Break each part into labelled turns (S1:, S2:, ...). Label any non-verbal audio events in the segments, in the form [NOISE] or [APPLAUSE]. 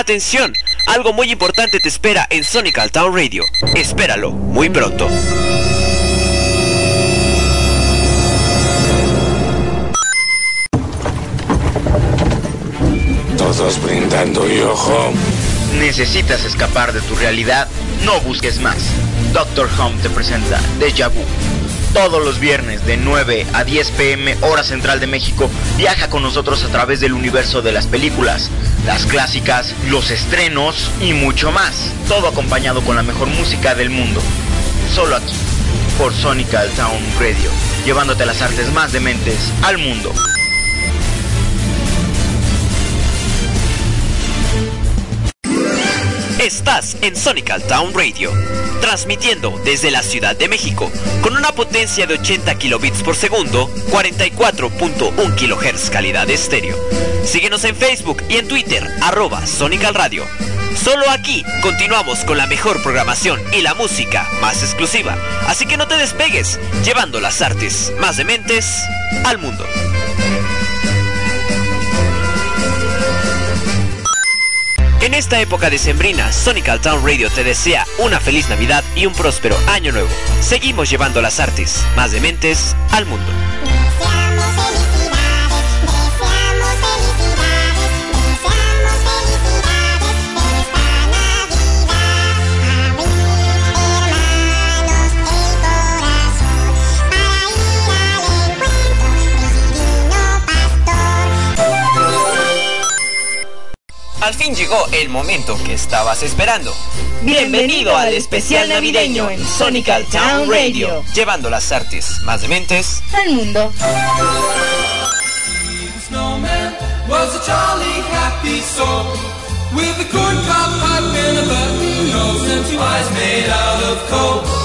S1: Atención, algo muy importante te espera en Sonic Town Radio. Espéralo muy pronto.
S2: Todos brindando y ojo.
S3: ¿Necesitas escapar de tu realidad? No busques más. Doctor Home te presenta Deja Vu. Todos los viernes de 9 a 10 pm hora central de México, viaja con nosotros a través del universo de las películas, las clásicas, los estrenos y mucho más. Todo acompañado con la mejor música del mundo. Solo aquí, por Sonical Town Radio, llevándote las artes más dementes al mundo.
S1: Estás en Sonical Town Radio, transmitiendo desde la Ciudad de México con una potencia de 80 kilobits por segundo, 44.1 kHz calidad estéreo. Síguenos en Facebook y en Twitter, arroba Sonical Radio. Solo aquí continuamos con la mejor programación y la música más exclusiva. Así que no te despegues, llevando las artes más dementes al mundo. En esta época decembrina, Sonical Town Radio te desea una feliz Navidad y un próspero año nuevo. Seguimos llevando las artes más dementes al mundo. Al fin llegó el momento que estabas esperando. Bienvenido al especial navideño en Sonical Town Radio, llevando las artes más dementes
S4: al mundo.
S5: Snowman was a jolly happy soul with a corncob pipe and a button nose and two eyes made out of coal.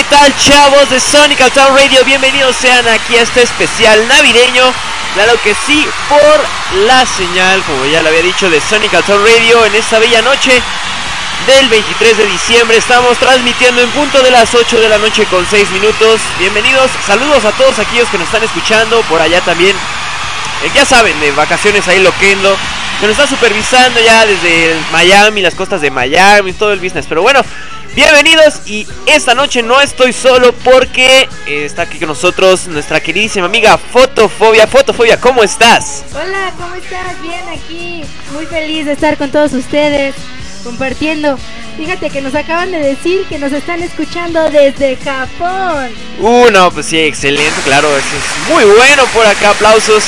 S1: ¿Qué tal chavos de Sonical Town Radio? Bienvenidos sean aquí a este especial navideño. Claro que sí, por la señal, como ya lo había dicho, de Sonical Town Radio en esta bella noche del 23 de diciembre. Estamos transmitiendo en punto de las 8 de la noche con 6 minutos. Bienvenidos, saludos a todos aquellos que nos están escuchando por allá también. eh, ya saben, de vacaciones ahí loquendo. Que nos está supervisando ya desde Miami, las costas de Miami, todo el business. Pero bueno, bienvenidos y esta noche no estoy solo porque eh, está aquí con nosotros nuestra queridísima amiga Fotofobia. Fotofobia, ¿cómo estás?
S4: Hola, ¿cómo estás? Bien aquí. Muy feliz de estar con todos ustedes compartiendo. Fíjate que nos acaban de decir que nos están escuchando desde Japón.
S1: Uh, no, pues sí, excelente, claro, eso es muy bueno por acá, aplausos,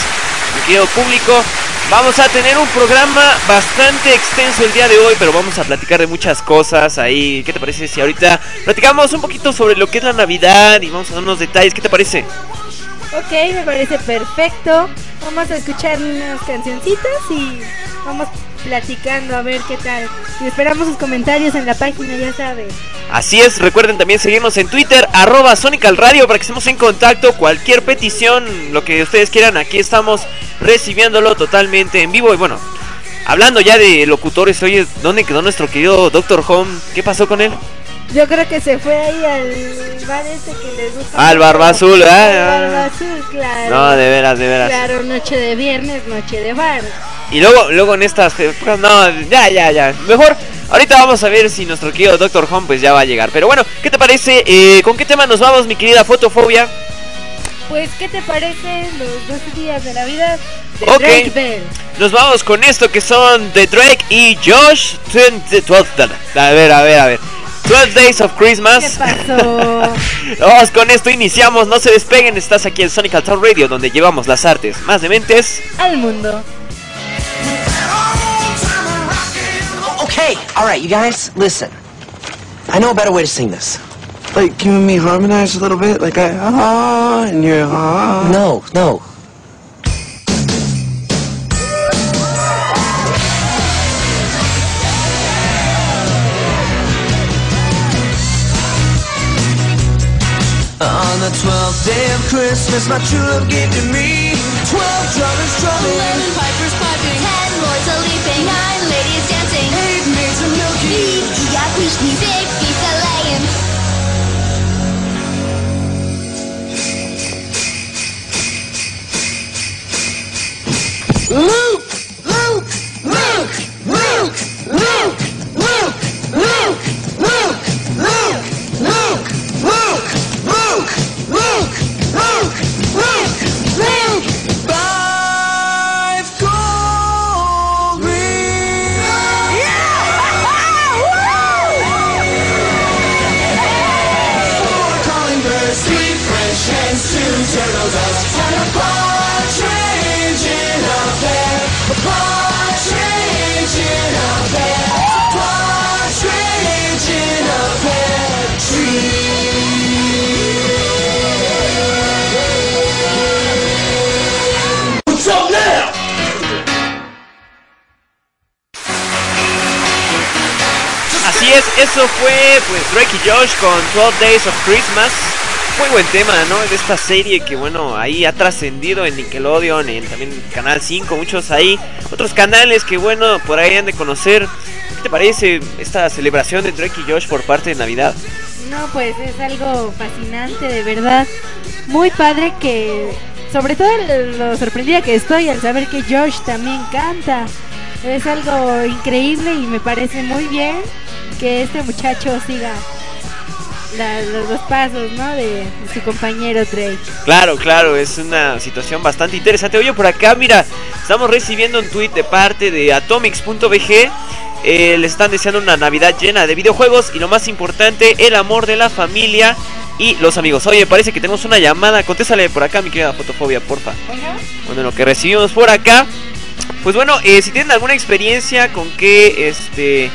S1: mi querido público. Vamos a tener un programa bastante extenso el día de hoy, pero vamos a platicar de muchas cosas ahí. ¿Qué te parece si ahorita platicamos un poquito sobre lo que es la Navidad y vamos a dar unos detalles? ¿Qué te parece?
S4: Ok, me parece perfecto. Vamos a escuchar unas cancioncitas y vamos platicando a ver qué tal. Y esperamos sus comentarios en la página, ya sabes.
S1: Así es, recuerden también seguirnos en Twitter, arroba Radio, para que estemos en contacto. Cualquier petición, lo que ustedes quieran, aquí estamos recibiéndolo totalmente en vivo. Y bueno, hablando ya de locutores, oye, ¿dónde quedó nuestro querido Doctor Home? ¿Qué pasó con él?
S4: Yo creo que se fue ahí al bar este que les gusta.
S1: Al Barba Azul,
S4: Al
S1: ¿verdad?
S4: Barba Azul, claro.
S1: No, de veras, de veras.
S4: Claro, noche de viernes, noche de bar.
S1: Y luego, luego en estas épocas, no, ya, ya, ya. Mejor, ahorita vamos a ver si nuestro querido Doctor Home pues ya va a llegar. Pero bueno, ¿qué te parece? Eh, ¿Con qué tema nos vamos, mi querida Fotofobia?
S4: Pues, ¿qué te parecen los 12 días de Navidad de
S1: Ok.
S4: Drake Bell?
S1: Nos vamos con esto que son The Drake y Josh. 20 12 a ver, a ver, a ver. 12 Days of
S4: ¿Qué
S1: Christmas.
S4: pasó? [LAUGHS]
S1: Vamos con esto, iniciamos. No se despeguen, estás aquí en Sonic Town Radio, donde llevamos las artes más dementes.
S4: Al mundo.
S6: Okay, all right, you guys, listen. I know a better way to sing this.
S7: Like, you and me harmonize a little bit? Like, I, ah, and you're, ah.
S6: No, no.
S5: On the twelfth day of Christmas, my true love gave to me twelve drummers drumming,
S8: eleven pipers piping, ten lords a leaping, nine ladies dancing,
S5: eight maids a milking,
S8: yeah, preach me, big feast a laying.
S9: Luke, Luke, Luke, Luke, Luke, Luke, Luke. Luke! Luke! Luke! Luke!
S1: Así es, eso fue pues Drake y Josh con 12 Days of Christmas. Muy buen tema, ¿no? De esta serie que bueno, ahí ha trascendido en Nickelodeon, en también Canal 5, muchos ahí, otros canales que bueno, por ahí han de conocer. ¿Qué te parece esta celebración de Drake y Josh por parte de Navidad?
S4: No, pues es algo fascinante, de verdad. Muy padre que, sobre todo lo sorprendida que estoy al saber que Josh también canta. Es algo increíble y me parece muy bien que este muchacho siga la- los, los pasos, ¿no? De, de su compañero Drake.
S1: Claro, claro, es una situación bastante interesante. Oye, por acá, mira, estamos recibiendo un tweet de parte de atomics.bg. Eh, les están deseando una Navidad llena de videojuegos y lo más importante, el amor de la familia y los amigos. Oye, parece que tenemos una llamada. Contéstale por acá, mi querida fotofobia, porfa. Bueno, lo que recibimos por acá. Pues bueno, eh, si tienen alguna experiencia con que este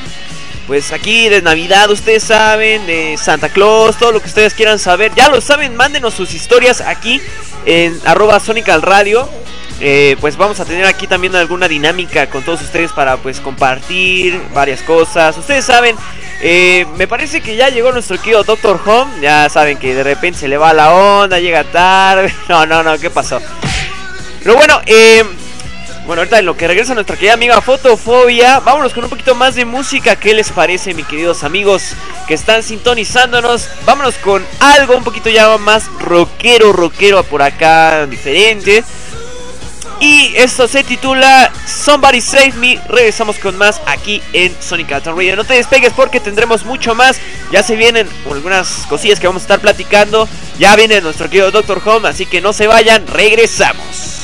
S1: pues aquí de Navidad, ustedes saben, de Santa Claus, todo lo que ustedes quieran saber, ya lo saben, mándenos sus historias aquí en arroba Sonic al Radio. Eh, pues vamos a tener aquí también alguna dinámica con todos ustedes para pues compartir varias cosas. Ustedes saben, eh, me parece que ya llegó nuestro querido Doctor Home. Ya saben que de repente se le va la onda, llega tarde. [LAUGHS] No, no, no, ¿qué pasó? Pero bueno, eh, bueno, ahorita en lo que regresa nuestra querida amiga Fotofobia, vámonos con un poquito más de música. ¿Qué les parece, mis queridos amigos que están sintonizándonos? Vámonos con algo un poquito ya más rockero, rockero por acá, diferente. Y esto se titula Somebody Save Me. Regresamos con más aquí en Sonic Cartoon Radio. No te despegues porque tendremos mucho más. Ya se vienen algunas cosillas que vamos a estar platicando. Ya viene nuestro querido Doctor Home, así que no se vayan. Regresamos.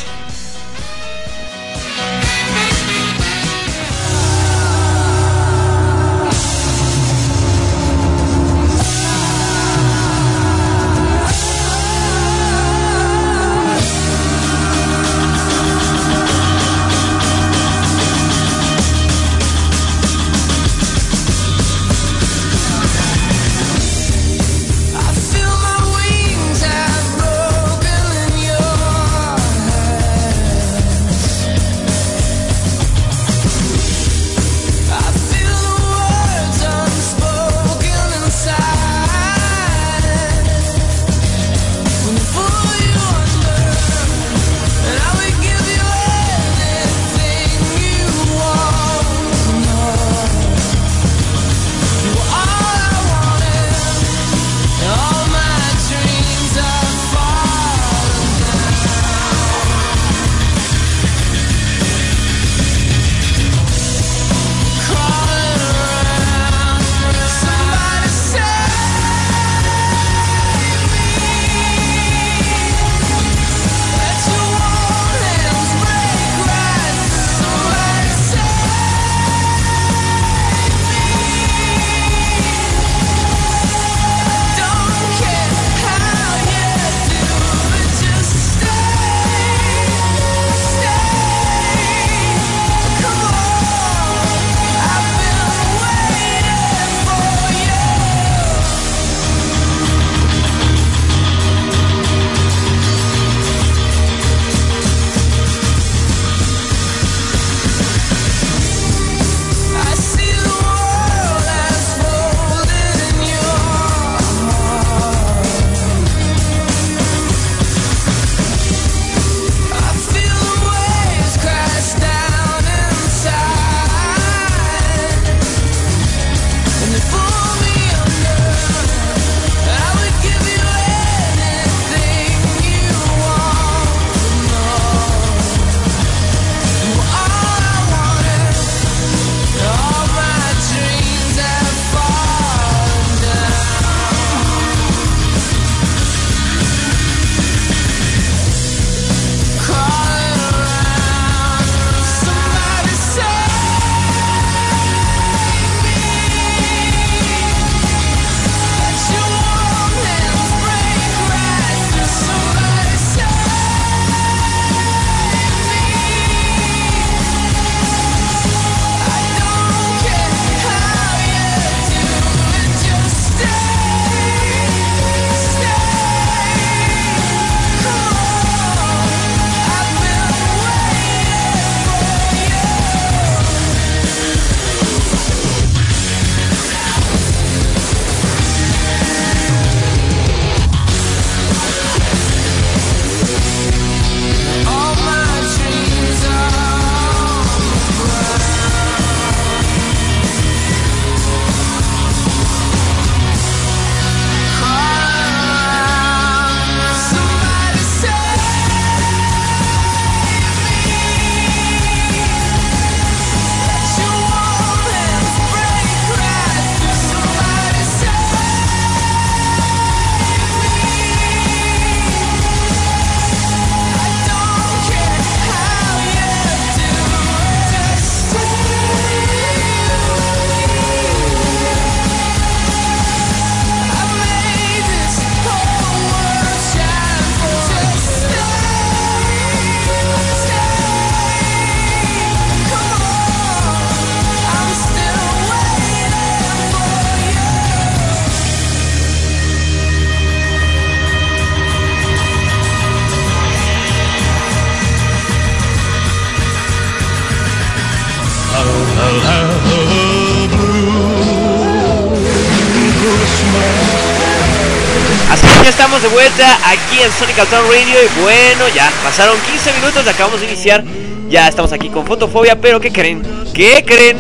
S1: De vuelta aquí en Sonic Town Radio y bueno, ya pasaron 15 minutos, acabamos de iniciar. Ya estamos aquí con Fotofobia, pero ¿qué creen? ¿Qué creen?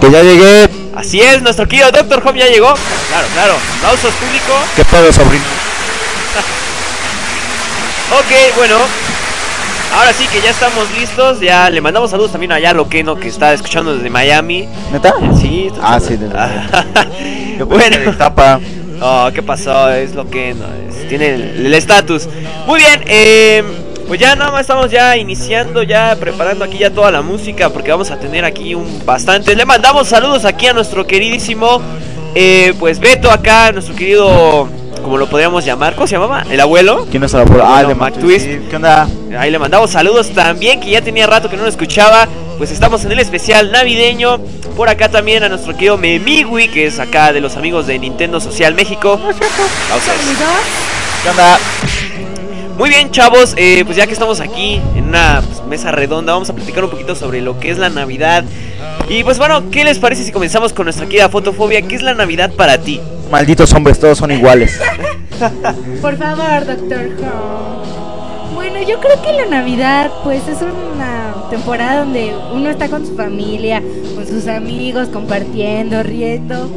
S3: Que ya llegué.
S1: Así es, nuestro querido Doctor Home ya llegó. Claro, claro. Aplausos público.
S3: ¿Qué pedo, sobrino? [LAUGHS]
S1: Ok, bueno. Ahora sí que ya estamos listos. Ya le mandamos saludos también allá a Loqueno que está escuchando desde Miami.
S3: ¿Neta?
S1: Sí.
S3: Ah, sí, [LAUGHS]
S1: bueno.
S3: Tapa.
S1: Oh, ¿qué pasó? Es Loqueno. Es- tiene el estatus. Muy bien. Eh, pues ya nada más estamos ya iniciando, ya preparando aquí ya toda la música porque vamos a tener aquí un bastante. Le mandamos saludos aquí a nuestro queridísimo, eh, pues Beto acá, nuestro querido, como lo podríamos llamar, ¿cómo se llamaba? El abuelo.
S3: ¿Quién es el abuelo? Ah, de
S1: Mac. Twist.
S3: ¿Qué onda?
S1: Ahí le mandamos saludos también, que ya tenía rato que no lo escuchaba. Pues estamos en el especial navideño. Por acá también a nuestro querido Memigui, que es acá de los amigos de Nintendo Social México. Aplausos.
S3: ¿Qué onda?
S1: Muy bien, chavos, eh, pues ya que estamos aquí en una pues, mesa redonda, vamos a platicar un poquito sobre lo que es la Navidad. Y pues bueno, ¿qué les parece si comenzamos con nuestra querida fotofobia? ¿Qué es la Navidad para ti?
S3: Malditos hombres, todos son iguales. [LAUGHS]
S4: Por favor, doctor Who. Bueno, yo creo que la Navidad, pues es una temporada donde uno está con su familia, con sus amigos, compartiendo, riendo.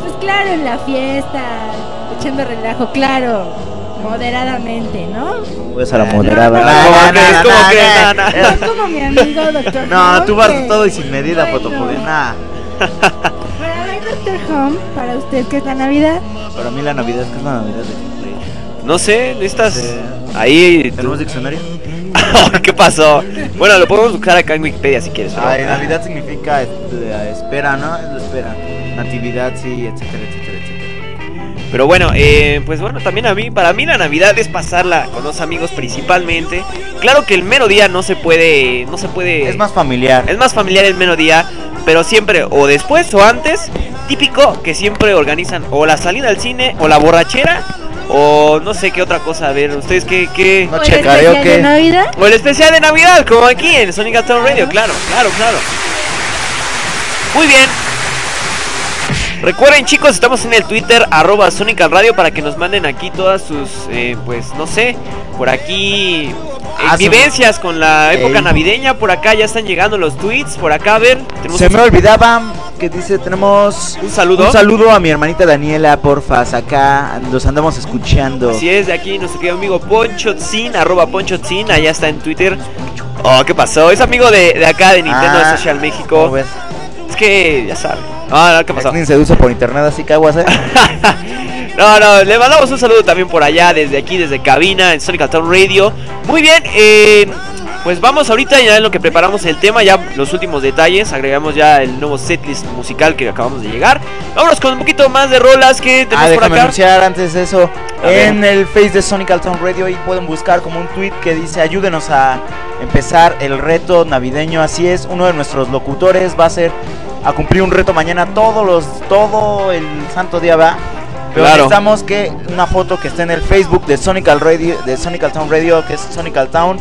S4: Pues claro, en la fiesta, echando relajo, claro, moderadamente, ¿no?
S3: Pues a la moderada.
S4: no,
S3: nah.
S4: No como mi amigo, [LAUGHS] doctor
S3: No, tú vas
S4: que-
S3: todo y sin medida,
S4: Bueno.
S3: fotofobia. Nah. [LAUGHS]
S4: Pero a ver, doctor Home, para usted, ¿qué es la Navidad?
S3: Para mí la Navidad es que es la Navidad de
S1: No sé, necesitas
S3: Sí.
S1: ahí...
S3: ¿Tenemos diccionario? [LAUGHS]
S1: ¿Qué pasó? Bueno, lo podemos buscar acá en Wikipedia si quieres.
S3: Ay, Navidad significa este, espera, ¿no? Es la espera. Natividad, sí, etcétera, etcétera.
S1: Pero bueno, eh, pues bueno, también a mí, para mí la Navidad es pasarla con los amigos principalmente. Claro que el mero día no se puede, no se puede.
S3: Es más familiar.
S1: es más familiar el mero día, pero siempre o después o antes, típico que siempre organizan o la salida al cine o la borrachera o no sé qué otra cosa. A ver, ustedes qué, qué...
S3: No
S4: ¿O el especial de Navidad?
S1: O el especial de Navidad, como aquí en Sonic Town Radio, claro, claro, claro. Muy bien. Recuerden chicos, estamos en el Twitter arroba Sonic al Radio para que nos manden aquí todas sus, eh, pues no sé, por aquí eh,
S3: Ah,
S1: vivencias con la época
S3: Ey.
S1: navideña. Por acá ya están llegando los tweets. Por acá, a ver,
S3: Se
S1: un,
S3: me olvidaba que dice, tenemos
S1: un saludo.
S3: un saludo a mi hermanita Daniela, porfas, acá los andamos escuchando.
S1: Así es, de aquí nuestro querido amigo Ponchotzin, arroba Ponchotzin, allá está en Twitter. Oh, ¿qué pasó? Es amigo de, de acá de Nintendo
S3: Ah,
S1: Social
S3: ¿cómo
S1: México. Es que, ya saben. Ah, no, ¿qué pasó?
S3: Jacqueline seduce por internet, así que aguas, ¿eh? [LAUGHS]
S1: no, no, le mandamos un saludo también por allá, desde aquí, desde cabina, en Sonic Town Radio. Muy bien, eh, pues vamos ahorita ya en lo que preparamos el tema, ya los últimos detalles, agregamos ya el nuevo setlist musical que acabamos de llegar. Vámonos con un poquito más de rolas que
S3: Ah,
S1: tenemos por
S3: déjame
S1: acá.
S3: anunciar antes de eso.
S1: A ver.
S3: En el face de Sonic Town Radio ahí pueden buscar como un tweet que dice ayúdenos a empezar el reto navideño. Así es, uno de nuestros locutores va a ser a cumplir un reto mañana todos los, todo el santo día va. Pero
S1: Claro.
S3: necesitamos que una foto que esté en el Facebook de Sonic Radio, de Sonic Town Radio, que es Sonic Town.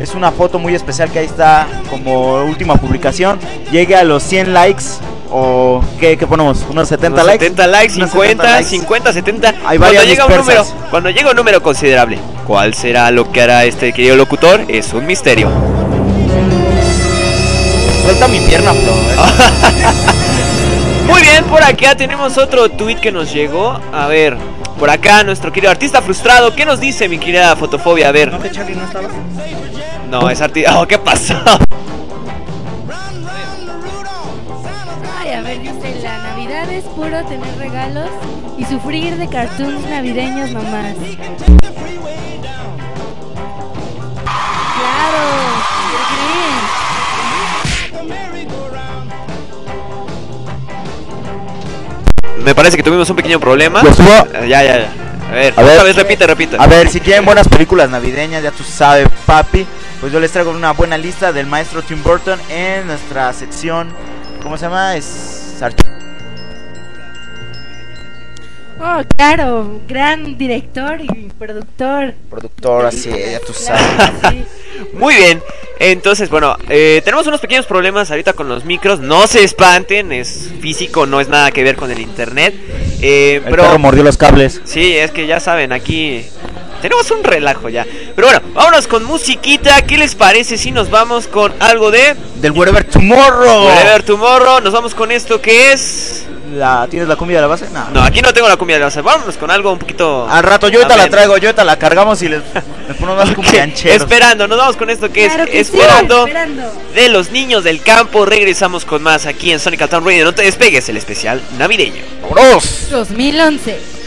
S3: Es una foto muy especial que ahí está como última publicación. Llegue a los 100 likes o ¿qué, qué ponemos? Unos 70
S1: Unos
S3: likes.
S1: 70 likes,
S3: Unos
S1: 50,
S3: 70 likes.
S1: 50, 70.
S3: Hay
S1: cuando
S3: varias
S1: llega un número, cuando llega un número considerable, ¿cuál será lo que hará este querido locutor? Es un misterio.
S3: Suelta mi pierna, Flo. eh. [LAUGHS]
S1: Muy bien, por acá tenemos otro tweet que nos llegó. A ver, por acá nuestro querido artista frustrado, ¿qué nos dice mi querida fotofobia? A ver.
S3: ¿No que Charlie no estaba?
S1: No, es artista. [LAUGHS] Oh, ¿qué pasó?
S4: Ay, a ver, dice, la Navidad es puro tener regalos y sufrir de cartoons navideños nomás. Claro, ¿qué creen?
S1: Me parece que tuvimos un pequeño problema.
S3: Subo.
S1: Eh, Ya, ya, ya. A ver,
S3: A
S1: otra
S3: ver.
S1: vez repite, repite.
S3: A ver, si quieren buenas películas navideñas, ya tú sabes, papi. Pues yo les traigo una buena lista del maestro Tim Burton en nuestra sección. ¿Cómo se llama? Es Arch-
S4: Oh, claro, gran director y productor.
S3: productor, así, ya tú sabes.
S4: Claro, sí. [LAUGHS]
S1: Muy bien. Entonces, bueno, eh, tenemos unos pequeños problemas ahorita con los micros. No se espanten, es físico, no es nada que ver con el internet. Eh,
S3: El
S1: pero
S3: perro mordió los cables.
S1: Sí, es que ya saben, aquí tenemos un relajo ya. Pero bueno, vámonos con musiquita. ¿Qué les parece si nos vamos con algo de
S3: Del Wherever Tomorrow.
S1: Whatever Tomorrow? Nos vamos con esto que es.
S3: La, ¿Tienes la cumbia de la base? No.
S1: No, aquí no tengo la cumbia de la base. Vámonos con algo un poquito.
S3: Al rato, yo ahorita la traigo, yo ahorita la cargamos y les, les ponemos más [LAUGHS] cumbiancheros.
S1: Esperando, nos vamos con esto que
S5: Claro
S1: es
S5: que sí,
S1: Esperando
S5: esperando.
S1: de los niños del campo. Regresamos con más aquí en Sonic Town Radio. No te despegues, el especial navideño.
S3: ¡Vámonos!
S5: 2011.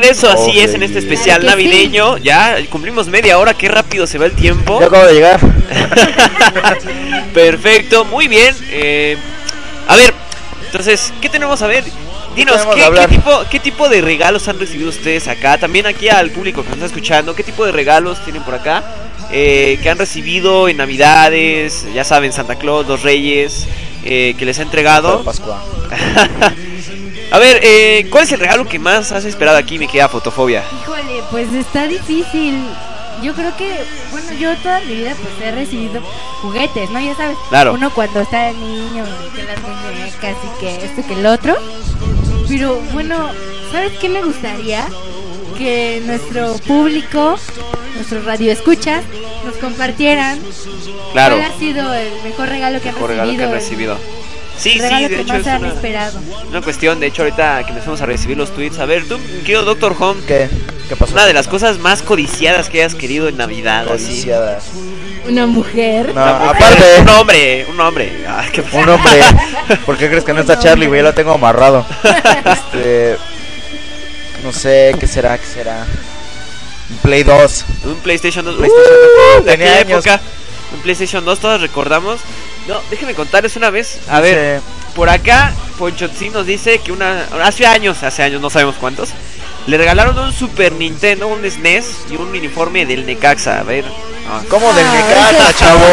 S1: Regreso, así es, en este especial
S5: Claro que sí.
S1: navideño. Ya cumplimos media hora, qué rápido se va el tiempo.
S3: Yo acabo de llegar. [LAUGHS]
S1: Perfecto, muy bien. eh, a ver, entonces, ¿qué tenemos a ver? Dinos, qué tipo, ¿qué tipo de regalos han recibido ustedes acá? También aquí al público que nos está escuchando, ¿qué tipo de regalos tienen por acá? Eh, que han recibido en Navidades, ya saben, Santa Claus, los Reyes, eh, que les ha entregado.
S3: Pascua. [LAUGHS]
S1: a ver, eh, ¿cuál es el regalo que más has esperado aquí, mi querida Fotofobia?
S5: Híjole, pues está difícil. Yo creo que, bueno,
S4: yo toda mi vida pues he recibido juguetes, ¿no? Ya sabes,
S1: Claro.
S4: uno cuando está niño, que las muñecas y que esto que el otro. Pero bueno, ¿sabes qué me gustaría? Que nuestro público, nuestros radioescuchas, nos compartieran
S1: Claro.
S4: cuál ha sido el mejor regalo que han
S1: Mejor regalo que
S4: recibido.
S1: han
S4: el-
S1: recibido. Sí,
S4: el
S1: sí,
S4: regalo
S1: de
S4: que
S1: hecho
S4: más
S1: es una,
S4: esperado.
S1: una cuestión. De hecho, ahorita que empezamos a recibir los tweets. A ver, tú, querido Doctor Home,
S3: ¿Qué? ¿Qué pasó?
S1: una de las cosas más codiciadas que hayas querido en Navidad, así.
S3: Codiciadas.
S4: Una mujer.
S3: No,
S1: Una mujer,
S3: aparte,
S1: Un hombre, un hombre. Ay, qué
S3: un hombre. [LAUGHS] ¿Por qué crees que no está Charlie, güey? Ya lo tengo amarrado. Este. No sé, ¿qué será? ¿Qué será? Un Play 2.
S1: Un PlayStation 2.
S3: Uh,
S1: PlayStation 2 de
S3: tenía
S1: aquella
S3: años.
S1: época. Un PlayStation 2, todos recordamos. No, déjenme contarles una vez. A ver, por acá, Ponchotzin nos dice que una. Hace años, hace años, no sabemos cuántos. Le regalaron un Super Nintendo, un SNES y un uniforme del Necaxa. A ver. ah,
S3: ¿Cómo del Necaxa, chavo?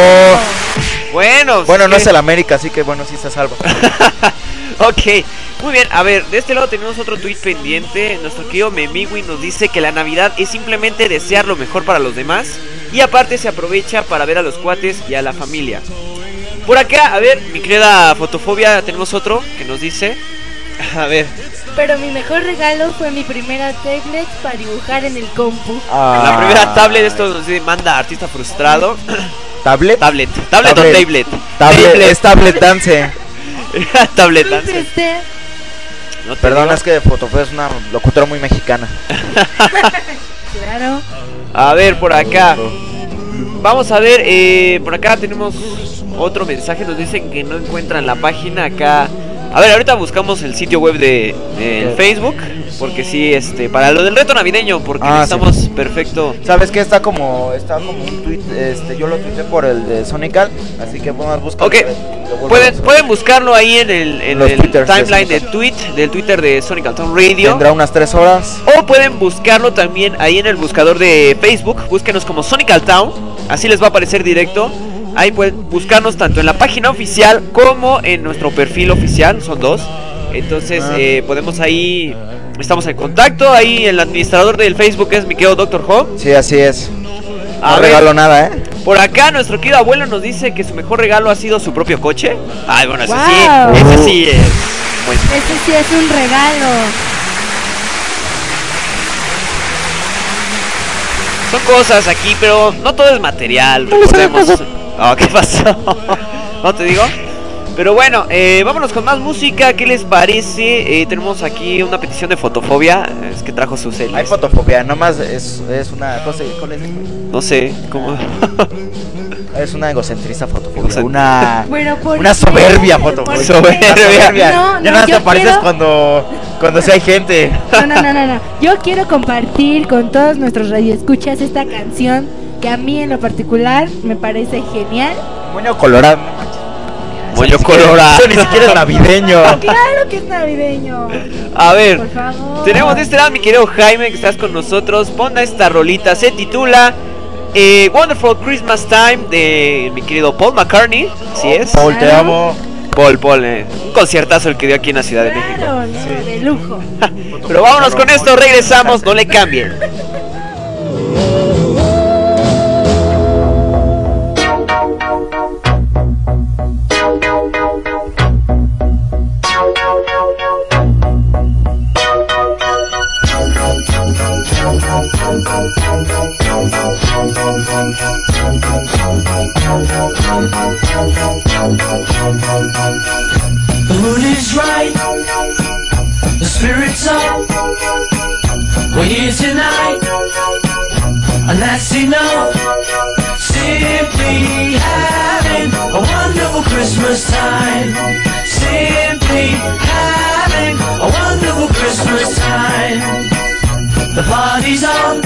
S1: Bueno,
S3: Bueno, no
S1: que-
S3: es el América, así que bueno, sí se salva. [LAUGHS]
S1: Ok, muy bien. A ver, de este lado tenemos otro tweet pendiente. Nuestro querido Memiwi nos dice que la Navidad es simplemente desear lo mejor para los demás. Y aparte se aprovecha para ver a los cuates y a la familia. Por acá, a ver, mi querida fotofobia, tenemos otro que nos dice. [LAUGHS] A ver,
S4: Pero mi mejor regalo fue mi primera tablet para dibujar en el compu.
S1: la
S3: Ah,
S1: primera tablet, esto nos dice, manda artista frustrado.
S3: ¿Tablet? [CLEARS THROAT]
S1: tablet, tablet,
S3: Tablet.
S1: o tablet.
S3: Tablet, es tablet dance. [LAUGHS]
S1: tablet, dance.
S4: este,
S1: No
S3: Perdón,
S1: digo.
S3: es que Fotofeo es una locutora muy mexicana. [LAUGHS]
S4: claro.
S1: A ver, por acá. Vamos a ver, eh, por acá tenemos otro mensaje. Nos dicen que no encuentran la página acá. A ver, ahorita buscamos el sitio web de, Facebook. Porque sí, este, para lo del reto navideño, porque
S3: Ah,
S1: necesitamos perfecto.
S3: ¿Sabes qué? Está como, está como un tweet, este, yo lo tuiteé por el de Sonical, así que a buscar.
S1: Ok, Pueden, pueden buscarlo ahí en el, en el timeline
S3: Sonic.
S1: del tweet, del Twitter de Sonic Alton Radio.
S3: Tendrá unas tres horas.
S1: O pueden buscarlo también ahí en el buscador de Facebook. Búsquenos como Sonic Town. Así les va a aparecer directo. Ahí pueden buscarnos tanto en la página oficial como en nuestro perfil oficial. Son dos. Entonces
S3: Ah.
S1: eh, podemos ahí. Estamos en contacto. Ahí el administrador del Facebook es mi querido Doctor Home.
S3: Sí, así es.
S1: A
S3: No
S1: ver.
S3: regalo nada, ¿eh?
S1: Por acá nuestro querido abuelo nos dice que su mejor regalo ha sido su propio coche. Ay, bueno, ese
S4: Wow.
S1: sí. Ese sí es. Bueno,
S4: Ese sí es un regalo.
S1: Son cosas aquí, pero no todo es material. Recordemos. Oh, ¿Qué pasó? ¿No te digo? Pero bueno, eh, vámonos con más música. ¿Qué les parece? Eh, tenemos aquí una petición de fotofobia. Es que trajo su cel.
S3: Hay fotofobia, nomás es, es una cosa, ¿cuál es?
S1: No sé cómo. [LAUGHS]
S3: Es una egocentrista fotofobia.
S1: Egocent-
S3: Una, [LAUGHS]
S4: Bueno, ¿por
S3: una soberbia
S4: ¿Por
S3: fotofobia. Soberbia.
S4: No,
S3: ya
S4: no,
S3: nada te apareces
S4: quiero-
S3: cuando, cuando sí hay gente.
S4: No, no, no, no, no. Yo quiero compartir con todos nuestros radioescuchas esta canción que a mí en lo particular me parece genial.
S3: Moño colorado.
S1: Moño colorado.
S3: Eso ni siquiera es navideño.
S4: Claro que es navideño.
S1: A ver,
S4: Por favor.
S1: tenemos de este lado mi querido Jaime que estás con nosotros. Pon esta rolita. Se titula eh, Wonderful Christmas Time de mi querido Paul McCartney. ¿Sí es?
S3: Paul, te amo.
S1: Paul, Paul, eh, un conciertazo el que dio aquí en la Ciudad de México.
S4: Claro, no, de lujo. [LAUGHS]
S1: Pero vámonos con esto, regresamos, no le cambien.
S9: The mood is right, the spirit's up. We're here tonight, and that's enough. Simply having a wonderful Christmas time. Simply having a wonderful Christmas time. The party's on,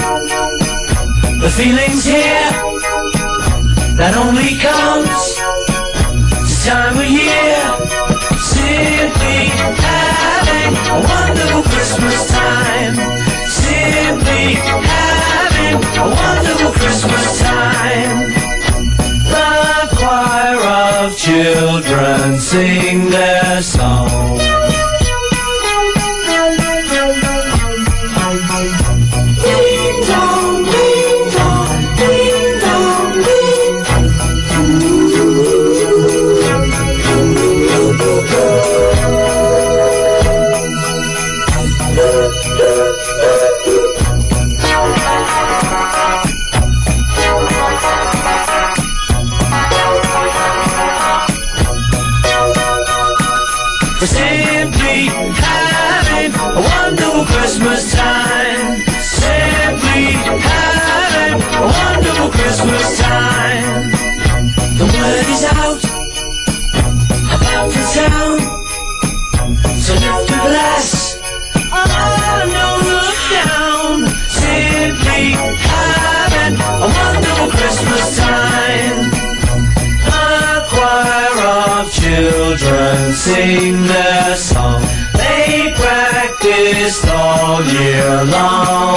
S9: the feeling's here. That only comes this time of year. Simply having a wonderful Christmas time. Simply having a wonderful Christmas time. The choir of children sing their song. Sing their song. They practiced all year long.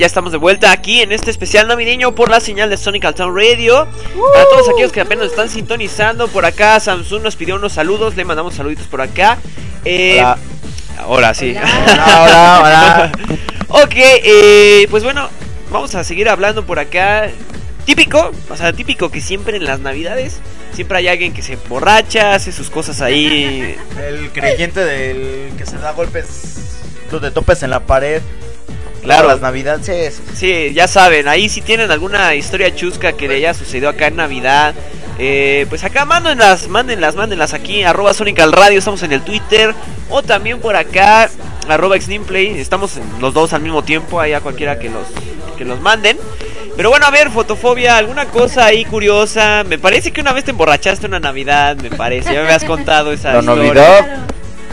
S1: Ya estamos de vuelta aquí en este especial navideño por la señal de Sonic Town Radio. Para todos aquellos que apenas están sintonizando por acá, Samsung nos pidió unos saludos, le mandamos saluditos por acá. Eh,
S3: Hola.
S1: Ahora sí. [LAUGHS]
S3: Hola, hola.
S1: ok, eh, pues bueno, vamos a seguir hablando por acá. Típico, o sea, típico que siempre en las navidades siempre hay alguien que se emborracha, hace sus cosas ahí.
S3: El creyente del que se da golpes de topes en la pared.
S1: Claro.
S3: Las navidades. Sí, sí.
S1: Sí, ya saben, ahí si tienen alguna historia chusca que le haya sucedido acá en Navidad, eh, pues acá mándenlas, mándenlas, mándenlas aquí, arroba Sonic al Radio, estamos en el Twitter, o también por acá, arroba Xnimplay, estamos en los dos al mismo tiempo, ahí a cualquiera que los, que los manden. Pero bueno, a ver, fotofobia, alguna cosa ahí curiosa. Me parece que una vez te emborrachaste una Navidad, me parece. Ya me habías contado esa
S3: La
S1: historia.
S3: Navidad,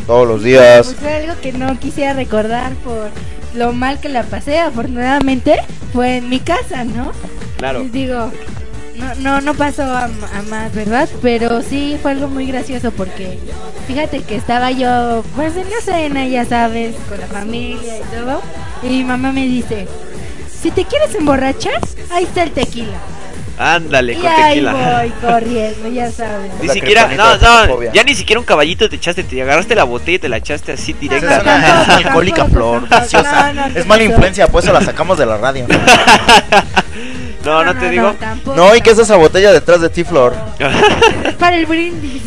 S3: todos los días.
S4: Pues fue algo que no quisiera recordar por lo mal que la pasé. Afortunadamente fue en mi casa, ¿no?
S1: Claro.
S4: Digo, no, no, no pasó a, a más, ¿verdad? Pero sí fue algo muy gracioso porque fíjate que estaba yo, pues en la cena, ya sabes, con la familia y todo. Y mi mamá me dice, si te quieres emborrachar, ahí está el tequila.
S1: Ándale,
S4: y
S1: con
S4: ahí
S1: tequila.
S4: voy corriendo, ya sabes.
S1: Ni
S3: La
S1: siquiera, no, no,
S3: fobia.
S1: ya ni siquiera un caballito te echaste, te agarraste la botella y te la echaste así directo. [LAUGHS]
S3: Es una alcohólica flor, viciosa. Es
S4: ¿qué
S3: mala influencia, por eso la sacamos de la radio. [LAUGHS]
S1: No, no te digo.
S3: No, ¿y qué es esa botella detrás de ti, Flor? [LAUGHS]
S4: Para el brindis.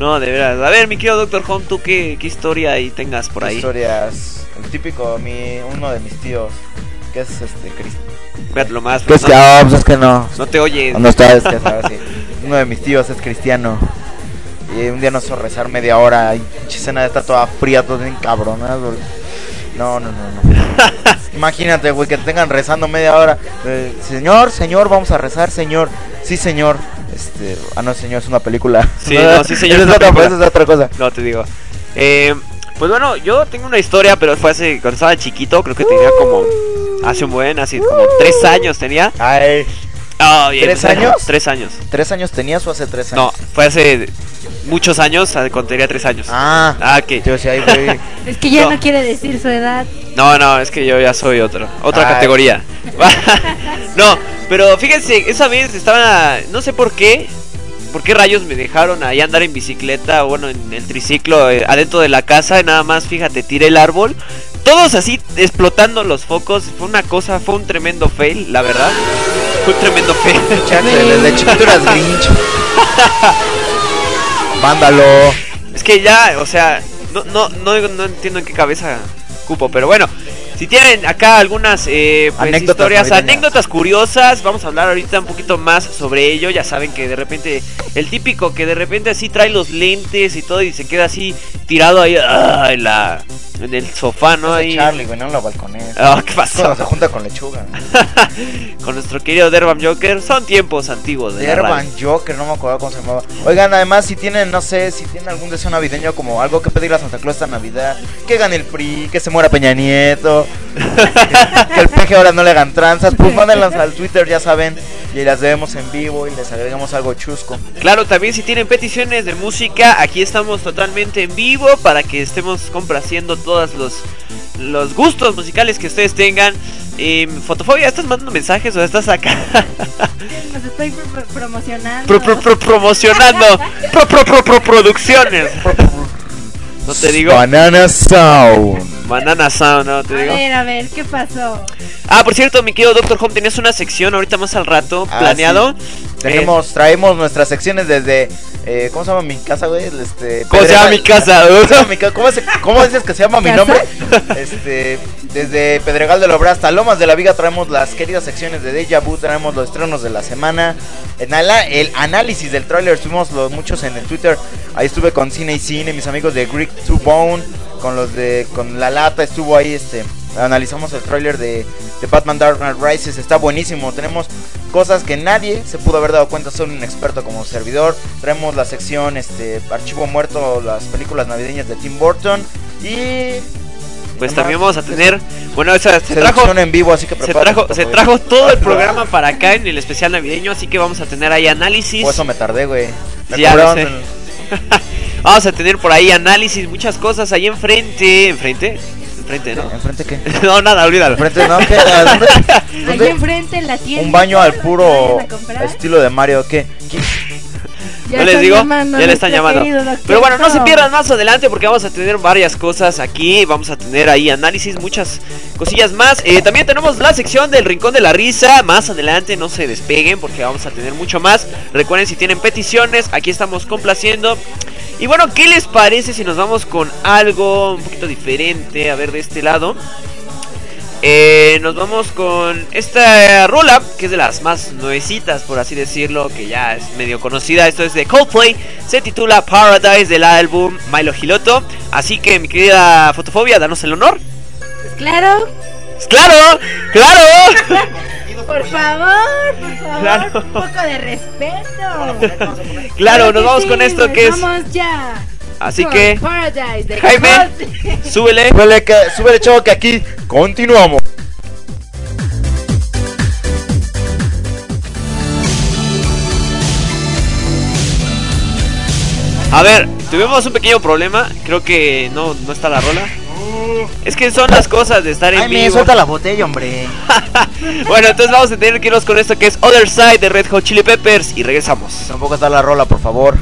S1: No, de veras. A ver, mi querido Doctor Home, ¿tú qué, qué historia ahí tengas por ahí?
S3: Historias. El típico, mi, uno de mis tíos, que es este, Cristian.
S1: Fíjate lo más.
S3: Pues
S1: no,
S3: que, pues es que no.
S1: no te oye.
S3: No está, es que sabes, [LAUGHS] sí. Uno de mis tíos es cristiano. Y un día nos hizo rezar media hora. Y cena está toda fría, todo bien cabronado. No, no, no, no. [LAUGHS] Imagínate, güey, que te tengan rezando media hora. Eh, señor, señor, vamos a rezar, señor. Sí, señor. Este, ah, no, señor, es una película.
S1: Sí, no, sí, [LAUGHS] señor, es
S3: es otra, es otra cosa.
S1: No te digo. Eh, pues bueno, yo tengo una historia, pero fue hace cuando estaba chiquito. Creo que tenía como. Hace un buen, así como tres años tenía.
S3: Ay,
S1: Ah, bien,
S3: ¿Tres
S1: pues,
S3: años?
S1: Tres años.
S3: ¿tres años tenías o hace tres
S1: No,
S3: años?
S1: fue hace muchos años, cuando tenía tres años.
S3: Ah,
S1: Ah, ok.
S3: yo sí, ahí voy. [LAUGHS]
S4: Es que ya
S1: No.
S4: no. quiere decir su edad.
S1: No, no, es que yo ya soy otro, otra
S3: Ay.
S1: categoría. [LAUGHS] [LAUGHS] no, pero fíjense, esa vez estaba, no sé por qué, por qué rayos me dejaron ahí andar en bicicleta, bueno, en el triciclo eh, adentro de la casa, y nada más, fíjate, tiré el árbol, todos así explotando los focos, fue una cosa, fue un tremendo fail, la verdad, fue un tremendo fail. [LAUGHS]
S3: Chiquito eras [LAUGHS] Grinch. Mándalo.
S1: Es que ya, o sea, no, no, no, no entiendo en qué cabeza cupo, pero bueno. Si tienen acá algunas eh, pues,
S3: Anécdotas
S1: historias,
S3: navideñas.
S1: anécdotas curiosas, vamos a hablar ahorita un poquito más sobre ello. Ya saben que de repente, el típico que de repente así trae los lentes y todo y se queda así tirado ahí ah, en, la, en el sofá, ¿no? Ahí.
S3: Charlie, güey, no la balconés.
S1: Ah, ¿qué pasó?
S3: Cuando se junta con lechuga. [LAUGHS]
S1: Con nuestro querido Derban Joker. Son tiempos antiguos de
S3: Derban. Joker, no me acuerdo cómo se llamaba. Oigan, además, si tienen, no sé, si tienen algún deseo navideño como algo que pedirle a Santa Claus esta Navidad, que gane el PRI, que se muera Peña Nieto, que, [LAUGHS] que el peje ahora no le hagan tranzas, pues mándenlas al Twitter, ya saben, y las vemos en vivo y les agregamos algo chusco.
S1: Claro, también si tienen peticiones de música, aquí estamos totalmente en vivo para que estemos complaciendo todos los, los gustos musicales que ustedes tengan. Eh, Fotofobia, ¿estás mandando mensajes o estás acá
S4: Los estoy pro- pro- promocionando.
S1: pro, pro- pro- promocionando [LAUGHS] pro, pro, pro, pro- producciones? No te digo.
S3: Banana Sound.
S1: Banana Sound, no te
S4: A
S1: digo.
S4: ver, a ver, ¿qué pasó?
S1: Ah, por cierto, mi querido Doctor Home, tenías una sección ahorita más al rato
S3: Ah,
S1: planeado.
S3: Tenemos, traemos nuestras secciones desde. eh, ¿Cómo se llama mi casa, güey? Este,
S1: ¿Cómo se llama mi casa?
S3: ¿Cómo, se cómo dices que se llama mi
S4: ¿Casa?
S3: nombre? Este, desde Pedregal de Lobra hasta Lomas de la Viga traemos las queridas secciones de Deja Vu, traemos los estrenos de la semana. En ala- el análisis del tráiler estuvimos los muchos en el Twitter. Ahí estuve con Cine y Cine, mis amigos de Greek to Bone, con los de con la lata estuvo ahí este analizamos el tráiler de, de Batman Dark Knight Rises, está buenísimo. Tenemos cosas que nadie se pudo haber dado cuenta, solo un experto como servidor. Traemos la sección este Archivo Muerto, las películas navideñas de Tim Burton y
S1: Pues
S3: Además,
S1: también vamos a tener. Bueno, esa se trajo.
S3: en vivo, así que
S1: Se trajo, se trajo todo el [LAUGHS] programa para acá en el especial navideño, así que vamos a tener ahí análisis.
S3: Por eso me tardé, güey. Me
S1: lo
S3: cobraron. [LAUGHS]
S1: Vamos a tener por ahí análisis, muchas cosas ahí enfrente. ¿Enfrente? Enfrente, ¿no?
S3: ¿Enfrente qué? [LAUGHS]
S1: no, nada, olvídalo.
S3: ¿Enfrente no? ¿Qué? ¿A dónde?
S4: Enfrente en la tienda.
S3: Un baño al puro estilo de Mario, ¿qué? ¿Qué?
S4: Ya
S1: no les digo,
S4: llamando
S1: ya le están llamando. Pero bueno, no se pierdan más adelante porque vamos a tener varias cosas aquí. Vamos a tener ahí análisis, muchas cosillas más. Eh, también tenemos la sección del Rincón de la Risa. Más adelante no se despeguen porque vamos a tener mucho más. Recuerden si tienen peticiones, aquí estamos complaciendo. Y bueno, ¿qué les parece si nos vamos con algo un poquito diferente? A ver, de este lado. Eh, nos vamos con esta rola, que es de las más nuevecitas, por así decirlo, que ya es medio conocida. Esto es de Coldplay, se titula Paradise del álbum Milo Hiloto. Así que, mi querida Fotofobia, danos el honor.
S4: Claro.
S1: ¡Claro! ¡Claro! [LAUGHS]
S4: Por favor, por favor.
S1: Claro.
S4: Un poco de respeto. [LAUGHS]
S1: Claro, nos vamos con esto que es.
S4: Vamos ya.
S1: Así que, Jaime, súbele.
S3: Súbele, que, súbele, chavo, que aquí continuamos.
S1: A ver, tuvimos un pequeño problema. Creo que no, no está la rola. Es que son las cosas de estar en
S3: Ay, me
S1: vivo.
S3: suelta la botella, hombre. [LAUGHS]
S1: Bueno, entonces vamos a tener que irnos con esto que es Other Side de Red Hot Chili Peppers y regresamos.
S3: Tampoco está la rola, por favor.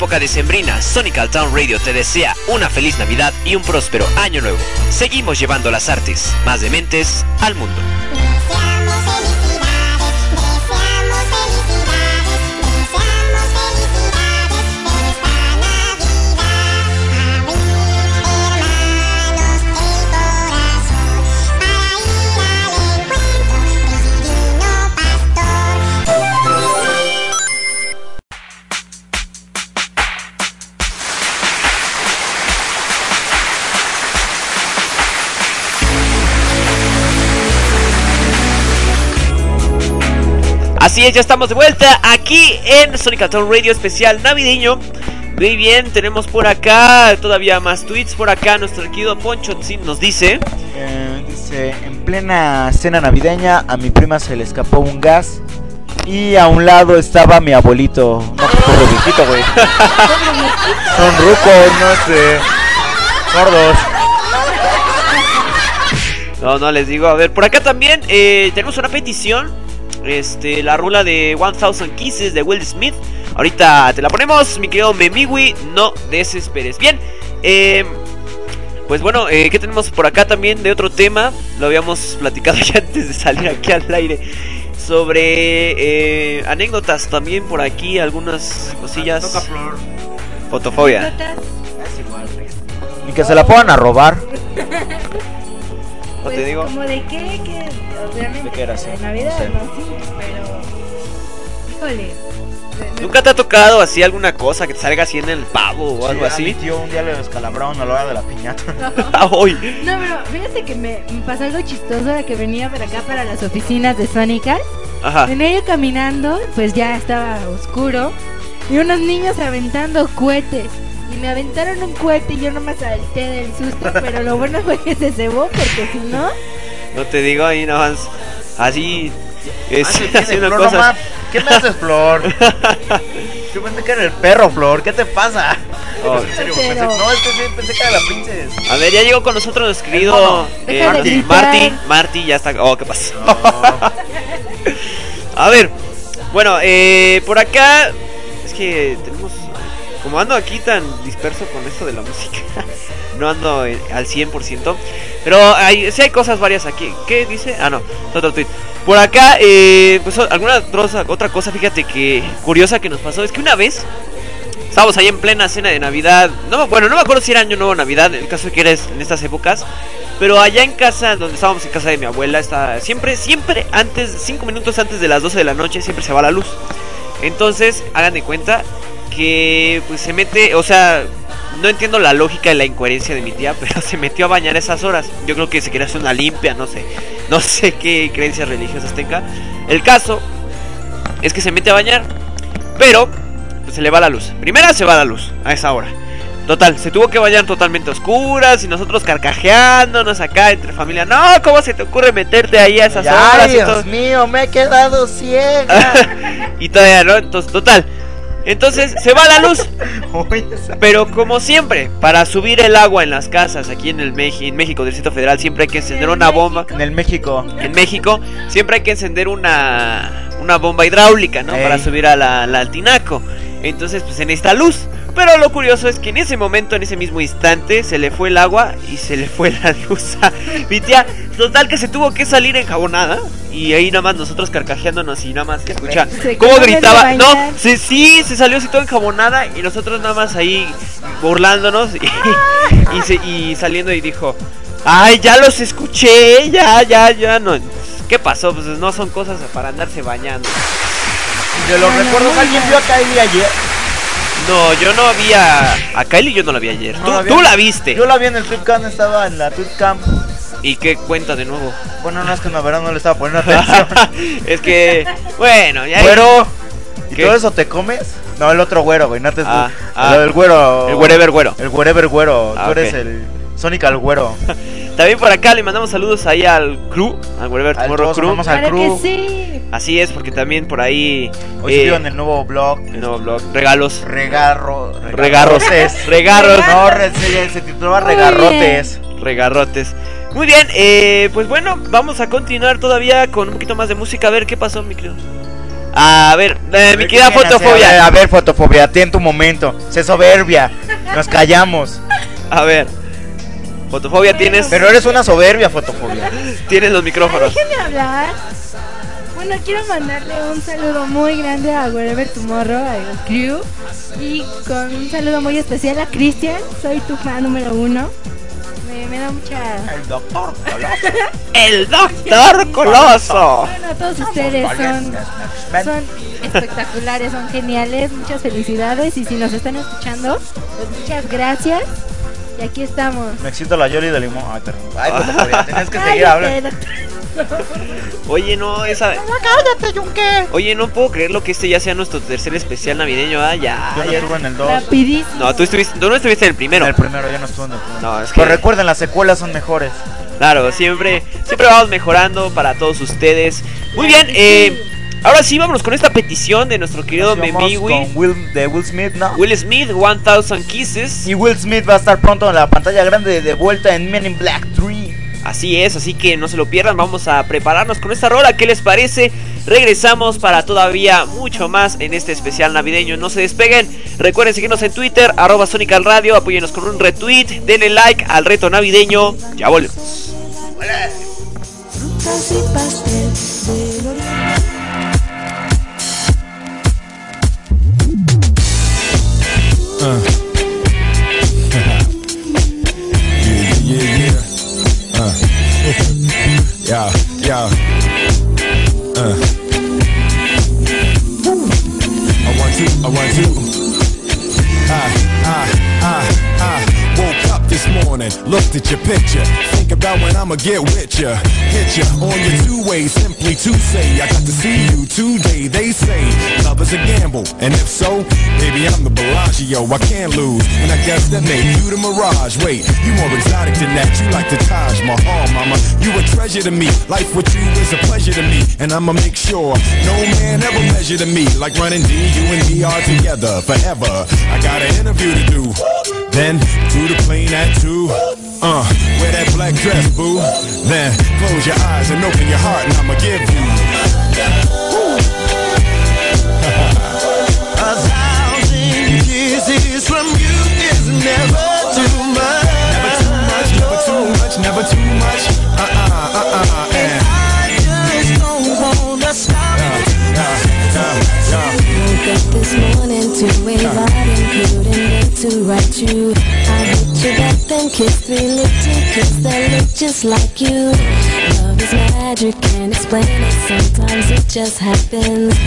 S1: Época decembrina, Sonic Town Radio te desea una feliz Navidad y un próspero año nuevo. Seguimos llevando las artes más dementes al mundo. Así es, ya estamos de vuelta aquí en Sonic Town Radio especial navideño. Muy bien, tenemos por acá todavía más tweets. Por acá nuestro querido Poncho Tzin nos dice:
S3: Eh, dice, en plena cena navideña a mi prima se le escapó un gas y a un lado estaba mi abuelito. No, pues pobre viejito, güey. [LAUGHS] Son rucos, no sé. Gordos.
S1: No, no les digo. A ver, por acá también eh, tenemos una petición. Este, la rula de 1000 Kisses de Will Smith. Ahorita te la ponemos, mi querido Memiwi. No desesperes. Bien, eh, pues bueno, eh, ¿qué tenemos por acá también de otro tema? Lo habíamos [LAUGHS] platicado ya antes de salir aquí al aire. Sobre eh, anécdotas también por aquí, algunas cosillas. Fotofobia.
S3: Ni que se la puedan a robar.
S1: No te digo.
S4: Pues, ¿Como de qué? Que obviamente
S3: ¿De qué era, sí?
S4: de Navidad,
S3: Sí.
S4: no, sí, pero... Híjole.
S1: ¿Nunca te ha tocado así alguna cosa que te salga así en el pavo o algo
S3: mi
S1: así?
S3: tío un día le descalabraron a la hora de la piñata. [LAUGHS]
S1: Hoy.
S4: No, pero fíjate que me, me pasó algo chistoso ahora que venía para acá para las oficinas de Sonic
S1: Ajá.
S4: Venía yo caminando, pues ya estaba oscuro y unos niños aventando cohetes. Me aventaron un cohete y yo no me salté del susto, [LAUGHS] pero lo bueno fue que se cebó porque si no,
S1: No te digo ahí nada más. Así. Es,
S3: Ah, [LAUGHS]
S1: haciendo cosas.
S3: ¿Qué me haces, Flor? [LAUGHS] Yo pensé que era el perro, Flor. ¿Qué te pasa?
S1: Oh.
S3: En serio, pensé, no, es que sí, pensé que era la princesa.
S1: A ver, ya llegó con nosotros nuestro querido eh, Marty. Marty, Marty, ya está. Oh, ¿qué pasó? A ver, bueno, eh, por acá es que. Como ando aquí tan disperso con esto de la música, [LAUGHS] no ando eh, al 100%. Pero hay, sí hay cosas varias aquí. ¿Qué dice? Ah, no, otro tweet. Por acá, eh, pues alguna otra, otra cosa, fíjate que curiosa que nos pasó es que una vez Estábamos ahí en plena cena de Navidad. No, bueno, no me acuerdo si era Año Nuevo o Navidad. El caso es que era es- en estas épocas. Pero allá en casa, donde estábamos en casa de mi abuela, está siempre, siempre antes, cinco minutos antes de las 12 de la noche, siempre se va la luz. Entonces, hagan de cuenta que pues se mete, o sea, no entiendo la lógica y la incoherencia de mi tía, [LAUGHS] pero se metió a bañar a esas horas. Yo creo que se quería hacer una limpia, no sé. No sé [LAUGHS] qué creencias religiosas tenga. El caso es que se mete a bañar, pero pues, se le va la luz. Primera se va la luz a esa hora. Total, se tuvo que bañar totalmente a oscuras y nosotros carcajeándonos acá entre familia. No, ¿cómo se te ocurre meterte ahí a esas horas?
S3: Ay,
S1: y,
S3: Dios
S1: todo?
S3: mío, me he quedado [LAUGHS] ciega.
S1: y todavía no, entonces, total. Entonces se va la luz. [LAUGHS] Pero como siempre, para subir el agua en las casas aquí en el Meji- en México, Distrito Federal, siempre hay que encender una bomba.
S3: En el México.
S1: En México siempre hay que encender una, una bomba hidráulica, ¿no?
S3: Ey.
S1: Para subir a la, la- al tinaco. Entonces, pues en esta luz. Pero lo curioso es que en ese momento, en ese mismo instante, se le fue el agua y se le fue la luz a mi tía. Total que se tuvo que salir enjabonada. Y ahí nada más nosotros carcajeándonos y nada más escucha
S4: Se
S1: cómo gritaba. No, sí, sí, se salió así todo enjabonada y nosotros nada más ahí burlándonos y, y, se- y saliendo y dijo, ay, ya los escuché, ya, ya, ya, no. ¿Qué pasó? Pues no son cosas para andarse bañando.
S3: De los recuerdos, ¿alguien vio a Kylie ayer?
S1: No, yo no vi a, Kylie, yo no la vi ayer.
S3: No
S1: tú,
S3: la vi.
S1: tú la viste.
S3: Yo la vi en el Tweetcamp, estaba en la Tweetcamp.
S1: ¿Y qué cuenta de nuevo?
S3: Bueno, no es que en la verdad no le estaba poniendo [LAUGHS] atención.
S1: es que, bueno, ya.
S3: Güero. ¿Y
S1: ¿Qué?
S3: todo eso te comes? No, el otro güero, güey. No te
S1: Ah,
S3: el,
S1: ah.
S3: el güero.
S1: El wherever güero.
S3: El wherever güero.
S1: Ah,
S3: Tú eres el Sonic al güero. [LAUGHS]
S1: También por acá le mandamos saludos ahí al crew, al
S3: Al
S1: Tomorrow Crew.
S3: amamos al crew.
S4: que sí.
S1: Así es, porque también por ahí.
S3: Hoy
S1: eh,
S3: en el nuevo blog.
S1: el nuevo blog, regalos.
S3: Regarro.
S1: Regarros. [LAUGHS] Regarros.
S3: No, re- se, se titulaba
S4: Muy
S3: Regarrotes.
S1: Regarrotes. Muy bien, eh, pues bueno, vamos a continuar todavía con un poquito más de música. A ver qué pasó, mi querido. A ver, eh, mi querida
S3: A ver,
S1: fotofobia.
S3: a ver, fotofobia, ten tu momento. Sé soberbia. Nos callamos.
S1: A ver. Fotofobia tienes.
S3: Pero eres una soberbia, fotofobia.
S1: Tienes los micrófonos.
S4: Déjenme hablar. Bueno, quiero mandarle un saludo muy grande a Wherever Tomorrow, al crew. Y con un saludo muy especial a Cristian. Soy tu fan número uno. Me, me da mucha.
S3: El doctor [LAUGHS]
S1: El doctor Coloso.
S4: Bueno, todos ustedes son, son espectaculares, son geniales. Muchas felicidades. Y si nos están escuchando, pues muchas gracias. Y aquí estamos.
S3: Me excito la Yoli de limón. Ay, perdón. Ay, fotofobia, tienes que seguir hablando.
S1: Oye, no, esa.
S3: cállate, Yunque.
S1: Oye, no puedo creerlo que este ya sea nuestro tercer especial navideño. Ah, ya.
S3: Yo no
S1: ya.
S3: estuve en el 2.
S4: Rapidísimo.
S1: No, tú estuviste, tú no estuviste en el primero.
S3: En el primero, yo no estuve en el primero.
S1: No, es que.
S3: Pero recuerden, las secuelas son mejores.
S1: Claro, siempre, siempre vamos mejorando para todos ustedes. Muy bien, eh, ahora sí vámonos con esta petición de nuestro querido Memiwi.
S3: con Will, de Will Smith, ¿no?
S1: Will Smith, 1000 Kisses.
S3: Y Will Smith va a estar pronto en la pantalla grande de, vuelta en Men in Black 3.
S1: Así es, así que no se lo pierdan. Vamos a prepararnos con esta rola. ¿Qué les parece? Regresamos para todavía mucho más en este especial navideño. No se despeguen. Recuerden seguirnos en Twitter, arroba Sonic al Radio. Apóyenos con un retweet. Denle like al reto navideño. Ya volvemos.
S10: Frutas
S11: Yeah, yeah, yeah. Uh. [LAUGHS] yeah, yeah. Uh. I want to, I want to. Ah, ah, this morning, looked at your picture. Think about when I'ma get with ya. Hit ya on your two way, simply to say, I got to see you today. They say love is a gamble, and if so, baby, I'm the Bellagio. I can't lose, and I guess that made you the Mirage. Wait, you more exotic than that. You like the Taj Mahal, mama. You a treasure to me. Life with you is a pleasure to me, and I'ma make sure no man ever measure to me. Like running D, you and me are together forever. I got an interview to do. Then do the plane at two. Uh, wear that black dress, boo. Then close your eyes and open your heart, and I'ma give you a thousand kisses from you
S10: kissed three little kids that look just like you. Love is magic, can't explain it. Sometimes it just happens.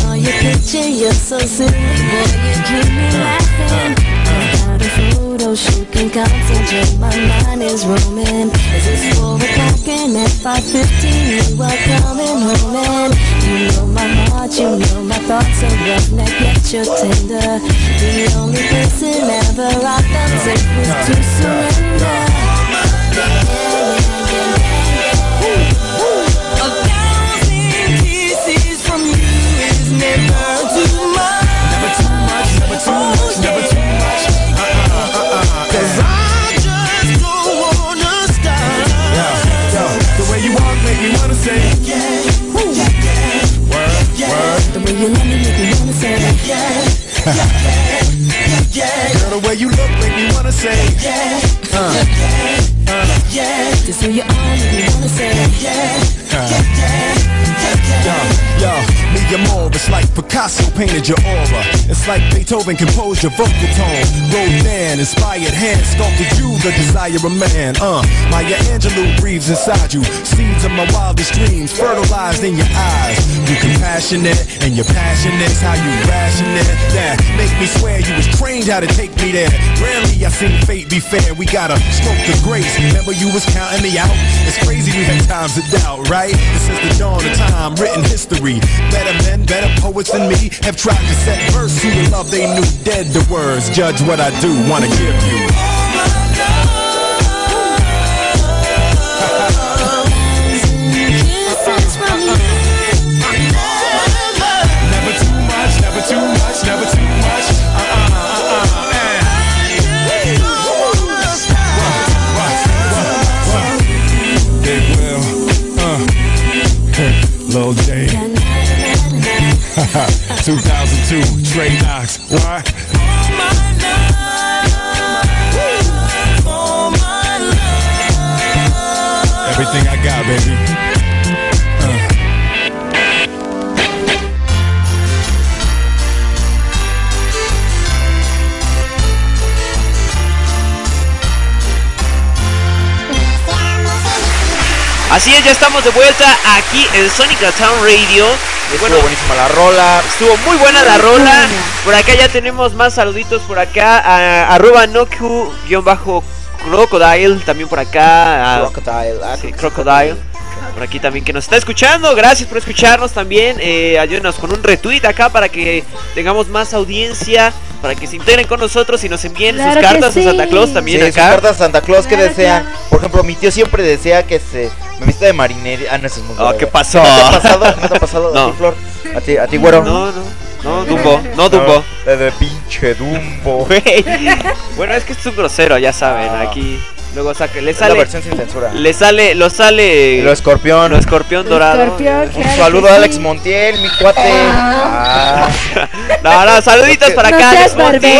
S10: Saw your picture, you're so silly, boy, you keep me laughing. Photo shoot, can concentrate. My mind is roaming. Is this four o'clock and at five fifteen you are coming home and you know my heart, you know my thoughts are roughneck yet you're tender. The only person ever I felt safe was to surrender. Yeah,
S11: Girl, the way you look make me wanna say. yeah, Uh, uh, uh.
S10: Just who you are make me wanna say
S11: uh. Yo, me and more, it's like Picasso painted your aura. It's like Beethoven composed your vocal tone. Rodin inspired hand sculpted you, the desire of man. Uh, Maya Angelou breathes inside you. Seeds of my wildest dreams fertilized in your eyes. You compassionate and you're passionate. How you rationate that make me swear you was trained how to take me there. Rarely I seen fate be fair. We gotta stroke the grace. Remember you was counting me out. It's crazy we had times of doubt, right? And since the dawn of time, written history. Better men, better poets than me have tried to set verse to the love they knew dead the words. Judge what I do, wanna give you. [LAUGHS] 2002, Trey Knox. What? Everything I got, baby.
S1: Así es, ya estamos de vuelta aquí en Sonic Town Radio. Y
S3: Bueno, buenísima la rola.
S1: Estuvo muy buena la rola. Por acá ya tenemos más saluditos por acá. A, arroba Noku-Crocodile. También por acá. a-
S3: Crocodile. ah,
S1: sí, Crocodile. Por aquí también que nos está escuchando. Gracias por escucharnos también. Eh, ayúdenos con un retweet acá para que tengamos más audiencia. Para que se integren con nosotros y nos envíen
S4: Claro
S1: sus cartas
S4: sí.
S1: a Santa Claus también
S3: Sí, sus
S1: acá.
S3: cartas a Santa Claus que desean. Por ejemplo, mi tío siempre desea que se me vista de marinería. Ah, no, eso es muy
S1: Oh. ¿qué pasó?
S3: ¿No te ha pasado? ¿No te ha pasado
S1: No.
S3: a ti, [LAUGHS] Flor? ¿A ti, a ti güero?
S1: No, no, no, Dumbo, no Dumbo.
S3: De, de pinche Dumbo.
S1: Bueno, es que es un grosero, ya saben.
S3: Ah.
S1: Aquí luego saca, le
S3: Es la
S1: sale,
S3: versión sin censura.
S1: le sale, lo sale,
S3: Lo escorpión.
S1: lo escorpión dorado.
S4: Escorpión, [LAUGHS]
S3: Un saludo a. Alex Montiel, mi cuate. Ah. [LAUGHS]
S1: No, no, saluditos para acá, Alex Monti.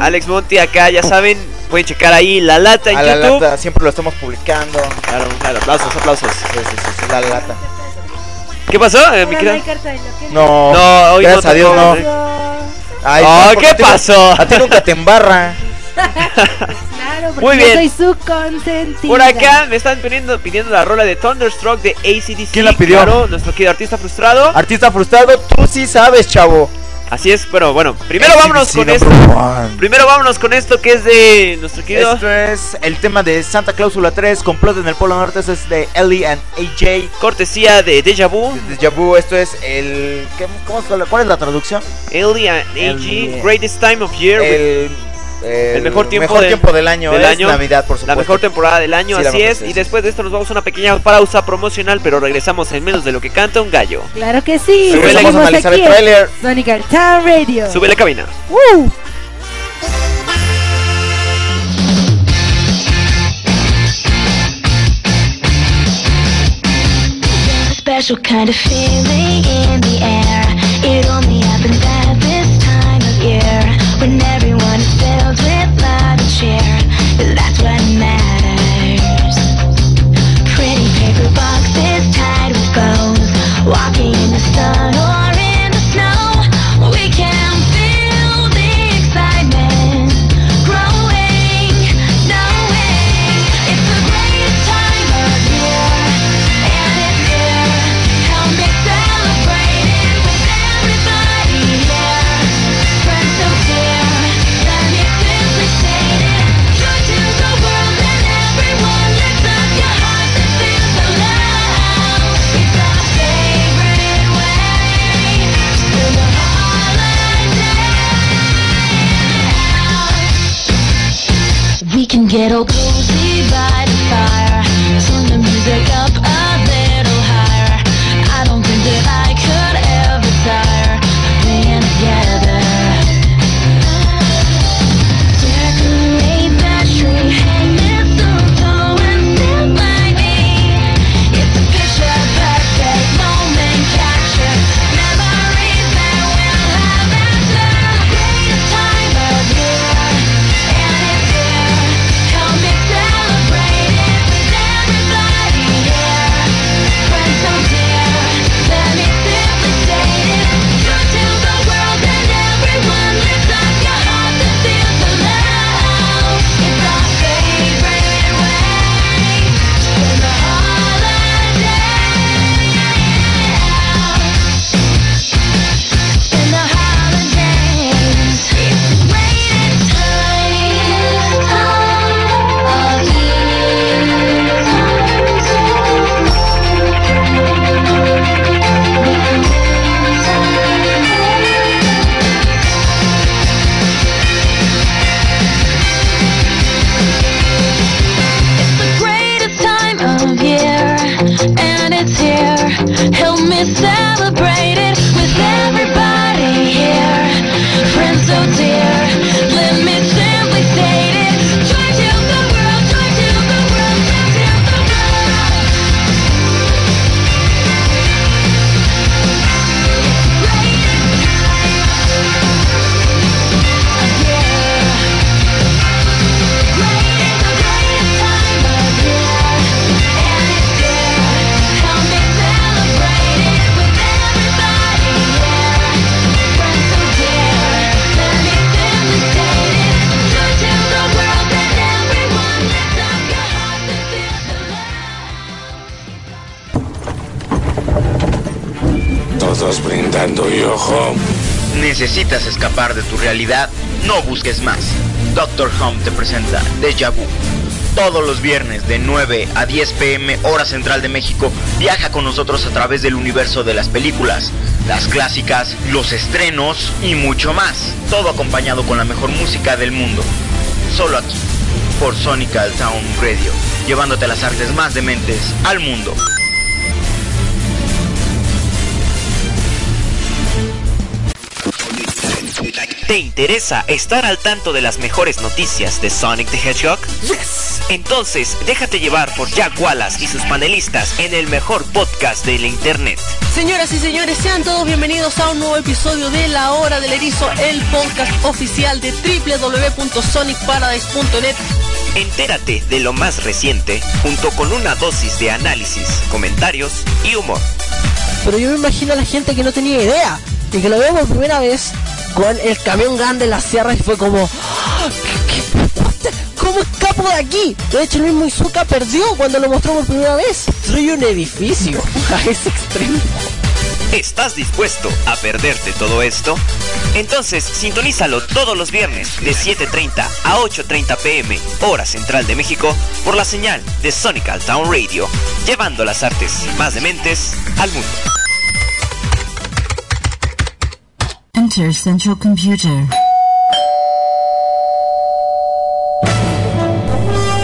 S1: Alex Monti acá, ya saben, pueden checar ahí la lata en
S3: A la
S1: YouTube.
S3: lata, siempre lo estamos publicando.
S1: Claro, claro, aplausos, aplausos.
S3: Sí, sí, sí, sí, la lata.
S1: ¿Qué pasó, eh, mi
S4: No, no
S1: querida?
S3: No,
S1: No, hoy
S3: gracias
S1: no
S3: a Dios no. Ay,
S1: Oh, ¿qué pasó?
S3: A ti nunca te embarra. [LAUGHS]
S4: Claro, porque
S1: Muy
S4: yo
S1: bien.
S4: soy su consentida.
S1: Por acá me están pidiendo, pidiendo la rola de Thunderstruck de ACDC.
S3: ¿Quién la pidió?
S1: Claro, nuestro querido artista frustrado.
S3: Artista frustrado, tú sí sabes, chavo.
S1: Así es, pero bueno, primero vámonos con esto.
S3: one.
S1: Primero vámonos con esto que es de nuestro querido.
S3: Esto es el tema de Santa Cláusula 3, complot en el Polo Norte. Esto es de Ellie and AJ.
S1: Cortesía de Deja Vu.
S3: De Deja Vu, esto es el. ¿qué- cómo es la- ¿Cuál es la traducción?
S1: Ellie and AG,
S3: El-
S1: Greatest Time of Year.
S3: El,
S1: El mejor tiempo
S3: mejor
S1: del-
S3: tiempo del año.
S1: del
S3: es
S1: año.
S3: Navidad, por supuesto.
S1: La mejor temporada del año,
S3: Sí,
S1: así es. y después de esto nos vamos a una pequeña pausa promocional, pero regresamos en menos de lo que canta un gallo.
S4: Claro que sí.
S1: Súbele,
S3: vamos a analizar
S4: aquí
S3: el
S4: en
S3: tráiler.
S4: Sonic Town Radio.
S1: Sube la cabina.
S4: ¡Uh!
S8: Special kind of feeling in the air. It only happens walking holiday. We
S12: ¿Necesitas escapar de tu realidad? No busques más. Doctor Home te presenta Deja Vu. Todos los viernes de 9 a 10 pm hora central de México, viaja con nosotros a través del universo de las películas, las clásicas, los estrenos y mucho más. Todo acompañado con la mejor música del mundo. Solo aquí, por Sonical Town Radio, llevándote las artes más dementes al mundo.
S1: ¿Te interesa estar al tanto de las mejores noticias de Sonic the Hedgehog?
S13: Yes.
S1: Entonces, déjate llevar por Jack Wallace y sus panelistas en el mejor podcast de la internet.
S13: Señoras y señores, sean todos bienvenidos a un nuevo episodio de La Hora del Erizo, el podcast oficial de www.sonicparadise.net.
S1: Entérate de lo más reciente, junto con una dosis de análisis, comentarios y humor.
S13: Pero yo me imagino a la gente que no tenía idea y que lo veo por primera vez el camión grande en la sierra y fue como "Ah. ¿Cómo escapo de aquí? De hecho el mismo Izuka perdió cuando lo mostró por primera vez. Soy un edificio [LAUGHS] a ese extremo.
S1: ¿Estás dispuesto a perderte todo esto? Entonces, sintonízalo todos los viernes de 7.30 a 8.30 pm, hora central de México, por la señal de Sonical Town Radio, llevando las artes más dementes al mundo.
S14: Enter Central Computer.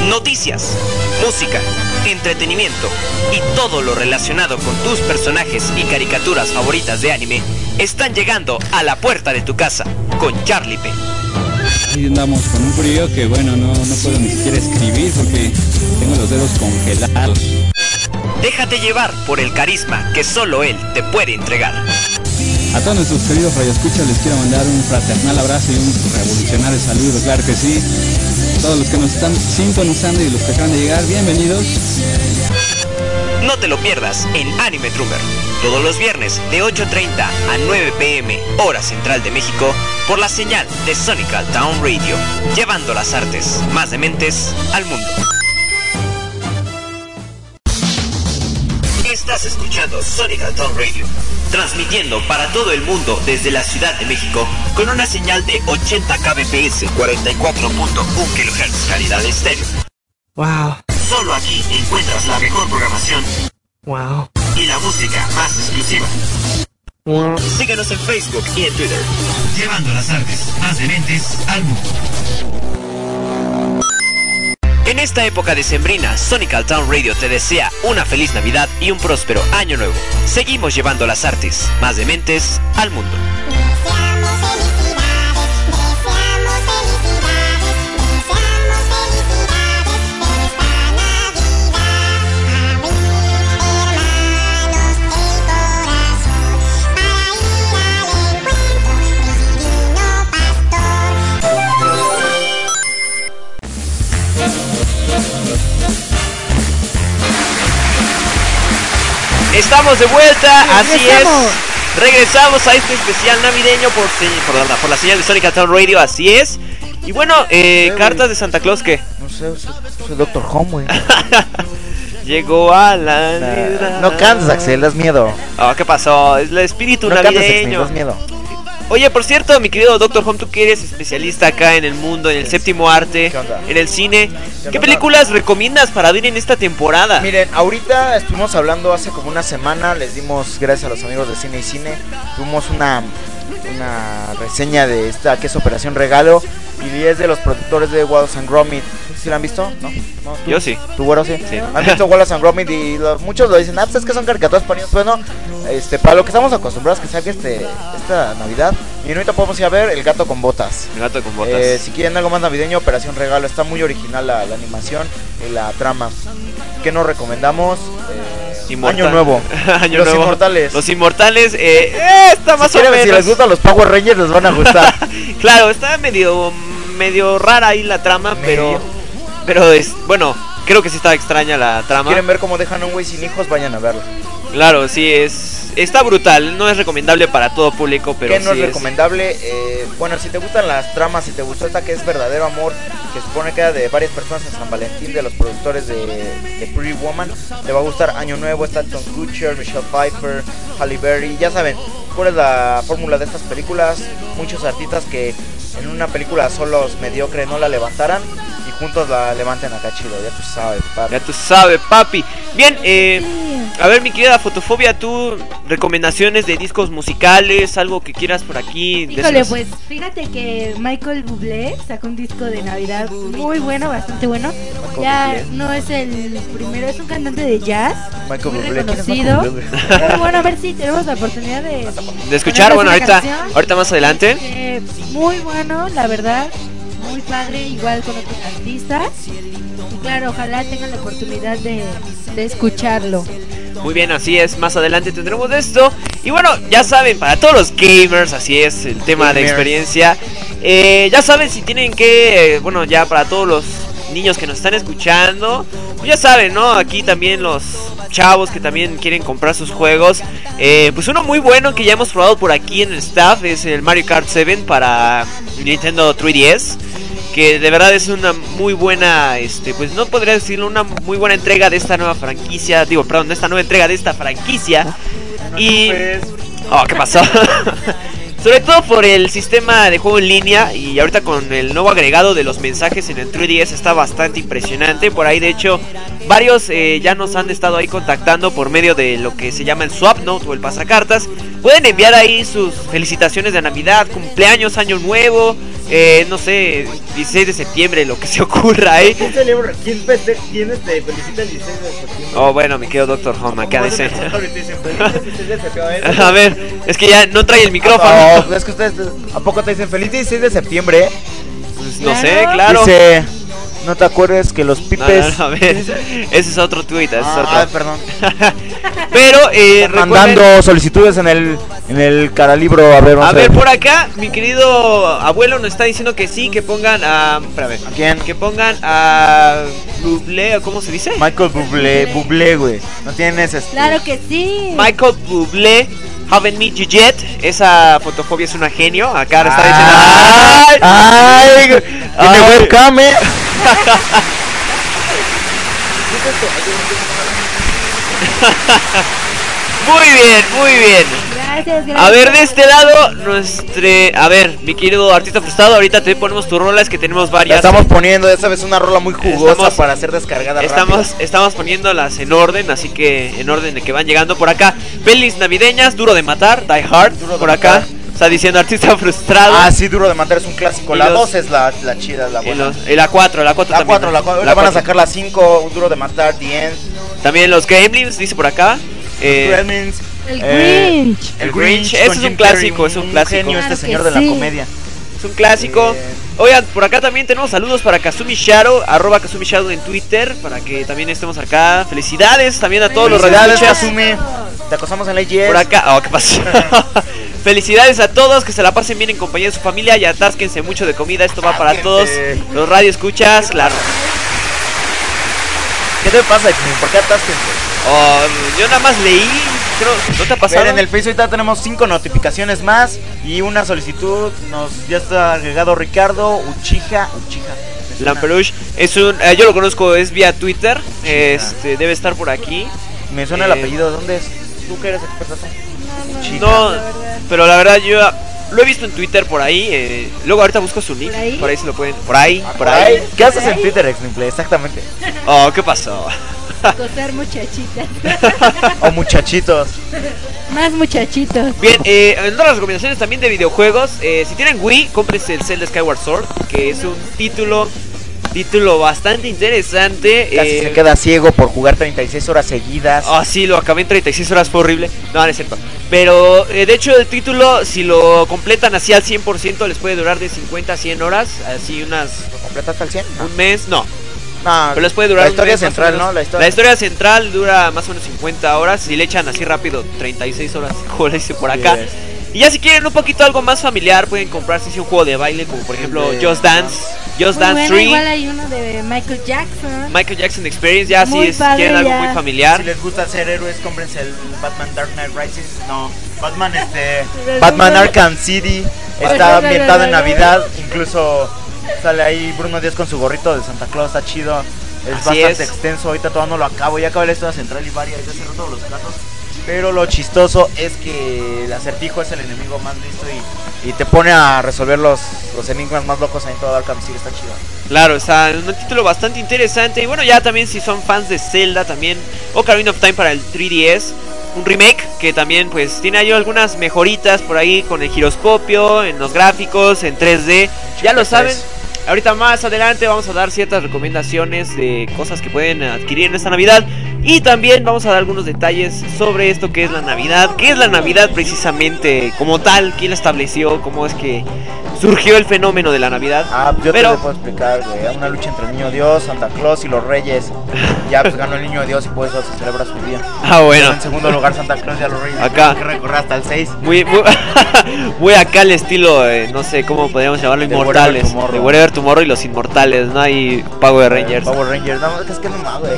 S1: Noticias, música, entretenimiento y todo lo relacionado con tus personajes y caricaturas favoritas de anime están llegando a la puerta de tu casa con Charlie P.
S15: Ahí andamos con un frío que bueno, no, no puedo ni siquiera escribir porque tengo los dedos congelados.
S1: Déjate llevar por el carisma que solo él te puede entregar.
S15: A todos nuestros queridos radioescuchas les quiero mandar un fraternal abrazo y un revolucionario saludo, claro que sí. Todos los que nos están sintonizando y los que acaban de llegar, bienvenidos.
S1: No te lo pierdas en Anime Drummer, todos los viernes de 8.30 a 9 pm, hora central de México, por la señal de Sonical Town Radio, llevando las artes más dementes al mundo. Estás escuchando Sonical Town Radio, transmitiendo para todo el mundo desde la Ciudad de México con una señal de 80 kbps, 44.1 kHz calidad estéreo.
S13: Wow.
S1: Solo aquí encuentras la mejor programación
S13: Wow.
S1: y la música más exclusiva.
S13: Wow.
S1: Síguenos en Facebook y en Twitter, llevando las artes más dementes al mundo. En esta época decembrina, Sonical Town Radio te desea una feliz Navidad y un próspero año nuevo. Seguimos llevando las artes más dementes al mundo. Estamos de vuelta, así
S13: Regresamos.
S1: es. Regresamos a este especial navideño por, por, la, por la señal de Sonic Town Radio, así es. Y bueno, eh, cartas de Santa Claus que
S3: No sé, soy, soy Doctor Home, güey. [LAUGHS]
S1: llegó a la Navidad.
S3: No cantes, Axel, das miedo.
S1: Oh, ¿qué pasó? Es el espíritu
S3: No cantes, Axel,
S1: navideño.
S3: das miedo.
S1: Oye, por cierto, mi querido Doctor Home, tú que eres especialista acá en el mundo, en el séptimo arte, en el cine, ¿qué películas recomiendas para ver en esta temporada?
S3: Miren, ahorita estuvimos hablando hace como una semana, les dimos, gracias a los amigos de Cine y Cine, tuvimos una, una reseña de esta que es Operación Regalo y es de los productores de Wallace and Gromit. ¿Sí la han visto? ¿No? ¿No? ¿Tú?
S1: Yo sí.
S3: ¿Tu güero sí?
S1: Sí.
S3: ¿Han visto Wallace and Gromit? Y lo- muchos lo dicen, ah, pues es que son caricaturas para niños. Pues no, este, para lo que estamos acostumbrados que salga este, esta Navidad. Y ahorita podemos ir a ver El Gato con Botas.
S1: El gato con botas.
S3: Eh, si quieren algo más navideño, Operación Regalo. Está muy original la, la animación y la trama. ¿Qué nos recomendamos? Eh,
S1: Inmortal.
S3: Año Nuevo. [LAUGHS]
S1: Año
S3: Los
S1: Nuevo.
S3: Inmortales.
S1: Los Inmortales, eh, eh, está más
S3: si,
S1: o
S3: quieren-
S1: menos.
S3: si les gustan los Power Rangers, les van a gustar. [LAUGHS]
S1: Claro, está medio medio rara ahí la trama, pero
S3: Medio.
S1: pero es bueno, creo que sí está extraña la trama.
S3: quieren ver cómo dejan a un güey sin hijos, vayan a verlo.
S1: Claro, sí es está brutal. No es recomendable para todo público, pero
S3: que no
S1: sí
S3: es recomendable. eh, bueno, si te gustan las tramas, si te gustó esta que es verdadero amor, que supone que era de varias personas en San Valentín, de los productores de, de Pretty Woman, te va a gustar Año Nuevo, está Tom Kutcher, Michelle Pfeiffer, Halle Berry, ya saben cuál es la fórmula de estas películas. Muchos artistas que en una película solos mediocre no la levantaran juntos la levanten acá chido, ya tú sabes, papi.
S1: Ya tú sabes, papi. Bien, eh, a ver, mi querida Fotofobia, tú, recomendaciones de discos musicales, algo que quieras por aquí.
S4: Híjole, pues fíjate que Michael Bublé sacó un disco de Navidad muy bueno, bastante bueno. ya
S3: Bublé.
S4: no es el primero, es un cantante de jazz
S3: Michael
S4: muy
S3: Bublé, ¿quién es
S4: reconocido.
S3: Michael Bublé?
S4: Pero bueno, a ver si tenemos la oportunidad de,
S1: De escuchar, bueno, ahorita,
S4: canción.
S1: ahorita más adelante.
S4: Eh, muy bueno, la verdad. Muy padre, igual con otros artistas. Y claro, ojalá tengan la oportunidad de, de escucharlo.
S1: Muy bien, así es. Más adelante tendremos esto. Y bueno, ya saben, para todos los gamers, así es el tema de experiencia. Eh, ya saben si tienen que, eh, bueno, ya para todos los niños que nos están escuchando, pues ya saben, ¿no? Aquí también los chavos que también quieren comprar sus juegos. Eh, pues uno muy bueno que ya hemos probado por aquí en el staff es el Mario Kart 7 para Nintendo 3DS que de verdad es una muy buena, este, pues no podría decirlo, una muy buena entrega de esta nueva franquicia, digo, perdón, de esta nueva entrega de esta franquicia. Y... Oh, ¿qué pasó? [LAUGHS] Sobre todo por el sistema de juego en línea y ahorita con el nuevo agregado de los mensajes en el 3DS está bastante impresionante. Por ahí de hecho varios eh, ya nos han estado ahí contactando por medio de lo que se llama el Swap Note o el pasacartas. Pueden enviar ahí sus felicitaciones de Navidad, cumpleaños, año nuevo, eh, no sé, 16 de septiembre, lo que se ocurra ahí.
S3: ¿Quién celebra? ¿Quién, quién este, felicita el 16 de septiembre?
S1: Oh, bueno, me quedo Doctor Home acá dice.
S3: Feliz 16 de septiembre. [LAUGHS]
S1: A ver, es que ya no trae el micrófono.
S3: No, es que ustedes, ¿a poco te dicen feliz 16 de septiembre?
S1: Pues no sé, claro.
S3: Dice, no te acuerdes que los pipes...
S1: no, no, a ver, ese es otro tweet, ese es
S3: Ah,
S1: otro.
S3: ah, perdón. [LAUGHS]
S1: Pero, eh, recuerden-
S3: Mandando solicitudes en el, en el caralibro, a ver, vamos
S1: A ver, por acá, mi querido abuelo nos está diciendo que sí, que pongan a. Espérame.
S3: ¿A quién?
S1: Que pongan a. Bublé, ¿o ¿cómo se dice?
S3: Michael Bublé, Bublé, güey. No tienes este...
S4: Claro que sí.
S1: Michael Bublé, Haven't Meet You Yet. Esa fotofobia es una genio. Acá está diciendo.
S3: ¡Ay! ¡Ay! Tiene
S1: Ay.
S3: webcam, eh. [LAUGHS]
S1: Muy bien, muy bien.
S4: Gracias, gracias.
S1: A ver, de este lado, nuestro. A ver, mi querido artista frustrado, ahorita te ponemos tu rola, es que tenemos
S3: La
S1: varias.
S3: estamos poniendo, ya sabes, una rola muy jugosa
S1: Estamos-
S3: para ser descargada
S1: Estamos,
S3: rápido.
S1: estamos poniéndolas en orden, así que en orden de que van llegando por acá. Pelis navideñas, duro de matar, Die Hard,
S3: Duro de
S1: por acá.
S3: matar.
S1: Está diciendo artista frustrado.
S3: Ah, sí, Duro de Matar es un clásico.
S1: Y
S3: La
S1: los-
S3: 2 es la, la chida, la
S1: y,
S3: buena.
S1: los- y la 4, la 4
S3: La
S1: también.
S3: 4, la 4.
S1: La
S3: van a sacar la 5, Duro de Matar, The End.
S1: También los Gremlins, dice por acá. Eh,
S3: Gremlins.
S4: El
S3: eh,
S4: Grinch.
S1: El
S3: El
S1: Grinch,
S3: Grinch,
S1: ese es un clásico, es un clásico.
S3: genio este señor de la comedia.
S1: Es un clásico. Oigan, por acá también tenemos saludos para Kazumi Shadow, arroba Kazumi Shadow en Twitter, para que también estemos acá. Felicidades también a todos los radioescuchas.
S3: Kazumi. Te acosamos en la IGS.
S1: Por acá, oh, ¿qué pasó? [LAUGHS] Felicidades a todos, que se la pasen bien en compañía de su familia y atásquense mucho de comida. Esto va para todos los radioescuchas. Claro.
S3: ¿Qué te pasa? ¿Por qué atasques?
S1: Oh, yo nada más leí, creo, ¿no te ha pasado?
S3: En el Facebook ahorita tenemos 5 notificaciones más y una solicitud. Nos ya está agregado Ricardo Uchija. Uchija.
S1: Lamperouche es un, eh, yo lo conozco, es vía Twitter, este, debe estar por aquí.
S3: Me suena el
S1: Eh,
S3: apellido. ¿Dónde es? ¿Tú que eres experto? Uchija.
S1: No, pero la verdad yo lo he visto en Twitter por ahí, eh, luego ahorita busco su nick,
S4: ¿Por ahí?
S1: por ahí se lo pueden, por ahí, por
S3: Por
S1: ahí.
S3: ahí. ¿Qué haces en Twitter, Exnimple? Exactamente. [LAUGHS]
S1: Oh, ¿qué pasó?
S4: Acosar muchachitas. [LAUGHS]
S3: O muchachitos.
S4: Más muchachitos.
S1: Bien, eh, en otras recomendaciones también de videojuegos, eh, si tienen Wii, cómprense el Zelda Skyward Sword, que es un título, título bastante interesante.
S3: Casi
S1: eh,
S3: se queda ciego por jugar 36 horas seguidas.
S1: Ah, sí, lo acabé en 36 horas, fue horrible. No, no es cierto. Pero eh, de hecho, el título, si lo completan así al 100%, les puede durar de 50 a 100 horas. Así unas.
S3: ¿Lo completaste al 100?
S1: Un mes, no.
S3: No,
S1: Pero les puede durar
S3: la historia
S1: mes,
S3: central,
S1: menos.
S3: ¿no? La historia,
S1: La historia central dura más o menos 50 horas. Si le echan así rápido, 36 horas, [LAUGHS] como le dice por acá.
S3: Yes.
S1: Y ya si quieren un poquito algo más familiar, pueden comprarse un juego de baile, como por ejemplo
S3: de-
S1: Just Dance, Just
S4: Muy
S1: Dance
S4: bueno,
S1: 3,
S4: igual hay uno de Michael Jackson.
S1: Michael Jackson Experience, ya
S4: Muy
S1: si es,
S4: padre,
S1: quieren algo muy familiar.
S3: Si les gusta ser héroes, cómprense el Batman Dark Knight Rises. No, Batman este. [LAUGHS] Batman Arkham City. Está ambientado en Navidad. Incluso sale ahí Bruno Díaz con su gorrito de Santa Claus. Está chido. Es
S1: Así
S3: bastante
S1: es.
S3: extenso. Ahorita todavía no lo acabo. Ya acabé la historia central y varias. Ya todos los casos. Pero lo chistoso es que el acertijo es el enemigo más listo y, y te pone a resolver los, los enigmas más locos ahí en todo Arkham City. Está chido.
S1: Claro, está un título bastante interesante. Y bueno, ya también si son fans de Zelda, también Ocarina of Time para el 3DS. Un remake que también pues tiene ahí algunas mejoritas por ahí con el giroscopio, en los gráficos, en 3D. Ya lo saben. Ahorita más adelante vamos a dar ciertas recomendaciones de cosas que pueden adquirir en esta Navidad. Y también vamos a dar algunos detalles sobre esto que es la Navidad. ¿Qué es la Navidad precisamente como tal? ¿Quién la estableció? ¿Cómo es que surgió el fenómeno de la Navidad?
S3: Ah, yo
S1: Pero-
S3: te lo puedo explicar, güey. Una lucha entre el niño Dios, Santa Claus y los reyes. Ya pues ganó el niño Dios y por eso se celebra su día.
S1: Ah, bueno.
S3: En segundo lugar Santa Claus y a los reyes.
S1: Acá.
S3: Que recorrer hasta el 6.
S1: Muy, muy, [LAUGHS] muy acá el estilo, eh, no sé cómo podríamos llamarlo,
S3: De
S1: inmortales.
S3: Wherever Tomorrow.
S1: De Wherever Tomorrow y los inmortales, ¿no? hay Power Rangers.
S3: Power Rangers. No, es que no más, güey.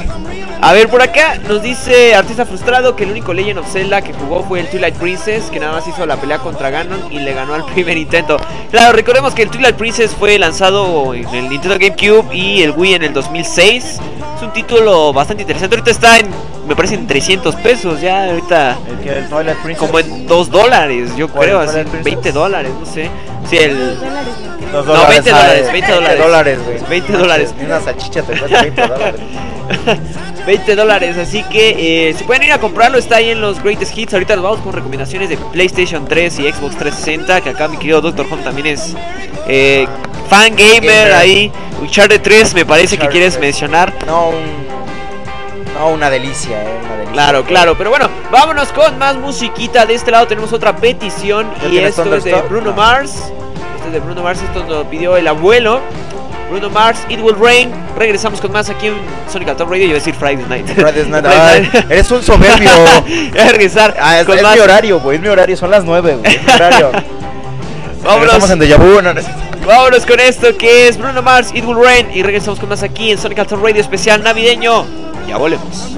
S1: A ver, por acá nos dice Artista Frustrado que el único Legend of Zelda que jugó fue el Twilight Princess, que nada más hizo la pelea contra Ganon y le ganó al [LAUGHS] primer intento. Claro, recordemos que el Twilight Princess fue lanzado en el Nintendo GameCube y el Wii en el 2006. Es un título bastante interesante. Ahorita está en, me parece, en 300 pesos ya. Ahorita
S3: El que el Twilight Princess.
S1: como en 2 dólares, yo
S3: ¿Cuál,
S1: creo, así,
S3: Twilight Princess?
S1: 20 dólares, no sé. Sí, el... No, 20
S3: ah,
S1: dólares,
S3: eh,
S1: 20 dólares.
S3: dólares, güey.
S1: 20 dólares.
S3: Una salchicha te cuesta 20 dólares. [LAUGHS]
S1: 20 dólares, así que eh, si pueden ir a comprarlo, está ahí en los Greatest Hits. Ahorita nos vamos con recomendaciones de PlayStation 3 y Xbox 360, que acá mi querido Dr. Home también es eh, fan gamer, ahí. Uncharted 3 me parece que quieres
S3: 3.
S1: mencionar.
S3: No, un. No, una delicia, eh. Una delicia.
S1: Claro, claro, pero bueno, vámonos con más musiquita. De este lado tenemos otra petición
S3: ¿Ya
S1: y esto es de? Bruno
S3: No.
S1: Mars. Esto es de Bruno Mars, esto nos lo pidió el abuelo. Bruno Mars, It Will Rain. Regresamos con más aquí en Sonic Top Radio. Yo iba a decir Friday Night.
S3: Friday Night.
S1: Friday
S3: Ay, eres un soberbio. [LAUGHS]
S1: Voy a regresar
S3: Ah, es,
S1: con
S3: es
S1: más.
S3: mi horario, güey. Es mi horario. Son las 9, güey. Es mi horario. [LAUGHS]
S1: Vámonos.
S3: Estamos en Deja Vu. no,
S1: Vámonos con esto que es Bruno Mars, It Will Rain. Y regresamos con más aquí en Sonic Top Radio especial navideño. Ya volvemos.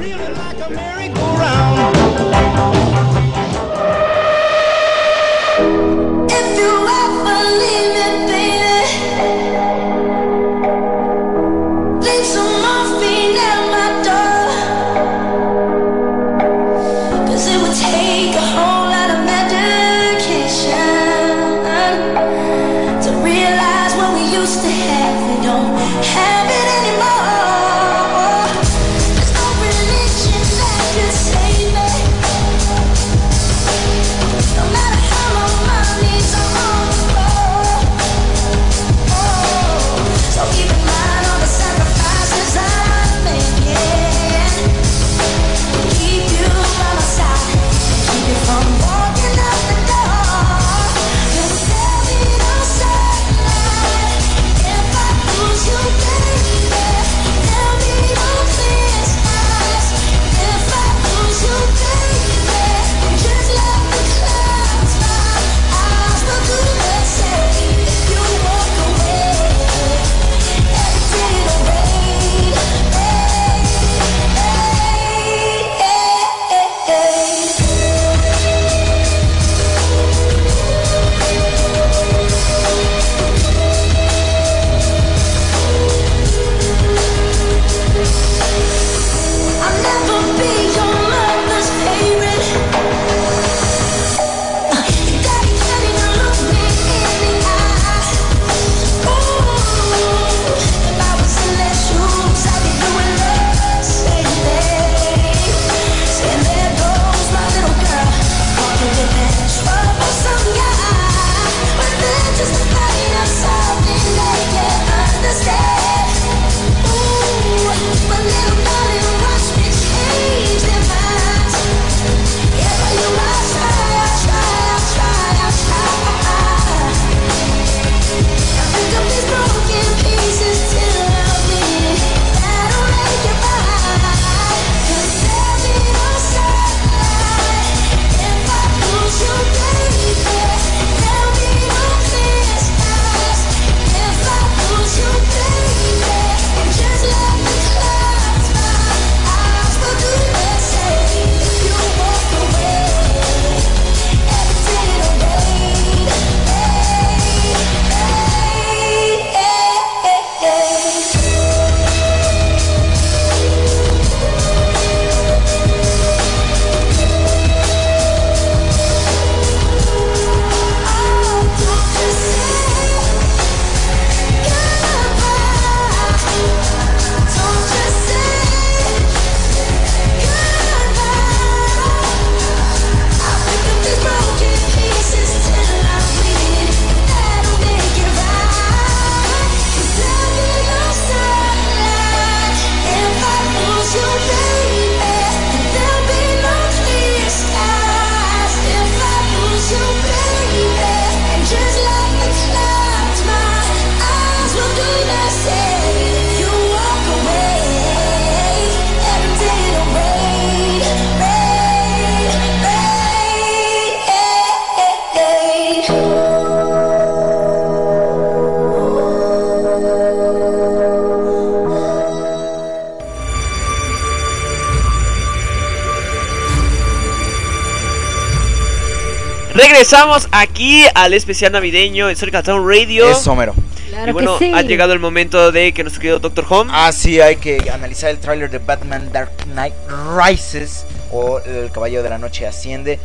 S1: Regresamos aquí al especial navideño en Sonic Town Radio.
S3: Es Homero.
S4: Claro
S1: y bueno,
S4: que sí.
S1: ha llegado el momento de que nuestro querido Doctor Home.
S3: Ah, sí, hay que analizar el tráiler de Batman Dark Knight Rises o El Caballero de la Noche Asciende.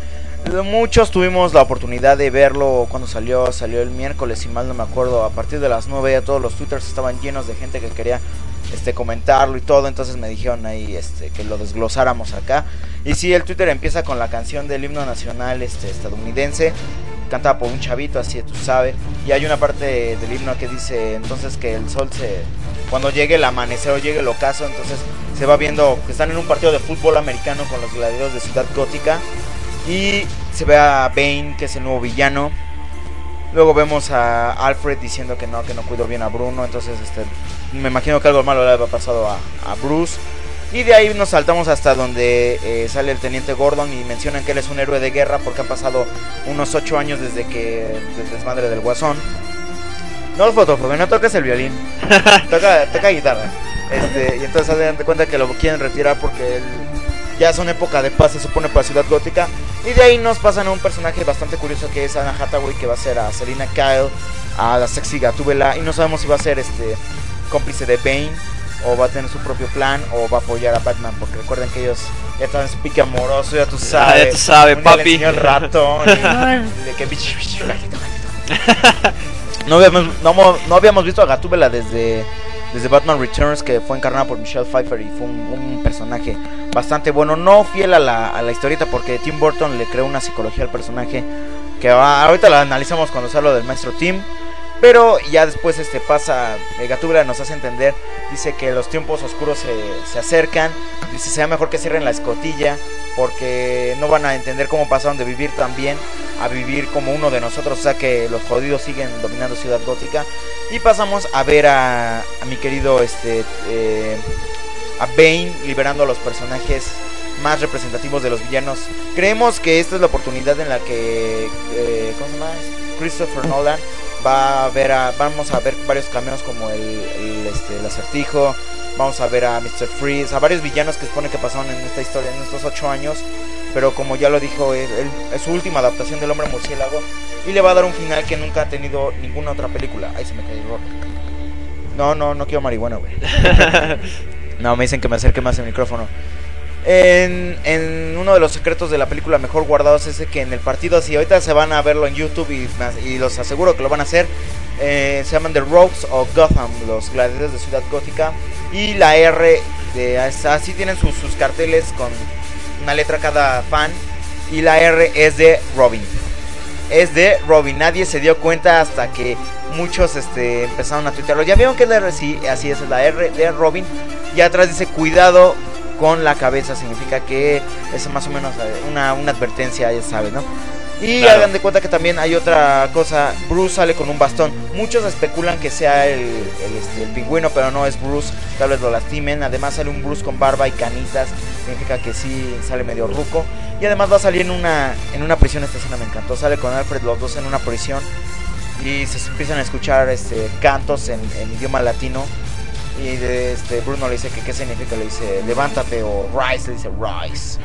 S3: Muchos tuvimos la oportunidad de verlo cuando salió, salió el miércoles, si mal no me acuerdo, a partir de las 9 todos los twitters estaban llenos de gente que quería este comentarlo y todo, entonces me dijeron ahí este que lo desglosáramos acá. Y sí, el Twitter empieza con la canción del himno nacional este estadounidense, cantada por un chavito, así tú sabes, y hay una parte del himno que dice entonces que el sol se cuando llegue el amanecer o llegue el ocaso, entonces se va viendo que están en un partido de fútbol americano con los gladiadores de Ciudad Gótica y se ve a Bane, que es el nuevo villano. Luego vemos a Alfred diciendo que no, que no cuidó bien a Bruno. Entonces, este, me imagino que algo malo le había pasado a, a Bruce. Y de ahí nos saltamos hasta donde eh, sale el teniente Gordon y mencionan que él es un héroe de guerra porque han pasado unos 8 años desde que del desmadre del guasón. No, fotofobia, no toques el violín. [LAUGHS] toca, toca guitarra. Este, y entonces se dan cuenta que lo quieren retirar porque él ya son época de paz, se supone, para Ciudad Gótica. Y de ahí nos pasan a un personaje bastante curioso que es Anna Hathaway, que va a ser a Selina Kyle, a la sexy Gatúbela. Y no sabemos si va a ser este cómplice de Bane, o va a tener su propio plan, o va a apoyar a Batman. Porque recuerden que ellos ya están en su pique amoroso, ya tú sabes.
S1: Ah, ya tú sabes, papi.
S3: el ratón. y- [LAUGHS] y de que. No habíamos, no, mo- no habíamos visto a Gatúbela desde, desde Batman Returns, que fue encarnada por Michelle Pfeiffer y fue un, un personaje bastante bueno. No fiel a la, a la historieta, porque Tim Burton le creó una psicología al personaje que va- ahorita la analizamos cuando sale lo del maestro Tim. Pero ya después este pasa, Gatúbela nos hace entender, dice que los tiempos oscuros se, se acercan, dice sea mejor que cierren la escotilla, porque no van a entender cómo pasaron de vivir tan bien a vivir como uno de nosotros, o sea que los jodidos siguen dominando Ciudad Gótica. Y pasamos a ver a, a mi querido este eh, a Bane liberando a los personajes más representativos de los villanos. Creemos que esta es la oportunidad en la que eh, ¿cómo se llama? Christopher Nolan va a ver a, vamos a ver varios cameos como el, el, este, el acertijo, vamos a ver a Mr. Freeze, a varios villanos que se supone que pasaron en esta historia en estos ocho años, pero como ya lo dijo, él- él- es su última adaptación del hombre murciélago y le va a dar un final que nunca ha tenido ninguna otra película. Ahí se me cayó. No, no, no quiero marihuana, güey. [LAUGHS] no, me dicen que me acerque más el micrófono. En, uno de los secretos de la película mejor guardados es que en el partido, si ahorita se van a verlo en YouTube y, los aseguro que lo van a hacer, eh, se llaman The Rogues of Gotham, los gladiadores de Ciudad Gótica. Y la R, de, así tienen sus, sus carteles con una letra cada fan. Y la R es de Robin. Es de Robin. Nadie se dio cuenta hasta que muchos este, empezaron a tuitearlo. Ya vieron que la R, sí, así es la R de Robin. Y atrás dice cuidado con la cabeza. Significa que es más o menos eh, una, una advertencia, ya saben, ¿no? Y
S1: Claro.
S3: hagan de cuenta que también hay otra cosa. Bruce sale con un bastón. Muchos especulan que sea el, el, este, el pingüino, pero no es Bruce. Tal vez lo lastimen. Además sale un Bruce con barba y canitas. Significa que sí sale medio ruco. Y además va a salir en una, en una prisión. Esta escena me encantó. Sale con Alfred los dos en una prisión. Y se empiezan a escuchar este, cantos en, en idioma latino. Y de, este, Bruno le dice que qué significa. Le dice levántate o rise. Le dice rise.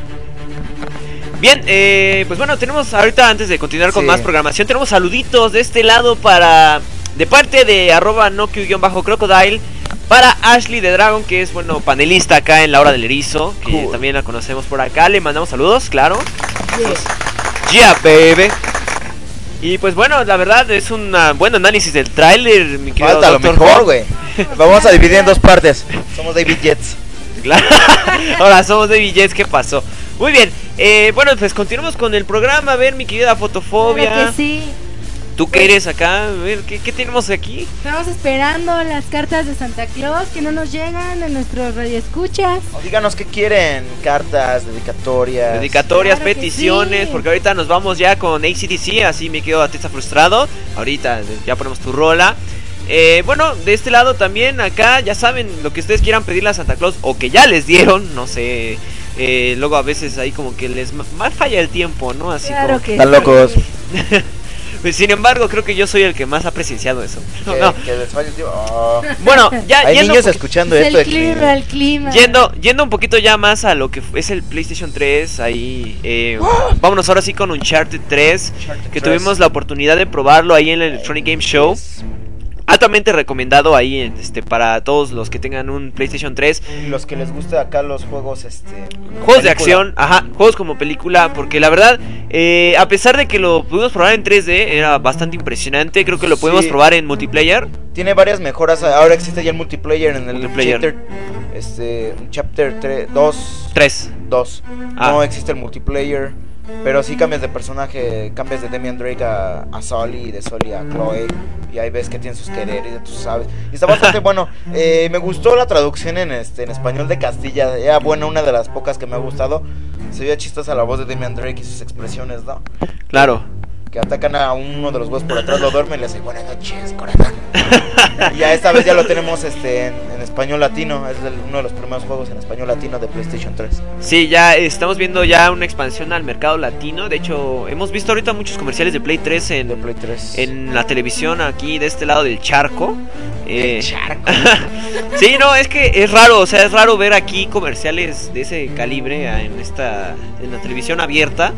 S1: Bien, eh, pues bueno, tenemos ahorita antes de continuar con
S3: Sí.
S1: más programación, tenemos saluditos de este lado para de parte de arroba Nokia-crocodile para Ashley de Dragon, que es bueno panelista acá en la hora del erizo, que
S3: Cool.
S1: también la conocemos por acá. Le mandamos saludos, claro. Yeah, baby. Y pues bueno, la verdad es un ah, buen análisis del tráiler, mi querido
S3: Falta lo
S1: Dr.
S3: mejor, güey. Vamos a dividir en dos partes. [LAUGHS] Somos David Jets.
S1: Claro. [LAUGHS] Ahora somos de Jets, ¿qué pasó? Muy bien, eh, bueno, pues continuamos con el programa. A ver, mi querida fotofobia.
S4: Claro que sí.
S1: ¿Tú qué eres acá? A ver, ¿qué, qué tenemos aquí?
S4: Estamos esperando las cartas de Santa Claus que no nos llegan a nuestros radioescuchas.
S3: O díganos qué quieren. Cartas, dedicatorias.
S1: Dedicatorias,
S4: Claro
S1: peticiones,
S4: sí.
S1: porque ahorita nos vamos ya con ACDC, así me quedo artista frustrado. Ahorita ya ponemos tu rola. Eh, bueno, de este lado también, acá ya saben lo que ustedes quieran pedirle a Santa Claus o que ya les dieron, no sé. eh, luego a veces ahí como que les mal falla el tiempo, ¿no? Así
S4: Claro
S1: como
S4: que
S3: Están
S4: sí.
S3: locos. [LAUGHS]
S1: Pues, [LAUGHS] sin embargo, creo que yo soy el que más ha presenciado eso.
S3: Que,
S1: No.
S3: que les falle el tío. Oh. [LAUGHS]
S1: Bueno, ya
S3: Hay
S1: yendo
S3: niños escuchando
S4: Es
S3: esto.
S4: el clima, el clima.
S1: Yendo, yendo un poquito ya más a lo que es el PlayStation 3, ahí eh, vámonos ahora sí con Uncharted 3, que
S3: 3.
S1: tuvimos la oportunidad de probarlo ahí en el Electronic Game Show. Altamente recomendado ahí en, este para todos los que tengan un PlayStation 3.
S3: Y los que les gusta acá los juegos, este.
S1: Juegos de acción, ajá, juegos como película, porque la verdad, eh, a pesar de que lo pudimos probar en 3D, era bastante impresionante, creo que lo pudimos
S3: Sí.
S1: probar en multiplayer.
S3: Tiene varias mejoras. Ahora existe ya el multiplayer en el
S1: Multiplayer.
S3: Chapter, este, Chapter 3, 2.
S1: 3.
S3: 2.
S1: Ah.
S3: No existe el multiplayer. Pero sí cambias de personaje, cambias de Damian Drake a, a Sully, de Sully a Chloe. Y ahí ves que tiene sus quereres, tú sabes. Y está bastante bueno. Eh, me gustó la traducción en este en español de Castilla. Era buena, una de las pocas que me ha gustado. Se veía chistosa la voz de Damian Drake y sus expresiones, ¿no?
S1: Claro.
S3: Que atacan a uno de los huevos por atrás, lo duermen y le dicen buenas noches, corazón. y ya esta vez ya lo tenemos este en, en español latino. Es el- uno de los primeros juegos en español latino de PlayStation 3.
S1: Sí, ya estamos viendo ya una expansión al mercado latino. De hecho, hemos visto ahorita muchos comerciales de Play 3 en,
S3: Play 3.
S1: en la televisión aquí de este lado del charco. Eh,
S3: charco. [LAUGHS]
S1: sí, no, es que es raro, o sea, es raro ver aquí comerciales de ese calibre en esta en la televisión abierta.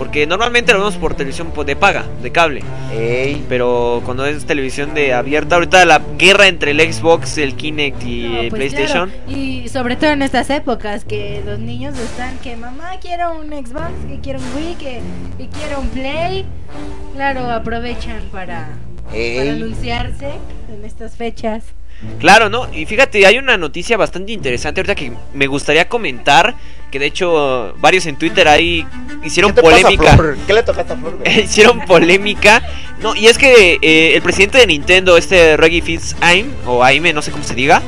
S1: Porque normalmente lo vemos por televisión de paga, de cable.
S3: Ey.
S1: Pero cuando es televisión de abierta, ahorita la guerra entre el Xbox, el Kinect y
S4: No,
S1: el
S4: pues
S1: PlayStation.
S4: claro, Y sobre todo en estas épocas que los niños están que mamá quiero un Xbox, que quiero un Wii, que, que quiero un Play. Claro, aprovechan para, anunciarse en estas fechas.
S1: Claro, ¿no? Y fíjate, hay una noticia bastante interesante ahorita que me gustaría comentar, que de hecho varios en Twitter ahí hicieron
S3: ¿Qué te pasa,
S1: polémica.
S3: Flor? ¿Qué le tocaste a Flor? güey? [LAUGHS]
S1: hicieron polémica. No, y es que eh, el presidente de Nintendo, este Reggie Fils-Aime, o Aime, no sé cómo se diga,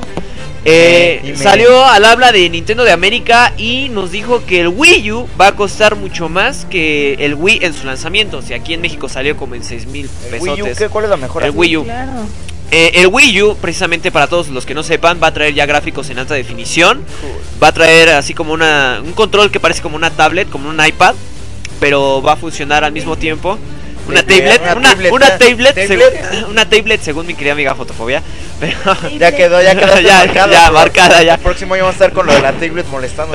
S1: eh, salió al habla de Nintendo de América y nos dijo que el Wii U va a costar mucho más que el Wii en su lanzamiento. O sea, aquí en México salió como en 6 mil
S3: ¿El
S1: pesos.
S3: Wii U? ¿qué- ¿Cuál es la mejora?
S1: El Wii U.
S4: Claro.
S1: Eh, el Wii U, precisamente para todos los que no sepan, va a traer ya gráficos en alta definición. Va a traer así como una, un control que parece como una tablet, como un iPad, pero va a funcionar al mismo tiempo. Una
S3: Tablet, una
S1: una,
S3: tablet,
S1: una
S3: una
S1: tablet,
S3: tablet.
S1: seg- [LAUGHS] una tablet según mi querida amiga Fotofobia. [LAUGHS] Pero
S3: Ya quedó, ya quedó. [LAUGHS]
S1: Ya,
S3: marcado,
S1: ya, marcada, ya.
S3: El próximo año vamos a estar con lo de la tablet molestando.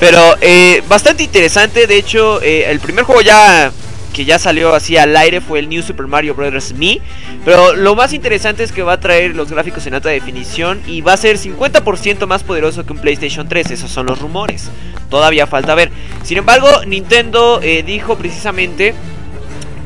S1: Pero eh, bastante interesante, de hecho, eh, el primer juego ya que ya salió así al aire fue el New Super Mario Bros. Me. Pero lo más interesante es que va a traer los gráficos en alta definición y va a ser 50% más poderoso que un PlayStation 3. Esos son los rumores. Todavía falta ver. Sin embargo, Nintendo eh, dijo precisamente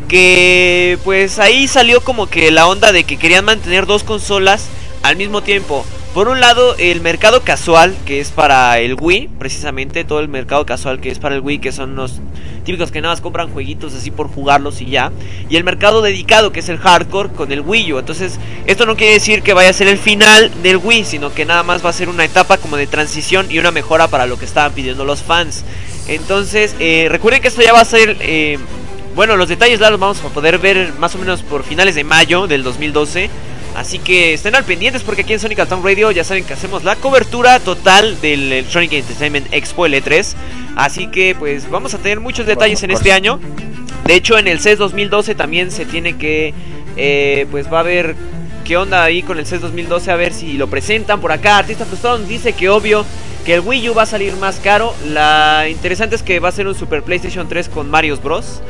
S1: que pues ahí salió como que la onda de que querían mantener dos consolas al mismo tiempo. Por un lado, el mercado casual, que es para el Wii, precisamente todo el mercado casual que es para el Wii, que son los típicos que nada más compran jueguitos así por jugarlos y ya. Y el mercado dedicado, que es el hardcore, con el Wii U. Entonces, esto no quiere decir que vaya a ser el final del Wii, sino que nada más va a ser una etapa como de transición y una mejora para lo que estaban pidiendo los fans. Entonces, eh, recuerden que esto ya va a ser... eh, bueno, los detalles ya los vamos a poder ver más o menos por finales de mayo del 2012. Así que estén al pendientes porque aquí en Sonic Town Radio ya saben que hacemos la cobertura total del Electronic Entertainment Expo L3. Así que pues vamos a tener muchos detalles en este año. De hecho en el CES 2012 también se tiene que eh, pues va a haber qué onda ahí con el CES 2012 a ver si lo presentan por acá. Artista Frustrado nos dice que obvio que el Wii U va a salir más caro. La interesante es que va a ser un Super PlayStation 3 con Mario Bros.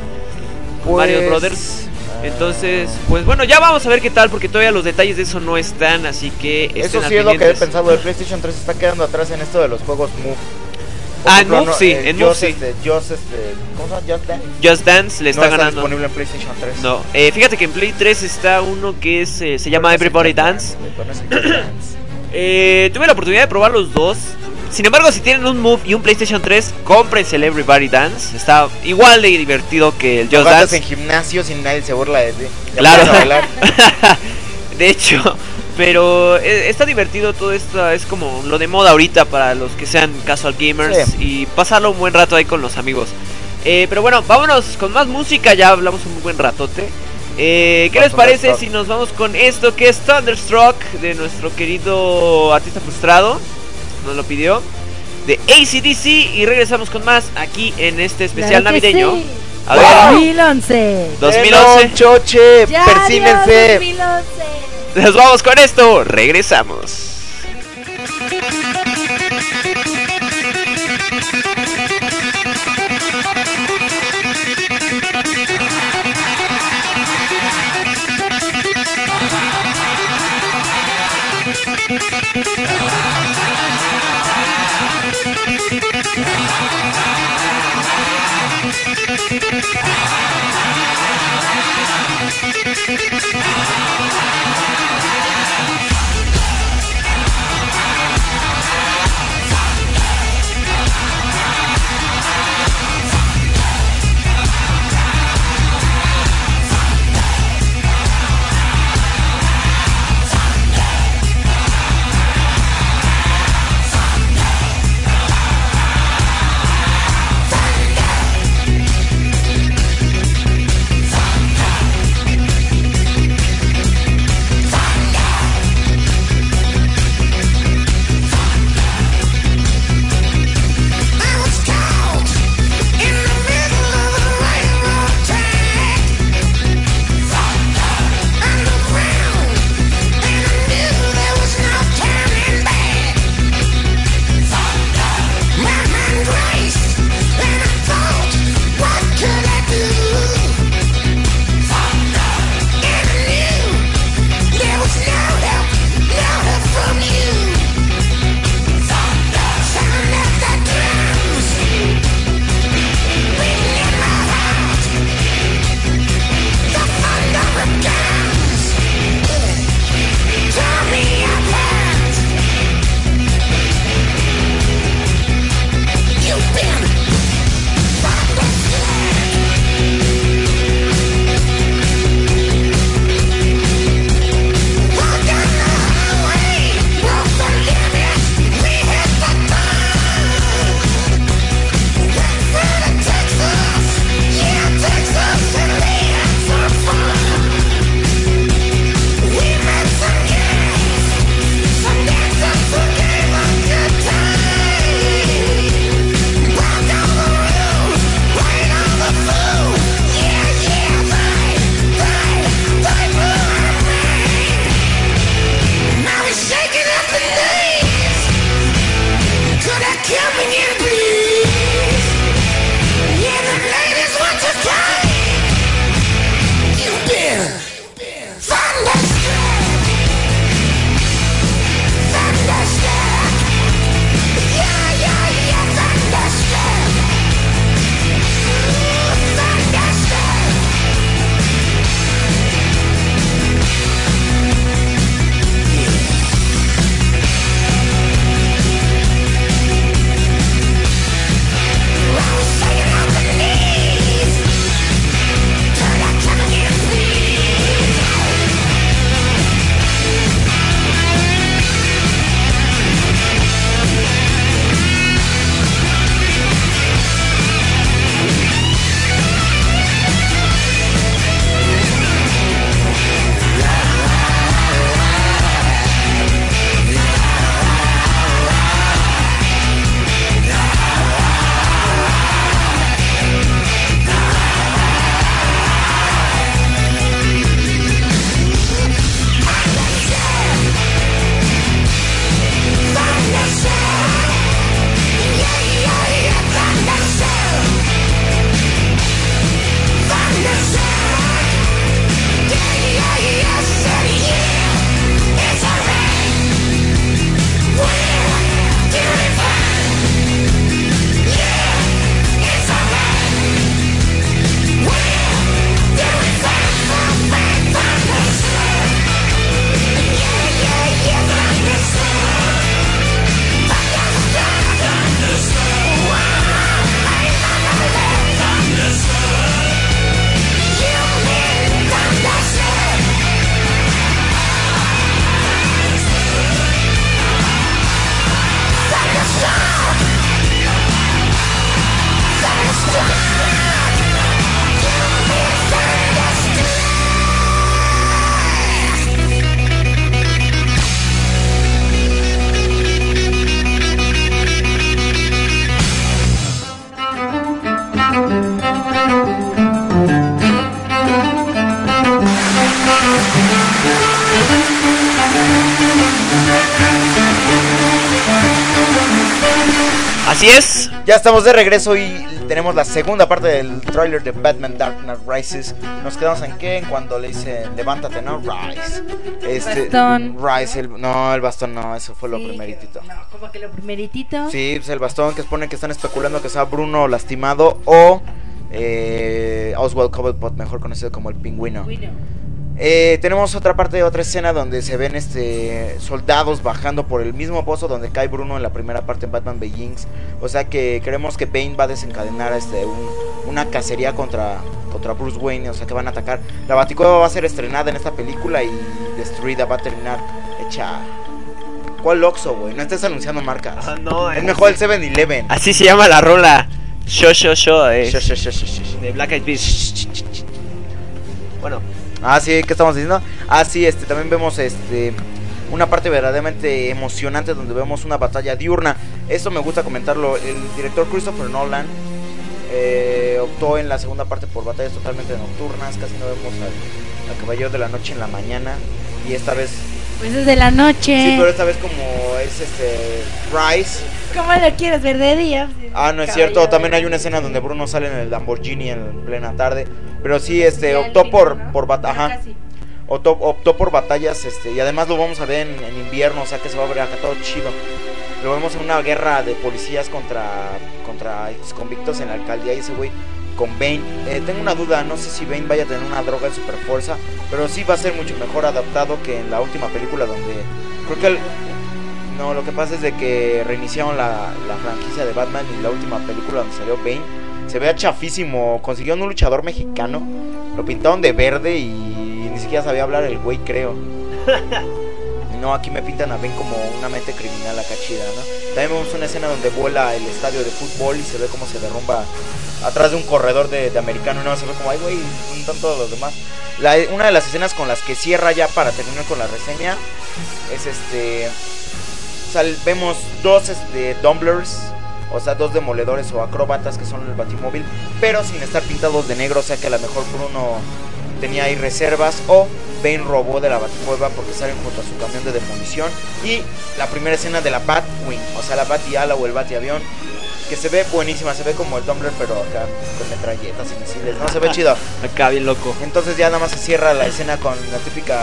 S1: Mario
S3: Pues,
S1: Brothers. Entonces, pues bueno, ya vamos a ver qué tal porque todavía los detalles de eso no están, así que
S3: Eso sí es lo que he pensado. El PlayStation 3 está quedando atrás en esto de los juegos Move. Por
S1: Ah, en
S3: ejemplo,
S1: Move sí, en Move sí.
S3: este, Just, este, ¿Cómo se llama? Just Dance.
S1: Just Dance le está
S3: no está
S1: ganando.
S3: disponible en PlayStation 3.
S1: No, eh, fíjate que en Play 3 está uno que es, eh, se llama Everybody Dance. Eh, tuve la oportunidad de probar los dos. Sin embargo, si tienen un Move y un PlayStation 3, cómprense el Everybody Dance. Está igual de divertido que el Just Dance.
S3: en gimnasios y nadie se burla de ti.
S1: Claro. [LAUGHS] de hecho, pero eh, está divertido todo esto. Es como lo de moda ahorita para los que sean casual gamers
S3: Sí.
S1: y pasarlo un buen rato ahí con los amigos. Eh, pero bueno, vámonos con más música. Ya hablamos un buen ratote. Eh, ¿Qué les parece si nos vamos con esto que es Thunderstruck de nuestro querido artista frustrado? nos lo pidió. De ACDC y regresamos con más aquí en este especial
S4: claro
S1: navideño.
S4: Sí.
S1: A ver.
S4: 2011.
S1: 2011.
S3: Choche,
S4: ya
S3: persínense.
S4: 2011.
S1: Nos vamos con esto. Regresamos.
S3: Ya estamos de regreso y tenemos la segunda parte del tráiler de Batman Dark Knight Rises. Nos quedamos en qué? En cuando le dicen levántate, ¿no? Rise. Este,
S4: Bastón.
S3: Rise, el- no, el bastón no, eso fue lo
S4: Sí,
S3: primeritito.
S4: No, como que lo primeritito.
S3: Sí, pues el bastón que supone que están especulando que sea Bruno lastimado o eh, Oswald Cobblepot, mejor conocido como el pingüino. Eh, tenemos otra parte, otra escena donde se ven este soldados bajando por el mismo pozo donde cae Bruno en la primera parte en Batman Begins. O sea que creemos que Bane va a desencadenar este un- una cacería contra, contra Bruce Wayne. O sea que van a atacar. La Baticueva va a ser estrenada en esta película y destruida va a terminar hecha. ¿Cuál Oxxo, güey? No estés anunciando marcas.
S1: Ah, no,
S3: es
S1: es-
S3: mejor el 7-Eleven.
S1: Así se llama la rola. Show, show, show. eh,
S3: sho, sho, sho, sho, sho.
S1: De Black Eyed Peas. Bueno,
S3: Ah, sí, ¿qué estamos diciendo? Ah, sí, este, también vemos este una parte verdaderamente emocionante donde vemos una batalla diurna. Eso me gusta comentarlo. El director Christopher Nolan eh, optó en la segunda parte por batallas totalmente nocturnas. Casi no vemos al, al Caballero de la Noche en la mañana. Y esta vez,
S4: Pues es de la noche.
S3: sí, pero esta vez como es este Rise.
S4: ¿Cómo lo quieres ver de día?
S3: Ah, no es cierto. También hay una escena donde Bruno sale en el Lamborghini en plena tarde. Pero sí, este, optó por, por bat- ajá. optó, optó por batallas este y además lo vamos a ver en, en invierno, o sea que se va a ver acá todo chido. Lo vemos en una guerra de policías contra contra convictos en la alcaldía y ese güey con Bane. Eh, tengo una duda, no sé si Bane vaya a tener una droga de super fuerza, pero sí va a ser mucho mejor adaptado que en la última película donde creo que el- no, lo que pasa es de que reiniciaron la, la franquicia de Batman y la última película donde salió Bane se vea chafísimo. Consiguió un luchador mexicano, lo pintaron de verde y ni siquiera sabía hablar el güey, creo. [LAUGHS] No, aquí me pintan a Ben como una mente criminal acá chida, ¿no? También vemos una escena donde vuela el estadio de fútbol y se ve cómo se derrumba atrás de un corredor de, de americano y no se ve como, ay, güey, ¿dónde están todos los demás? Una de las escenas con las que cierra ya para terminar con la reseña es este. sal- vemos dos este, Dumblers, o sea, dos demoledores o acróbatas que son el Batimóvil, pero sin estar pintados de negro, o sea que a lo mejor Bruno tenía ahí reservas o Bane robó de la Baticueva porque salen junto a su camión de demolición y la primera escena de la Batwing, o sea, la Batiala o el Batiavión que se ve buenísima, se ve como el Dumbler pero acá con metralletas y misiles, no se ve [LAUGHS] chido.
S1: acá bien loco.
S3: Entonces ya nada más se cierra la escena con la típica,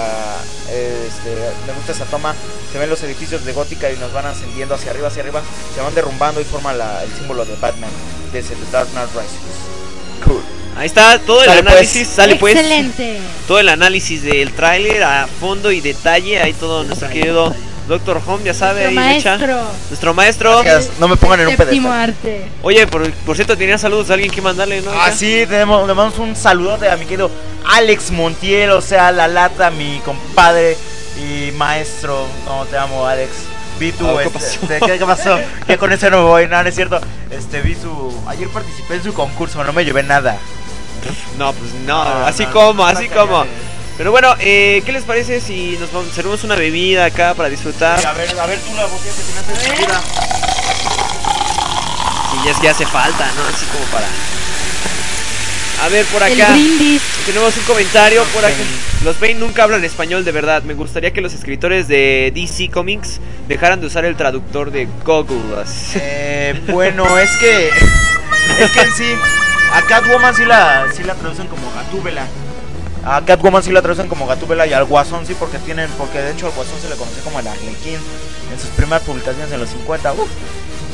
S3: este, me gusta esa toma, se ven los edificios de Gótica y nos van ascendiendo hacia arriba, hacia arriba, se van derrumbando y forma la- el símbolo de Batman, desde The Dark Knight Rises. Cool.
S1: Ahí está todo el
S3: pues.
S1: análisis, sale pues.
S4: Excelente.
S1: Todo el análisis del tráiler a fondo y detalle. Ahí todo nuestro querido Doctor Home, ya sabe,
S4: Nuestro maestro.
S1: Nuestro maestro.
S3: Gracias, no me pongan en un pedestal.
S4: arte.
S1: Oye, por, por cierto, tenía saludos de alguien que mandarle, ¿no?
S3: Ah, sí, tenemos, le mandamos un saludote a mi querido Alex Montiel, o sea, la lata, mi compadre y maestro. No, te amo, Alex. Vi tu.
S1: Ah, ¿qué
S3: este,
S1: pasó?
S3: este, ¿qué, qué pasó? [LAUGHS] Que con ese no me voy, no, no es cierto. Este, vi su. Ayer participé en su concurso, no me llevé nada.
S1: No, pues no,
S3: No,
S1: así
S3: no,
S1: como,
S3: no,
S1: así
S3: no,
S1: como. Pero bueno, eh, ¿qué les parece si nos vamos, servimos una bebida acá para disfrutar?
S3: A ver, a ver tú la botella que tienes encendida.
S1: Y ya es que hace falta, ¿no? Así como para. A ver, por
S4: El
S1: acá.
S4: brindis.
S1: Tenemos un comentario por acá. Los Bane nunca hablan español de verdad. Me gustaría que los escritores de DC Comics dejaran de usar el traductor de Google.
S3: Eh, bueno, es que. Es que en sí. A Catwoman sí la, sí la traducen como Gatúbela. A Catwoman sí la traducen como Gatúbela y al Guasón sí porque tienen. Porque de hecho al Guasón se le conoce como el Arlequín en sus primeras publicaciones en los 50. uf.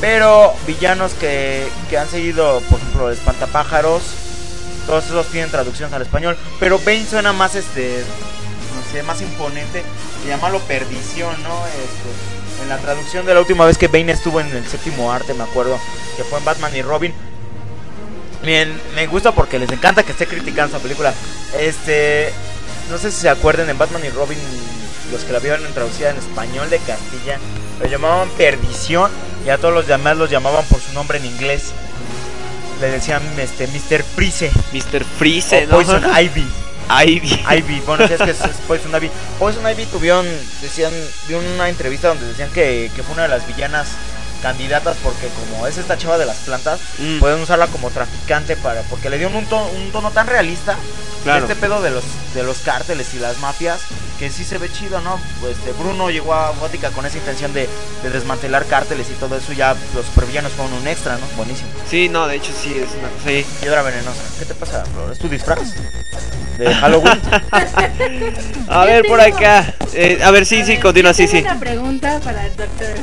S3: Pero villanos que, que han seguido, por ejemplo, el Espantapájaros. Todos esos tienen traducciones al español. Pero Bane suena más este. No sé, más imponente. Y llamarlo perdición, ¿no? Este, en la traducción de la última vez que Bane estuvo en el séptimo arte, me acuerdo, que fue en Batman y Robin. Bien, me gusta porque les encanta que esté criticando esa película. Este, no sé si se acuerdan en Batman y Robin, los que la vieron traducida en español de Castilla, lo llamaban perdición y a todos los demás los llamaban por su nombre en inglés. Le decían este Mr. Freeze
S1: Mr. Freeze, ¿no?
S3: Poison [LAUGHS] Ivy.
S1: Ivy.
S3: Ivy, bueno, si es que [LAUGHS] es, es Poison Ivy. Poison Ivy tuvieron, decían, de una entrevista donde decían que, que fue una de las villanas candidatas porque como es esta chava de las plantas,
S1: Mm.
S3: pueden usarla como traficante para porque le dio un tono, un tono tan realista
S1: Claro.
S3: este pedo de los de los cárteles y las mafias que sí se ve chido, ¿no? Pues este, Bruno llegó a Gótica con esa intención de, de desmantelar cárteles y todo eso ya los supervillanos fueron un extra, ¿no? Buenísimo.
S1: Sí, no, de hecho sí, es una ahí.
S3: Piedra venenosa. ¿Qué te pasa, Flor? ¿Es tu disfraz? De Halloween. [LAUGHS]
S1: A ver, por acá. Eh, a ver, sí, sí, continúa, sí, sí.
S4: Tengo una pregunta para el doctor.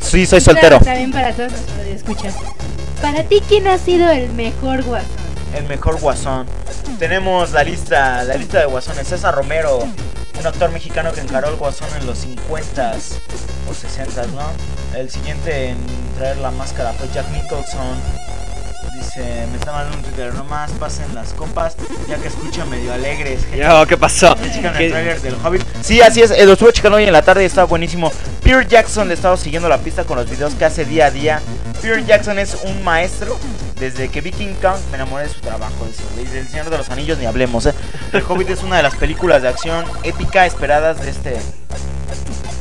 S3: Sí, soy soltero.
S4: También para todos los que escuchan. Para ti, ¿quién ha sido el mejor guasón?
S3: El mejor guasón. Tenemos la lista, la lista de guasones. César Romero, un actor mexicano que encaró el guasón en los 50s o 60s, ¿no? El siguiente en traer la máscara fue Jack Nicholson. Dice, me está mandando un Twitter, nomás pasen las copas, ya que escucha medio alegres.
S1: Ya, ¿qué pasó?
S3: Checan
S1: ¿Qué-
S3: el trailer del Hobbit. Sí, así es, eh, lo estuve checando hoy en la tarde y estaba buenísimo. Peter Jackson le he estado siguiendo la pista con los videos que hace día a día. Peter Jackson es un maestro. Desde que vi King Kong me enamoré de su trabajo. dice. Y del Señor de los Anillos ni hablemos. ¿eh? El Hobbit es una de las películas de acción épica esperadas de este.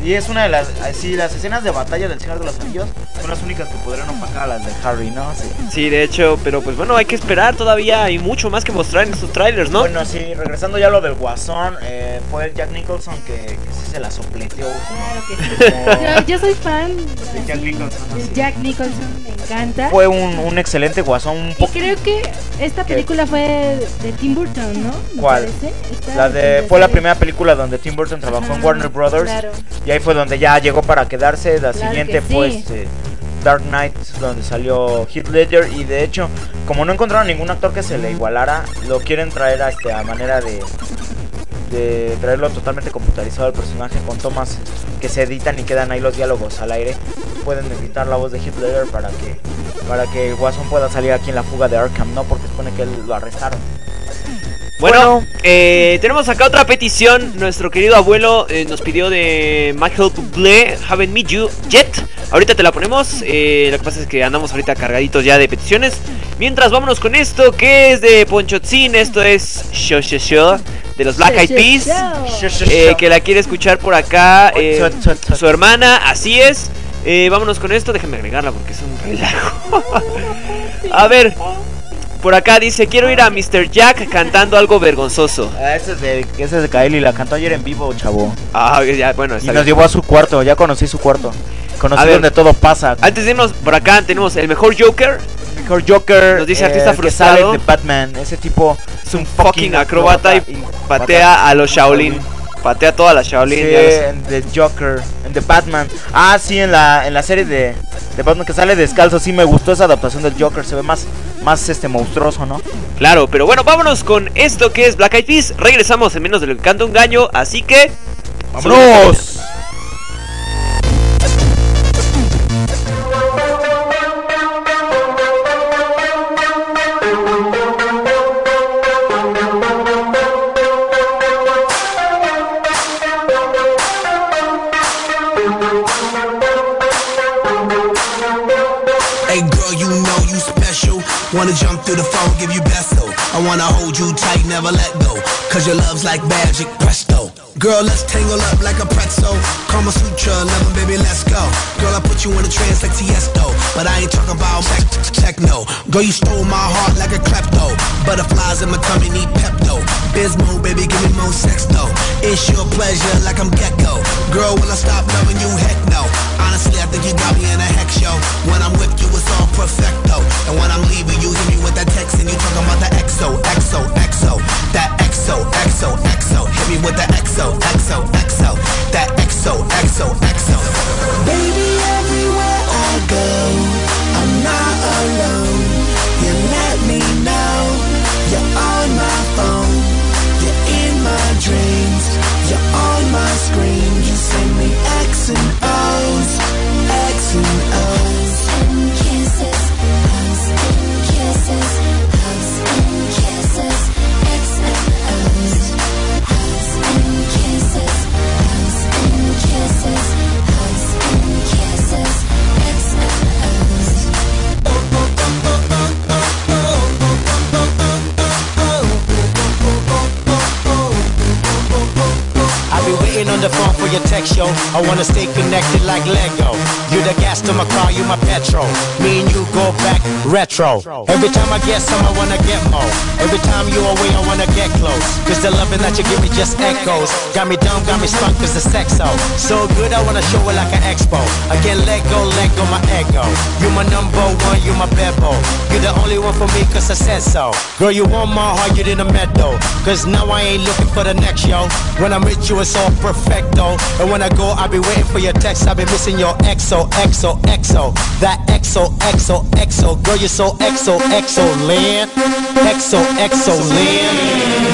S3: Y es una de las. Sí, las escenas de batalla del Señor de los Anillos son las únicas que podrían opacar a las de Harry, ¿no? Sí.
S1: Sí, de hecho, pero pues bueno, hay que esperar todavía. Hay mucho más que mostrar en estos trailers, ¿no?
S3: Bueno, sí, regresando ya a lo del Guasón, eh, fue el Jack Nicholson que, que sí se la sopleteó.
S4: Claro que sí. Yo, yo soy fan
S3: De Jack Nicholson.
S4: Jack Nicholson, me encanta.
S3: Fue un, un excelente Guasón, un
S4: Y creo que esta
S3: ¿Qué?
S4: película fue de Tim Burton, ¿no? Me
S3: ¿Cuál? La de, fue la primera película donde Tim Burton trabajó en Warner Brothers.
S4: claro.
S3: Y ahí fue donde ya llegó para quedarse. La
S4: Claro
S3: siguiente
S4: que
S3: fue
S4: sí.
S3: este, Dark Knight, donde salió Heath Ledger. Y de hecho, como no encontraron ningún actor que se le igualara, lo quieren traer a, este, a manera de, de traerlo totalmente computarizado al personaje con tomas que se editan y quedan ahí los diálogos al aire. Pueden editar la voz de Heath Ledger para que, para que Watson pueda salir aquí en la fuga de Arkham, ¿no? Porque supone que él lo arrestaron.
S1: Bueno, eh, tenemos acá otra petición. Nuestro querido abuelo eh, nos pidió de Michael Bublé, Haven't Meet You Yet. Ahorita te la ponemos. eh, lo que pasa es que andamos ahorita cargaditos ya de peticiones. Mientras vámonos con esto, que es de Ponchotzin. Esto es Show Show Show de los Black Eyed Peas. Eh, que la quiere escuchar por acá. eh, su hermana, así es. Eh, vámonos con esto. Déjenme agregarla porque es un relajo. [LAUGHS] A ver. Por acá dice, quiero ir a Mr. Jack cantando algo vergonzoso.
S3: Ah, ese es de, ese es de Kaeli, la cantó ayer en vivo, chavo.
S1: Ah, ya, bueno,
S3: Y nos
S1: bien.
S3: llevó a su cuarto, ya conocí su cuarto. Conocí
S1: A ver.
S3: donde todo pasa.
S1: Antes de irnos por acá tenemos el mejor Joker.
S3: Mejor Joker.
S1: Nos dice
S3: eh,
S1: artista
S3: el que sale
S1: frustrado.
S3: de Batman. Ese tipo
S1: Es un fucking acróbata y patea a los Shaolin. Patea a toda la Shaolin.
S3: Sí, en The Joker, en The Batman. Ah, sí, en la, en la serie de, de Batman que sale descalzo. Sí, me gustó esa adaptación del Joker. Se ve más, más este monstruoso, ¿no?
S1: Claro, pero bueno, vámonos con esto que es Black Eyed Peas. Regresamos en menos de lo que canta un gallo, así que...
S3: ¡Vámonos!
S16: Wanna jump through the phone, give you besto. I wanna hold you tight, never let go. Cause your love's like magic, presto. Girl, let's tangle up like a pretzel. Kama Sutra, love baby, let's go. Girl, I put you in a trance like Tiesto. But I ain't talking about tech- techno. Girl, you stole my heart like a klepto. Butterflies in my tummy need Pepto. Bismo, baby, give me more sex though. It's your pleasure like I'm gecko. Girl, will I stop loving you? Heck no. Honestly, I think you got me in a hex show. When I'm with you, it's all perfecto. And when I'm leaving, you hit me with that text and you talking about the XO, XO, XO. That XO, XO, XO. Hit me with the EXO, EXO, that EXO, EXO, EXO. Baby, everywhere I go, I'm not alone.
S17: I wanna stay connected like Lego. You the gas to my car, you my petrol. Me and you go back retro. Every time I get some, I wanna get more. Every time you away, I wanna get close. Cause the loving that you give me just echoes. Got me dumb, got me stuck, cause the sex so. So good, I wanna show it like an expo. I can't let go, let go my ego. You my number one, you my bebo. You the only one for me, cause I said so. Girl, you want my heart, you didn't meadow. Cause now I ain't looking for the next, yo. When I'm with you, it's all perfecto. And when I go, I'll be waiting for your text. I'll be missing your XO, XO, XO. That XO, XO, XO. Girl, you're so exo exo exo land, exo exo land.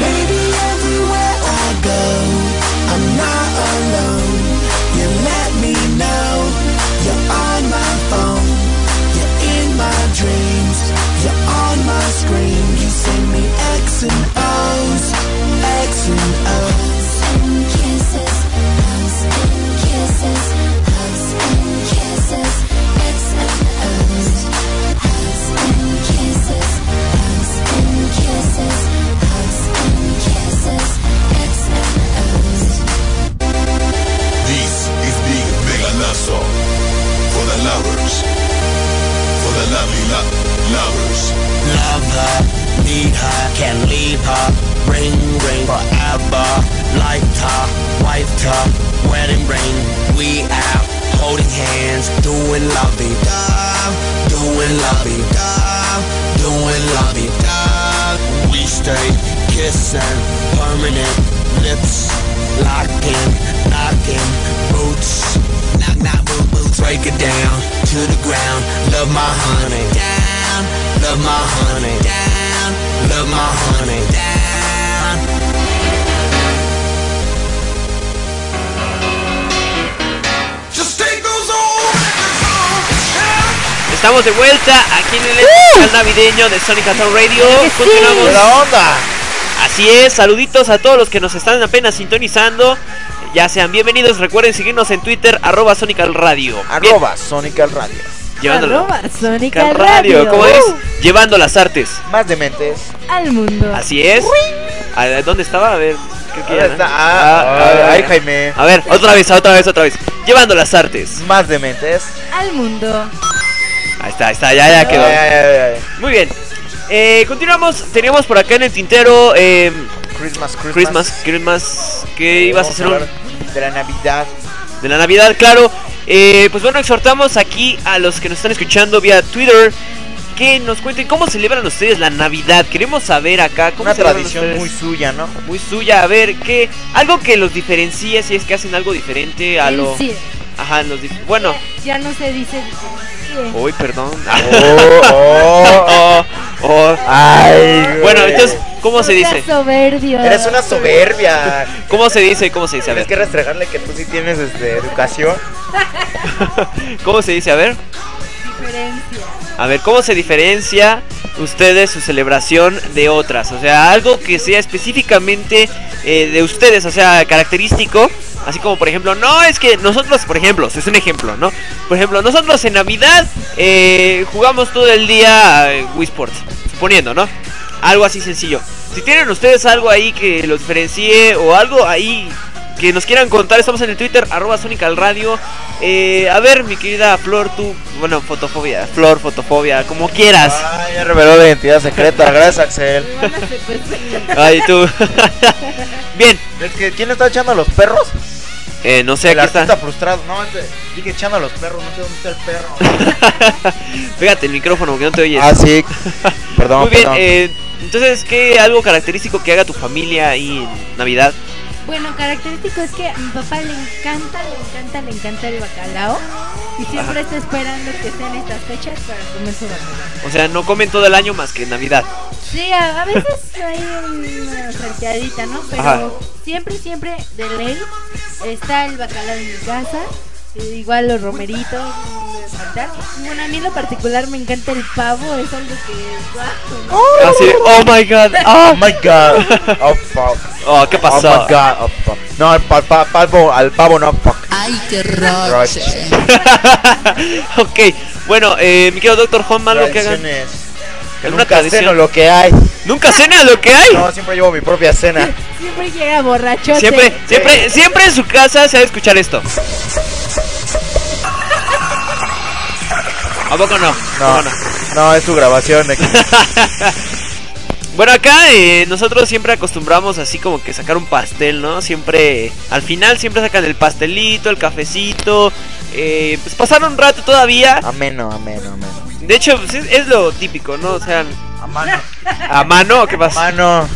S9: Baby, everywhere I go.
S17: Can't leave her. Ring, ring forever. Liked her, wiped her, wedding ring. We out holding hands, doing lovey dove, doing lovey dove, doing lovey dove. We stay kissing, permanent lips, locking, knocking, boots, knock, knock, boot, boots. Break it down to the ground. Love my honey down, love my honey down, love my honey down.
S1: Estamos de vuelta aquí en el especial navideño de Sonic Atom Radio. Continuamos.
S3: ¡Buena onda!
S1: Así es, saluditos a todos los que nos están apenas sintonizando. Ya sean bienvenidos, recuerden seguirnos en Twitter, arroba Sonic al Radio.
S3: Arroba Sonic al Radio.
S1: Llevando
S4: Arroba Sonic
S1: al
S4: al
S1: Radio,
S4: Radio.
S1: ¿cómo es?
S4: Uh.
S1: Llevando las artes.
S3: Más dementes.
S4: Al mundo.
S1: Así es. A ver, ¿Dónde estaba? A ver. creo que
S3: ¿Dónde
S1: ya,
S3: está?
S1: ¿no?
S3: Ah,
S1: a ver,
S3: ay, Jaime.
S1: A ver, otra vez, otra vez, otra vez. Llevando las artes.
S3: Más dementes.
S4: Al mundo.
S1: Ahí está, ahí está, ya, ya quedó.
S3: Ay, ay, ay, ay.
S1: Muy bien. Eh, continuamos. Teníamos por acá en el tintero. Eh,
S3: Christmas, Christmas.
S1: Christmas, Christmas. ¿Qué ibas a hacer? un-
S3: De la Navidad.
S1: De la Navidad, claro. Eh, pues bueno, exhortamos aquí a los que nos están escuchando vía Twitter que nos cuenten cómo celebran ustedes la Navidad. Queremos saber acá cómo
S3: Una
S1: celebran
S3: tradición
S1: ustedes.
S3: muy suya, ¿no?
S1: muy suya. A ver, qué algo que los diferencie si es que hacen algo diferente a lo.
S4: sí.
S1: Ajá, los dif- bueno.
S4: Ya no se dice.
S1: Uy, perdón. [LAUGHS]
S3: Oh, oh.
S1: Oh, [LAUGHS] oh.
S3: Ay, güey.
S1: Bueno, entonces, ¿cómo se dice?
S4: soberbio.
S3: Eres una soberbia.
S1: ¿Cómo se dice? ¿Cómo se dice? A
S3: Tienes que restregarle que tú sí tienes este, educación. [LAUGHS]
S1: ¿Cómo se dice? A ver. A ver, ¿cómo se diferencia ustedes su celebración de otras? O sea, algo que sea específicamente eh, de ustedes, o sea, característico. Así como, por ejemplo, no, es que nosotros, por ejemplo, es un ejemplo, ¿no? Por ejemplo, nosotros en Navidad eh, jugamos todo el día eh, Wii Sports, suponiendo, ¿no? Algo así sencillo. Si tienen ustedes algo ahí que los diferencie o algo ahí que nos quieran contar, estamos en el Twitter, arroba Sonic al Radio. Eh, a ver, mi querida Flor, tú, bueno, fotofobia, Flor, fotofobia, como quieras.
S3: Ay, ya reveló la identidad secreta. Gracias, Axel.
S1: Ay, tú. [LAUGHS] Bien,
S3: Es que, ¿quién le está echando a los perros?
S1: eh, no sé,
S3: el
S1: aquí está.
S3: artista frustrado. No, este, dije echando a los perros, no sé dónde está el perro. [LAUGHS]
S1: Pégate el micrófono que no te oyes.
S3: ah, sí. [LAUGHS] Perdón,
S1: Muy bien,
S3: perdón.
S1: eh, entonces, ¿qué algo característico que haga tu familia ahí en Navidad?
S4: Bueno, característico es que a mi papá le encanta, le encanta, le encanta el bacalao. Y siempre está esperando que sean estas fechas para comer su bacalao.
S1: O sea, no comen todo el año más que en Navidad.
S4: Sí, a, a veces hay una salteadita, ¿no? Pero
S1: Ajá.
S4: siempre, siempre de ley está el bacalao en mi casa. Eh, Igual los romeritos. Bueno, a mí en lo particular me encanta el pavo, es algo que... ¡guau!
S1: Así, oh my god,
S3: Oh
S1: oh,
S3: my god. [LAUGHS] Oh fuck.
S1: oh, ¿qué pasó?
S3: Oh my god. Oh fuck. No, al, pa- pa- pavo, al pavo no fuck.
S9: Ay, qué
S3: roche. [LAUGHS]
S1: ok, bueno, eh, mi querido Doctor Home, algo que hagan. Una
S3: Nunca
S1: tradición.
S3: ceno lo que hay.
S1: ¿Nunca cenas lo que hay?
S3: No, siempre llevo mi propia cena. [LAUGHS]
S4: Siempre llega borrachote.
S1: Siempre, siempre, siempre en su casa se va a escuchar esto. ¿A poco no?
S3: No, no, es tu grabación. de [LAUGHS]
S1: Bueno, acá eh, nosotros siempre acostumbramos así como que sacar un pastel, ¿no? Siempre, al final siempre sacan el pastelito, el cafecito, eh, pues pasar un rato todavía.
S3: Ameno, ameno, ameno.
S1: De hecho, pues, es, es lo típico, ¿no? O sea,
S3: A mano.
S1: a mano, ¿qué pasa?
S3: Mano.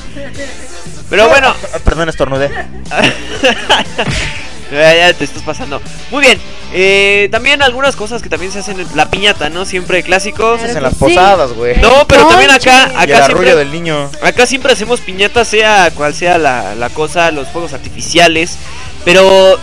S1: Pero bueno,
S3: Perdón, estornudé. [LAUGHS]
S1: ya, te estás pasando. Muy bien, eh, también algunas cosas que también se hacen en la piñata, ¿no? Siempre clásico.
S3: Se hacen las posadas, güey.
S1: No, pero también acá,
S3: Y el
S1: acá
S3: arrullo
S1: siempre,
S3: del niño.
S1: acá siempre hacemos piñatas, sea cual sea la, la cosa, los fuegos artificiales. Pero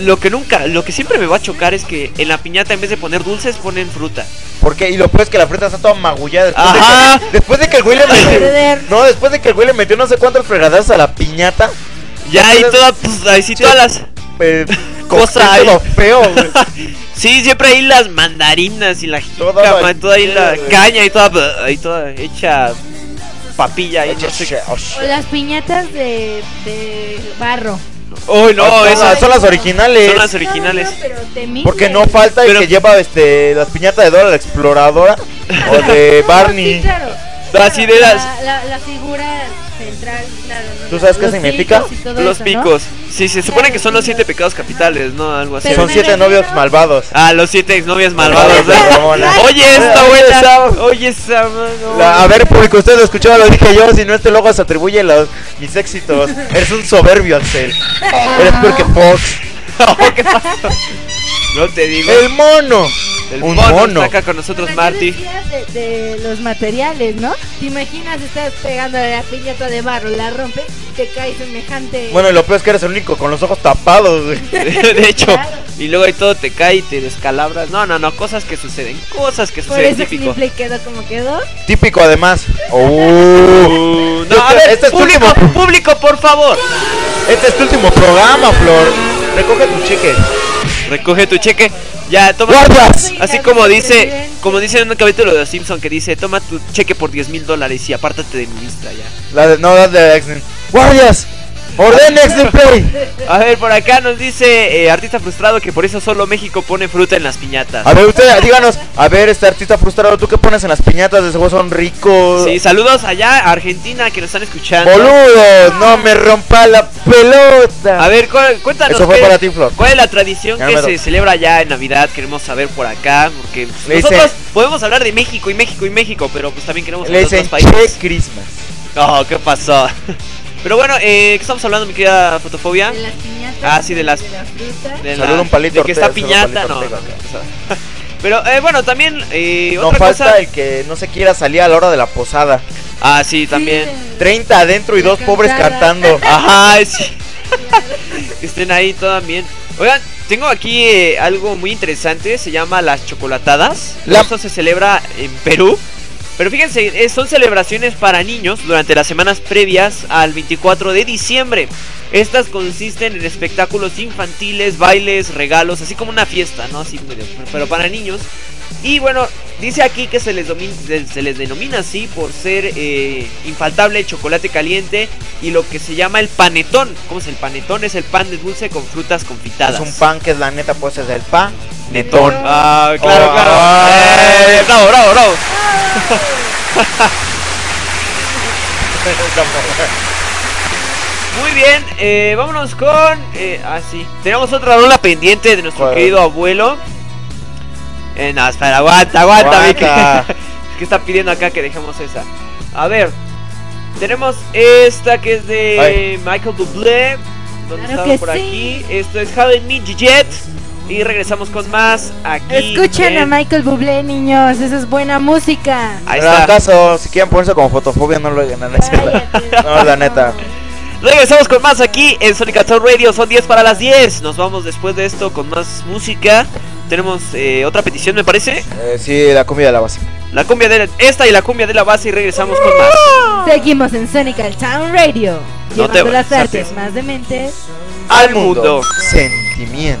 S1: lo que nunca, lo que siempre me va a chocar es que en la piñata en vez de poner dulces ponen fruta.
S3: ¿Por qué? Y lo peor es que la fruta está toda magullada. Después,
S1: Ajá.
S3: De, que, después de que el güey le metió. No, después de que el güey le metió no sé cuántos fregadazos a la piñata.
S1: Ya ahí
S3: Entonces,
S1: toda, pues, ahí sí todas las [LAUGHS]
S3: eh, feo, güey. [LAUGHS]
S1: Sí, siempre ahí las mandarinas y la jícama, toda ahí la caña y toda, ahí toda hecha papilla ahí. No sé.
S4: O las piñatas de, de barro.
S1: Uy, no,
S3: son,
S1: esas
S3: las, son las originales.
S1: son las originales.
S4: No, no.
S3: Porque no falta el
S1: Pero-
S3: que lleva este las piñatas de Dora la exploradora o de [LAUGHS]
S4: Sí,
S3: Barney.
S4: claro.
S1: Así de las
S4: La, la, la figura. ¿no?
S3: ¿Tú sabes qué
S4: Los
S3: significa?
S4: picos
S1: los
S4: eso, ¿no?
S1: picos. Sí, se supone que son los siete pecados capitales, ¿no? Algo así.
S4: Pero
S3: Son siete novios malvados.
S1: Ah, los siete exnovias malvadas.
S3: Malvadas de Ramona.
S1: Oye, esta
S3: Oye,
S1: buena.
S3: esa-
S1: Oye, esa. no.
S3: La- a ver, público, ustedes lo escucharon, lo dije yo. Si no, este logo se atribuye los, mis éxitos. Eres un soberbio, Axel. Eres peor que Fox. [LAUGHS]
S1: Oh, ¿Qué pasó? No te digo.
S3: El mono.
S1: El
S3: un
S1: mono,
S3: mono.
S1: está acá con nosotros,
S4: Pero ¿qué
S1: Marty.
S4: De, de los materiales, ¿no? ¿Te imaginas estás pegando la piñata de barro, la rompes, te cae semejante.
S3: Bueno, y lo peor es que eres el único con los ojos tapados, güey. [LAUGHS]
S1: De hecho, y luego ahí todo te cae y te descalabras. No, no, no, cosas que suceden. Cosas que
S4: Por
S1: suceden,
S4: eso
S1: típico.
S4: Quedó como quedó.
S3: Típico, además. Oh. [LAUGHS]
S1: Uh, no, a ver,
S3: este es tu
S1: público,
S3: último-
S1: público, por favor.
S3: Este es tu último programa, Flor. Recoge tu cheque.
S1: Recoge tu cheque. Ya, toma.
S3: ¡Guardas!
S1: Así como dice, como dice en un capítulo de Los Simpson que dice, toma tu cheque por 10 mil dólares y apártate de mi lista ya.
S3: La de, no, la de X-Men. ¡Guardias! ¡Orden X-Men [LAUGHS] Play!
S1: A ver, por acá nos dice eh, artista frustrado que por eso solo México pone fruta en las piñatas.
S3: A ver, usted, díganos. A ver, este artista frustrado, ¿tú qué pones en las piñatas? De seguro son ricos.
S1: Sí, saludos allá a Argentina que nos están escuchando.
S3: Boludo, no me rompa la pelota.
S1: A ver, cu- cuéntanos.
S3: Eso fue
S1: qué-
S3: para ti, Flor.
S1: ¿Cuál es la tradición
S3: Ya
S1: que se celebra allá en Navidad? Queremos saber por acá, porque pues, nosotros
S3: dicen-
S1: podemos hablar de México y México y México, pero pues también queremos hablar de otros países.
S3: Christmas.
S1: Oh, ¿qué pasó? [LAUGHS] Pero bueno, eh, ¿qué estamos hablando, mi querida fotofobia?
S4: De las piñatas.
S1: Ah, sí, de las-
S4: De la fruta.
S1: De,
S3: Saluda un palito
S1: de que está piñata, no, [LAUGHS] Pero eh, bueno, también eh,
S3: No
S1: otra
S3: falta
S1: cosa.
S3: el que no se quiera salir a la hora de la posada.
S1: Ah, sí, también.
S3: 30 adentro y
S4: La
S3: dos pobres cantando. [LAUGHS]
S1: Ajá, sí. [LAUGHS] que estén ahí todas bien. Oigan, tengo aquí eh, algo muy interesante, se llama las chocolatadas.
S3: La-
S1: Esto se celebra en Perú. Pero fíjense, eh, son celebraciones para niños durante las semanas previas al 24 de diciembre. Estas consisten en espectáculos infantiles, bailes, regalos, así como una fiesta, ¿no? Así pero para niños. Y bueno, dice aquí que se les, se- les denomina así por ser eh, infaltable el chocolate caliente y lo que se llama el panetón. ¿Cómo es el panetón? Es el pan de dulce con frutas confitadas.
S3: Es un pan que es la neta, pues es del pan. Netón.
S1: Ah, claro,
S3: Oh,
S1: claro.
S3: ay.
S1: Eh, bravo, bravo, bravo. [LAUGHS] Muy bien, eh, vámonos con. Eh, ah, sí. Tenemos otra rola pendiente de nuestro querido abuelo. Eh, no, espera, aguanta, aguanta.
S3: Aguanta.
S1: Es [LAUGHS] que está pidiendo acá que dejemos esa. A ver, tenemos esta que es de
S3: Ay.
S1: Michael Bublé. ¿Dónde
S4: Claro
S1: estaba
S4: que
S1: por
S4: sí.
S1: aquí? Esto es Meet You Yet. Y regresamos con más aquí.
S4: Escuchen a Michael Bublé, niños. Esa es buena música.
S1: Ahí está.
S3: caso, si quieren ponerse como fotofobia, no lo hagan, no, [LAUGHS] no la neta.
S1: Regresamos con más aquí en Sonic Radio. Son 10 para las 10. Nos vamos después de esto con más música. Tenemos eh, otra petición, me parece.
S3: Eh, sí, la comida de la base.
S1: La cumbia de la- esta y la cumbia de la base. Y regresamos con más.
S4: Seguimos en Sonic Town Radio.
S1: No te
S4: Llevando las artes
S1: Artes.
S4: más dementes.
S1: Al mundo.
S3: Sentimiento.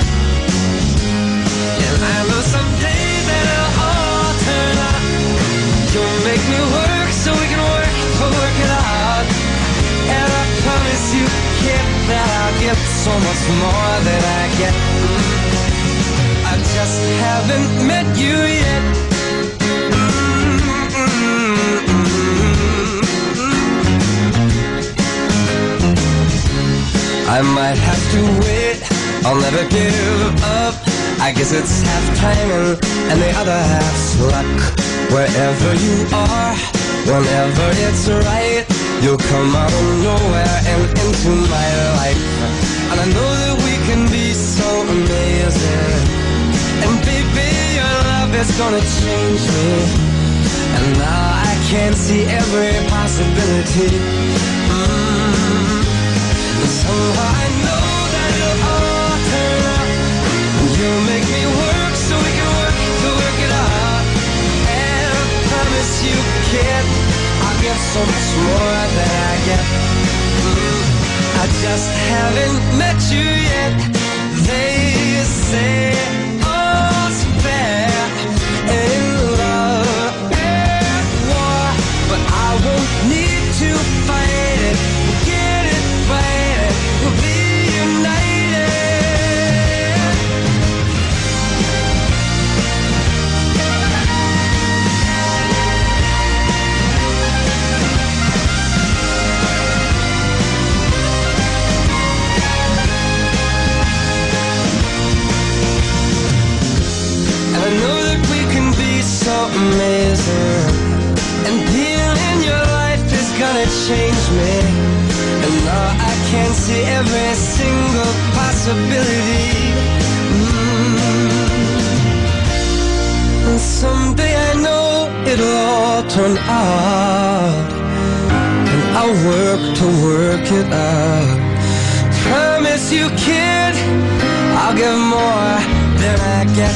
S18: So we can work to work it out. And I promise you, kid, that I'll get so much more than I get. I just haven't met you yet. I might have to wait, I'll never give up. I guess it's half timing and the other half's luck. Wherever you are, whenever it's right, you'll come out of nowhere and into my life. And I know that we can be so amazing. And baby, your love is gonna change me. And now I can see every possibility. Mm. Somehow I know just haven't met you yet. They say see every single possibility. Mm. And someday I know it'll all turn out. And I'll work to work it out. Promise you, kid, I'll give more than I get,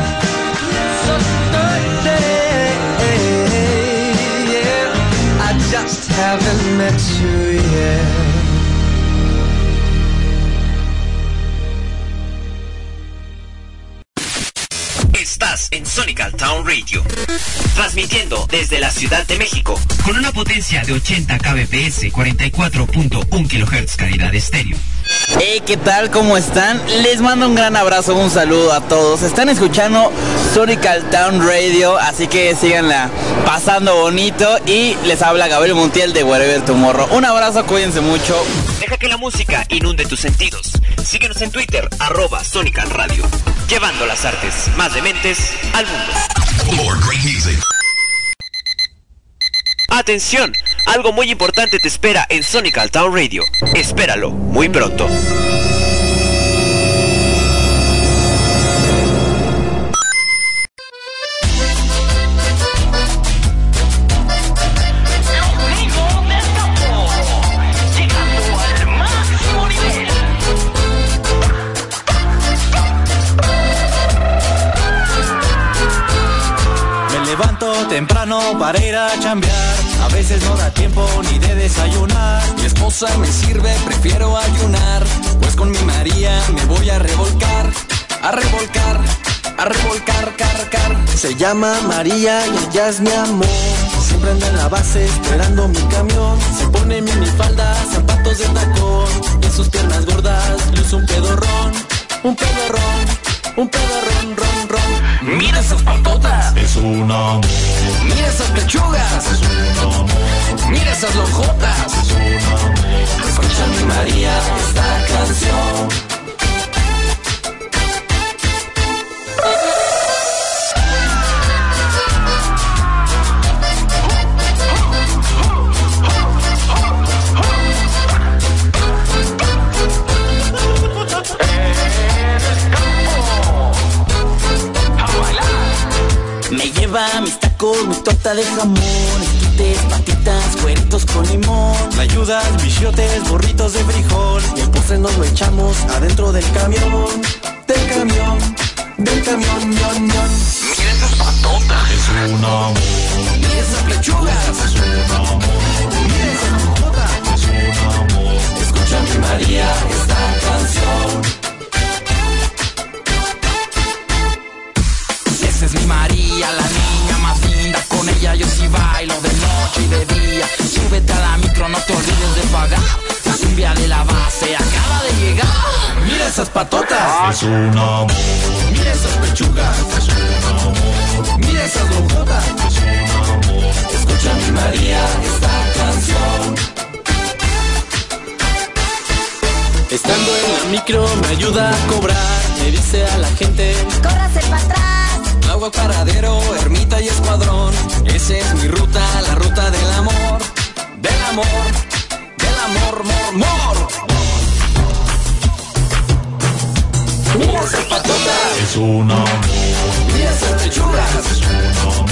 S18: Haven't met you yet.
S1: Estás en Sonical Town Radio, transmitiendo desde la Ciudad de México con una potencia de 80 kbps, 44.1 kHz calidad estéreo.
S19: Hey, ¿qué tal? ¿Cómo están? Les mando un gran abrazo, un saludo a todos. Están escuchando Sonical Town Radio, así que síganla pasando bonito. Y les habla Gabriel Montiel de Wherever Tomorrow. Un abrazo, cuídense mucho.
S1: Deja que la música inunde tus sentidos. Síguenos en Twitter, arroba Sonical Radio, llevando las artes más dementes al mundo.
S2: More great music.
S1: Atención, algo muy importante te espera en Sonical Town Radio. Espéralo muy pronto.
S5: Me levanto temprano para ir a chambear. No da tiempo ni de desayunar. Mi esposa me sirve, prefiero ayunar. Pues con mi María me voy a revolcar. a revolcar, a revolcar, car.
S20: Se llama María y ella es mi amor. Siempre anda en la base esperando mi camión.
S5: Se pone minifalda, zapatos de tacón. Y en sus piernas gordas luce un pedorrón, un pedorrón, un pedorrón. Mira esas patotas,
S2: Es un amor,
S5: mira esas pechugas,
S2: es un amor,
S5: mira esas lonjotas.
S2: es un amor.
S5: Escucha mi María esta canción.
S21: Lleva mis tacos, mi torta de jamón, esquites, patitas, cueritos con limón.
S22: Me ayudas, bichotes, burritos de frijol.
S20: Y el postre nos lo echamos adentro del camión. Del camión, del camión, ñon, ñon.
S5: Mira esas patotas,
S2: Es un amor,
S5: mira esas pechugas,
S2: es un amor,
S5: mira esas
S2: es un amor.
S5: Escucha mi María Ella yo sí bailo de noche y de día. Súbete a la micro, no te olvides de pagar. De la base acaba de llegar. Mira esas patotas,
S2: Es un amor,
S5: mira esas pechugas,
S2: es un amor,
S5: mira esas lonjotas.
S2: es un amor.
S5: Escucha mi María esta canción. Estando en la micro me ayuda a cobrar. Me dice a la gente,
S8: ¡Córrase para atrás!
S5: Agua paradero, ermita y escuadrón. Esa es mi ruta, la ruta del amor. Del amor, del amor, mor, mor. Mira esas patotas,
S2: Es un amor,
S5: mira esas pechugas,
S2: es un amor,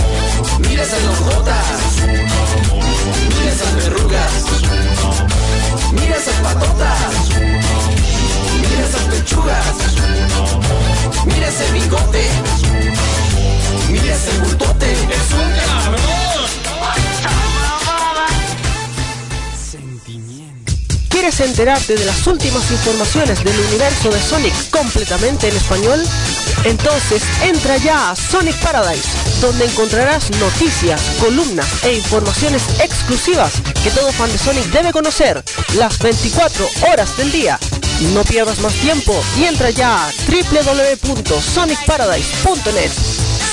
S5: mira esas lonjotas,
S2: es un amor,
S5: mira esas verrugas,
S2: es un amor,
S5: mira esas patotas,
S2: es un amor,
S5: mira esas pechugas,
S2: es un amor,
S5: mira ese bigote,
S13: ¿Quieres enterarte de las últimas informaciones del universo de Sonic completamente en español? Entonces entra ya a Sonic Paradise, donde encontrarás noticias, columnas e informaciones exclusivas que todo fan de Sonic debe conocer las 24 horas del día. No pierdas más tiempo y entra ya a www.sonicparadise.net.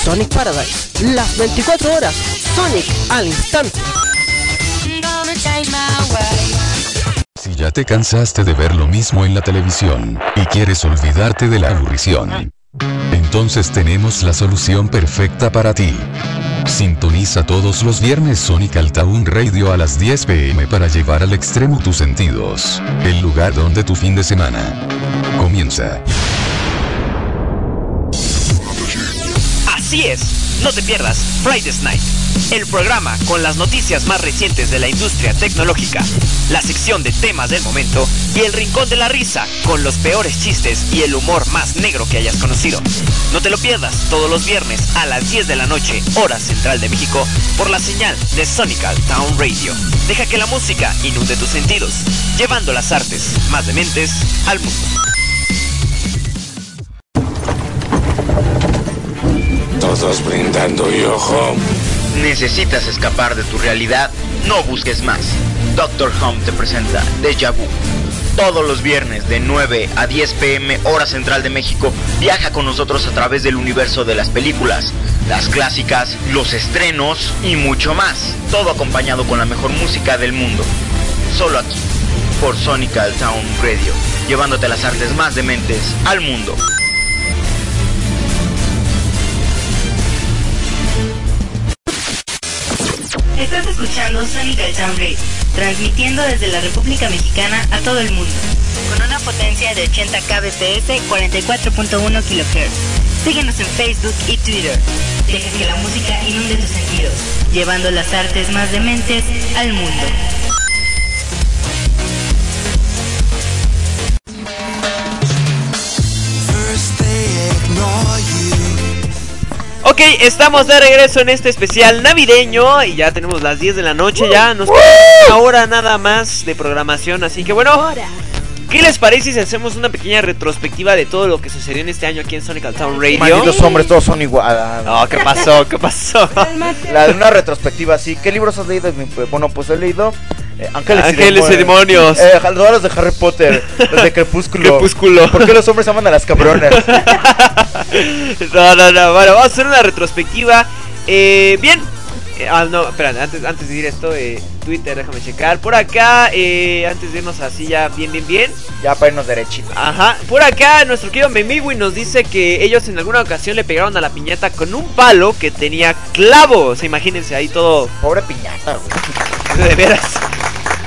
S13: Sonic Paradise, las 24 horas, Sonic al instante.
S23: Si ya te cansaste de ver lo mismo en la televisión y quieres olvidarte de la aburrición, entonces tenemos la solución perfecta para ti. Sintoniza todos los viernes Sonic Altaun Radio a las 10 pm para llevar al extremo tus sentidos. El lugar donde tu fin de semana comienza.
S1: Así es, no te pierdas Friday's Night, el programa con las noticias más recientes de la industria tecnológica, la sección de temas del momento y el rincón de la risa con los peores chistes y el humor más negro que hayas conocido. No te lo pierdas todos los viernes a las 10 de la noche, hora central de México, por la señal de Sonical Town Radio. Deja que la música inunde tus sentidos, llevando las artes más dementes al mundo.
S2: Todos brindando y ojo.
S3: ¿Necesitas escapar de tu realidad? No busques más. Doctor Home te presenta Deja Vu. Todos los viernes de 9 a 10 pm hora central de México, viaja con nosotros a través del universo de las películas, las clásicas, los estrenos y mucho más. Todo acompañado con la mejor música del mundo. Solo aquí, por Sonical Town Radio, llevándote las artes más dementes al mundo.
S24: Estás escuchando Town Radio, transmitiendo desde la República Mexicana a todo el mundo, con una potencia de 80 kbps, 44.1 kHz. Síguenos en Facebook y Twitter. Deja que la música inunde tus sentidos, llevando las artes más dementes al mundo.
S1: Ok, estamos de regreso en este especial navideño y ya tenemos las 10 de la noche, ya nos queda una hora nada más de programación, así que bueno, ¿Qué les parece si hacemos una pequeña retrospectiva de todo lo que sucedió en este año aquí en Sonic Town Radio?
S3: Malditos hombres, todos son igual.
S1: No, ¿qué pasó? ¿Qué pasó?
S3: La de una retrospectiva así. ¿Qué libros has leído? Bueno, pues he leído eh, Ángeles,
S1: Ángeles y demonios.
S3: Eh, los de Harry Potter, los de [LAUGHS] Crepúsculo.
S1: Crepúsculo.
S3: ¿Por qué los hombres aman a las cabronas? [LAUGHS]
S1: No, no, no. Bueno, vamos a hacer una retrospectiva. Eh, bien. Eh, ah, no, espera, antes, antes de decir esto, eh, Twitter, déjame checar. Por acá, eh, antes de irnos así ya bien, bien, bien.
S3: Ya para irnos derechito.
S1: Ajá. Por acá, nuestro querido Memiwi nos dice que ellos en alguna ocasión le pegaron a la piñata con un palo que tenía clavos. Imagínense ahí todo.
S3: Pobre piñata, güey. [LAUGHS]
S1: De veras.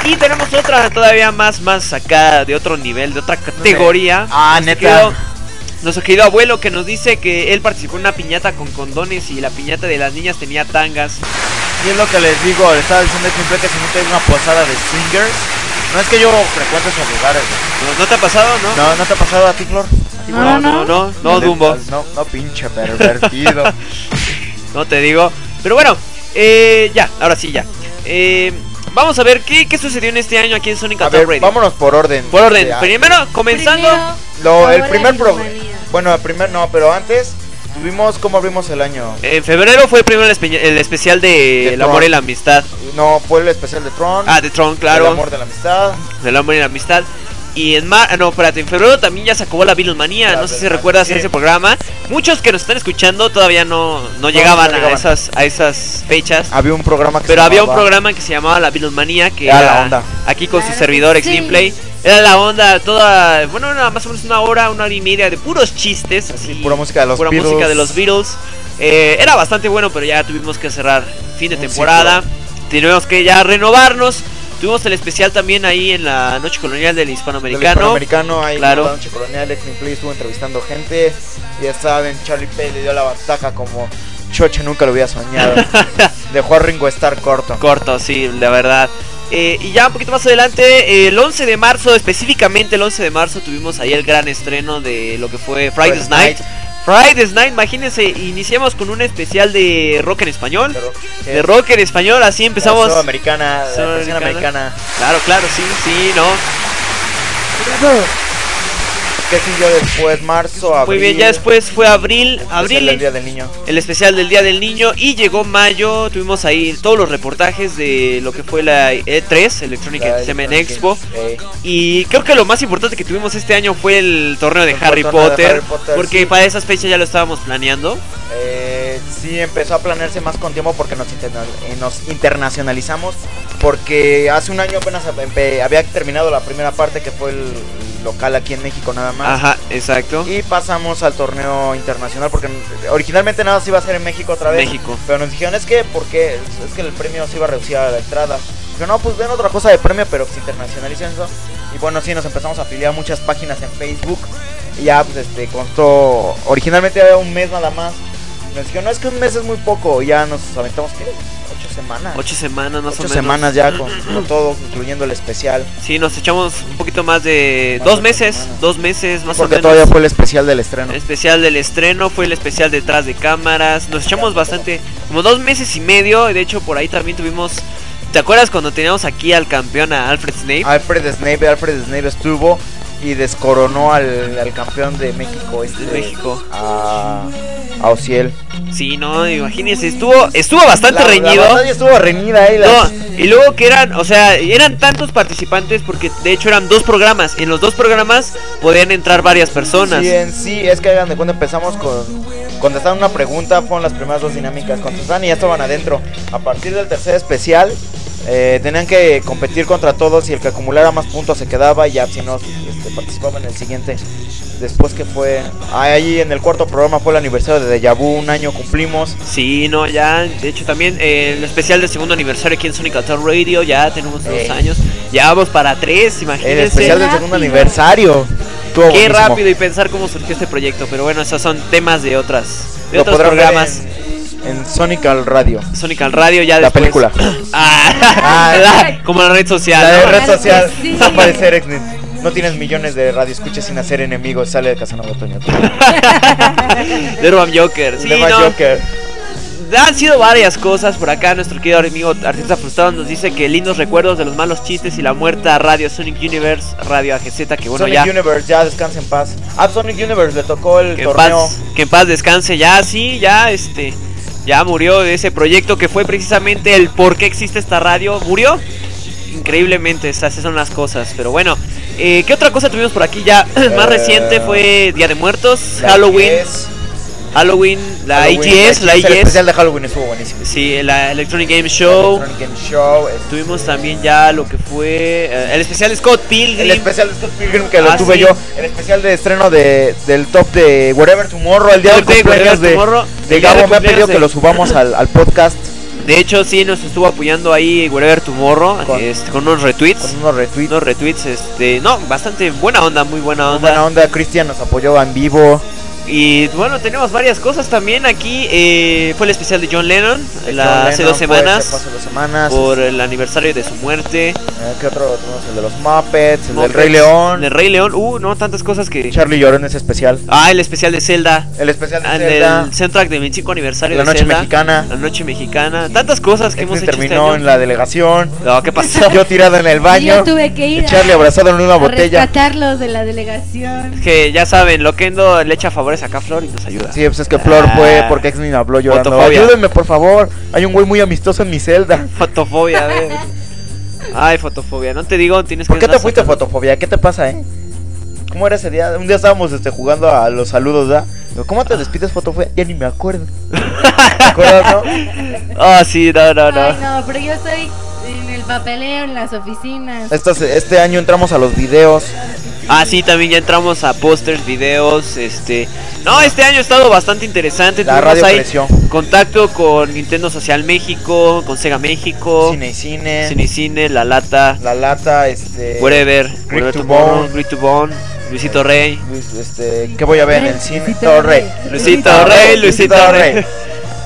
S1: Y tenemos otra todavía más, más acá, de otro nivel, de otra categoría.
S3: Ah, neta.
S1: Nuestro querido abuelo que nos dice que él participó en una piñata con condones y la piñata de las niñas tenía tangas.
S3: Y es lo que les digo, les estaba diciendo siempre que si no te una posada de swingers. No es que yo frecuente esos lugares, güey.
S1: ¿No, no te ha pasado, no?
S3: No, ¿no te ha pasado a ti, Flor? ¿A ti,
S1: No,
S3: Flor?
S1: no, no, no, Dumbo.
S3: No, no, pinche pervertido. [LAUGHS]
S1: No te digo. Pero bueno, eh, ya, ahora sí, ya. Eh, vamos a ver qué, qué sucedió en este año aquí en Sonic
S3: A
S1: Attack
S3: ver,
S1: Radio.
S3: vámonos por orden.
S1: Por orden. Primero, comenzando.
S3: Lo, el primer
S1: y
S3: pro... Bueno, el primer no, pero antes tuvimos cómo abrimos el año.
S1: En febrero fue primero el, espe- el especial de,
S3: De
S1: El amor y la amistad.
S3: No, fue el especial de Tron.
S1: Ah, de Tron, claro.
S3: El amor de la amistad.
S1: Del amor y la amistad. Y en mar, no, espérate, en febrero también ya se acabó la Beatlemanía. No sé si recuerdas
S3: sí.
S1: ese programa. Muchos que nos están escuchando todavía no, no llegaban,
S3: no
S1: a esas a esas fechas.
S3: Había un programa que
S1: Pero
S3: se
S1: había un
S3: llamaba-
S1: programa que se llamaba La Beatlemanía que
S3: Era
S1: era,
S3: la onda.
S1: aquí con su servidor
S3: sí.
S1: Xgameplay. Era la onda toda, bueno, era más o menos una hora, una hora y media de puros chistes, así,
S3: pura música de los
S1: pura
S3: Beatles.
S1: música de los Beatles. Eh, era bastante bueno, pero ya tuvimos que cerrar fin de
S3: Un
S1: temporada. Tuvimos que ya renovarnos. Tuvimos el especial también ahí en la noche colonial del
S3: Del
S1: hispanoamericano.
S3: hispanoamericano, ahí
S1: claro.
S3: en la noche colonial, Play estuvo entrevistando gente. Ya saben, Charlie Pay le dio la bataca como Choche nunca lo había soñado. [LAUGHS] Dejó a Ringo estar corto.
S1: Corto, sí, la verdad. Eh, y ya un poquito más adelante, eh, el 11 de marzo, específicamente el 11 de marzo, tuvimos ahí el gran estreno de lo que fue Friday's
S3: Friday's
S1: Night. Friday's Night, imagínense, iniciamos con un especial de rock en español. De rock, en español, así empezamos.
S3: La sudamericana, la americana.
S1: Claro, claro, sí, sí, no.
S3: ¿Qué siguió después? Marzo, abril.
S1: Muy bien, ya después fue abril,
S3: Especial
S1: abril
S3: del Día del Niño.
S1: el especial del Día del Niño y llegó mayo, tuvimos ahí todos los reportajes de lo que fue la E3, Electronic Entertainment Expo. Y creo que lo más importante que tuvimos este año fue el torneo de
S3: El
S1: Harry
S3: torneo de
S1: Potter,
S3: Harry Potter,
S1: porque
S3: sí.
S1: para esas fechas ya lo estábamos planeando.
S3: Eh, sí, empezó a planearse más con tiempo porque nos, interna- eh, nos internacionalizamos. Porque hace un año apenas empe- había terminado la primera parte que fue el local aquí en México nada más.
S1: Ajá, exacto.
S3: Y pasamos al torneo internacional porque originalmente nada se iba a hacer en México otra vez.
S1: México.
S3: Pero nos dijeron, es que porque es que el premio se iba a reducir a la entrada. Dijo, no, pues ven otra cosa de premio, pero que se internacionalicen eso. Y bueno, sí, nos empezamos a afiliar a muchas páginas en Facebook. Y ya, pues, este, constó, originalmente había un mes nada más. Nos dijeron, no, es que un mes es muy poco. Y ya nos aventamos, ¿qué? Semanas.
S1: Ocho semanas más
S3: Ocho
S1: o menos.
S3: semanas ya con, con todo, incluyendo el especial.
S1: Sí, nos echamos un poquito más de
S3: Más
S1: dos
S3: de
S1: meses, dos meses más o
S3: Porque
S1: menos.
S3: todavía fue el especial del estreno.
S1: El especial del estreno fue el especial detrás de cámaras. Nos echamos bastante, como dos meses y medio. De hecho, por ahí también tuvimos. ¿Te acuerdas cuando teníamos aquí al campeón, a Alfred Snape?
S3: Alfred Snape, Alfred Snape estuvo y descoronó al, al campeón de México, este,
S1: De México.
S3: a, a Ociel.
S1: Sí, no, imagínense, estuvo, estuvo bastante
S3: La- la
S1: reñido.
S3: batalla estuvo reñida ahí. la-
S1: No, y luego que eran, o sea, eran tantos participantes porque de hecho eran dos programas. En los dos programas podían entrar varias personas.
S3: Sí, en sí, es que hagan de cuando empezamos con contestaron una pregunta, fueron las primeras dos dinámicas, contestaban y ya estaban adentro. A partir del tercer especial, eh, tenían que competir contra todos y el que acumulara más puntos se quedaba y ya si no este, participaba en el siguiente. Después que fue, ahí en el cuarto programa fue el aniversario de Deja Vu, un año cumplimos.
S1: Sí, no, ya, de hecho también eh, el especial del segundo aniversario aquí en Sonic Town Radio, ya tenemos dos
S3: Ey.
S1: años, ya vamos para tres, imagínense.
S3: El especial del segundo aniversario.
S1: Qué
S3: buenísimo.
S1: rápido y pensar cómo surgió este proyecto, pero bueno, esos son temas de otras, de
S3: Lo
S1: otros
S3: podrán ver
S1: programas.
S3: En, en Sonic al Radio.
S1: Sonic al Radio ya
S3: La
S1: después-
S3: película. [LAUGHS]
S1: Ah, [LAUGHS] la- como la red social.
S3: La de
S1: ¿no?
S3: red social. Va [LAUGHS] a aparecer Exnet. No tienes millones de radioescuchas sin hacer enemigos. Sale de Casanova Toño. [LAUGHS]
S1: De Urban Joker. Sí, no.
S3: Joker.
S1: han sido varias cosas por acá. Nuestro querido amigo artista frustrado nos dice que lindos recuerdos de los malos chistes y la muerta Radio Sonic Universe, Radio AGZ, que bueno
S3: Sonic
S1: ya.
S3: Universe, ya descansa en paz. A Sonic Universe le tocó el
S1: que en,
S3: torneo.
S1: paz, que en paz descanse ya, sí, ya este. Ya murió de ese proyecto que fue precisamente el por qué existe esta radio. Murió increíblemente, esas son las cosas. Pero bueno, eh, ¿qué otra cosa tuvimos por aquí ya? [CLEARS THROAT] Más
S3: Eh,
S1: reciente fue Día de Muertos,
S3: La
S1: Halloween.
S3: IGS.
S1: Halloween, la
S3: Halloween,
S1: IGS, la
S3: El
S1: IGS.
S3: especial de Halloween estuvo buenísimo.
S1: Sí, la Electronic Game Show.
S3: Electronic Game Show. es-
S1: Tuvimos también ya lo que fue eh, el especial de Scott Pilgrim.
S3: El especial de Scott Pilgrim que lo
S1: Ah,
S3: tuve
S1: sí.
S3: yo. El especial de estreno de, del top de Wherever Tomorrow. El día del
S1: Top de
S3: de, de
S1: El día
S3: Gabo. Me ha pedido
S1: de-
S3: que lo subamos al, al podcast
S1: De hecho, sí, nos estuvo apoyando ahí Wherever Tomorrow
S3: Con-
S1: este, con unos retweets.
S3: con unos retweets.
S1: Unos retweets, este, no, bastante buena onda, muy buena onda.
S3: Buena onda, Cristian nos apoyó en vivo.
S1: Y bueno, tenemos varias cosas también aquí. eh, fue el especial de John Lennon, la-
S3: John
S1: hace
S3: Lennon
S1: dos
S3: fue,
S1: semanas.
S3: dos semanas.
S1: Por el aniversario de su muerte.
S3: Eh, ¿Qué otro? Tenemos el de los Muppets, el del
S1: Muppets,
S3: Rey León.
S1: El Rey León, uh, no, tantas cosas que.
S3: Charlie lloró en ese especial.
S1: Ah, el especial de Zelda.
S3: El especial de
S1: Ah,
S3: Zelda.
S1: El soundtrack del 25 aniversario
S3: La
S1: de
S3: noche
S1: Zelda.
S3: mexicana.
S1: La noche mexicana. Tantas cosas que hemos
S3: Este
S1: hecho este
S3: terminó
S1: año.
S3: en la delegación.
S1: No, ¿qué pasó? [LAUGHS]
S3: Yo tirado en el baño.
S4: Yo tuve que ir
S3: Charlie abrazado en una
S4: a
S3: botella.
S4: rescatarlos de la delegación.
S1: Que ya saben, Loquendo le echa favores acá a Flor y nos ayuda.
S3: Sí, pues es que Flor
S1: Ah.
S3: fue porque ex me habló llorando.
S1: Fotofobia.
S3: Ayúdenme, por favor. Hay un güey muy amistoso en mi celda. [LAUGHS]
S1: Fotofobia, a ver. Ay, fotofobia. No te digo, tienes
S3: ¿Por
S1: que
S3: qué te fuiste
S1: sacando-
S3: fotofobia? ¿Qué te pasa, eh? ¿Cómo era ese día? Un día estábamos este, jugando a los saludos, ¿verdad? Digo, ¿Cómo te despides, fotofobia? Ya ni me acuerdo. ¿Te acuerdas, no? [LAUGHS]
S1: Ah, sí, no, no, no.
S4: Ay, no, pero yo estoy en el papeleo, en las oficinas.
S3: Estos- este año entramos a los videos.
S1: Ah, sí, también ya entramos a pósters, videos, este... No, este año ha estado bastante interesante.
S3: La radio
S1: ahí
S3: creció.
S1: contacto con Nintendo Social México, con Sega México.
S3: Cine y cine.
S1: Cine y Cine, La Lata,
S3: La lata, este.
S1: Wherever,
S3: Great
S1: Wherever
S3: to Bone.
S1: Great to Bone, Luisito Rey.
S3: Luis, este, ¿Qué voy a ver en el cine?
S4: Luisito
S3: rey.
S4: Rey.
S1: Luisito Rey, Luisito Rey.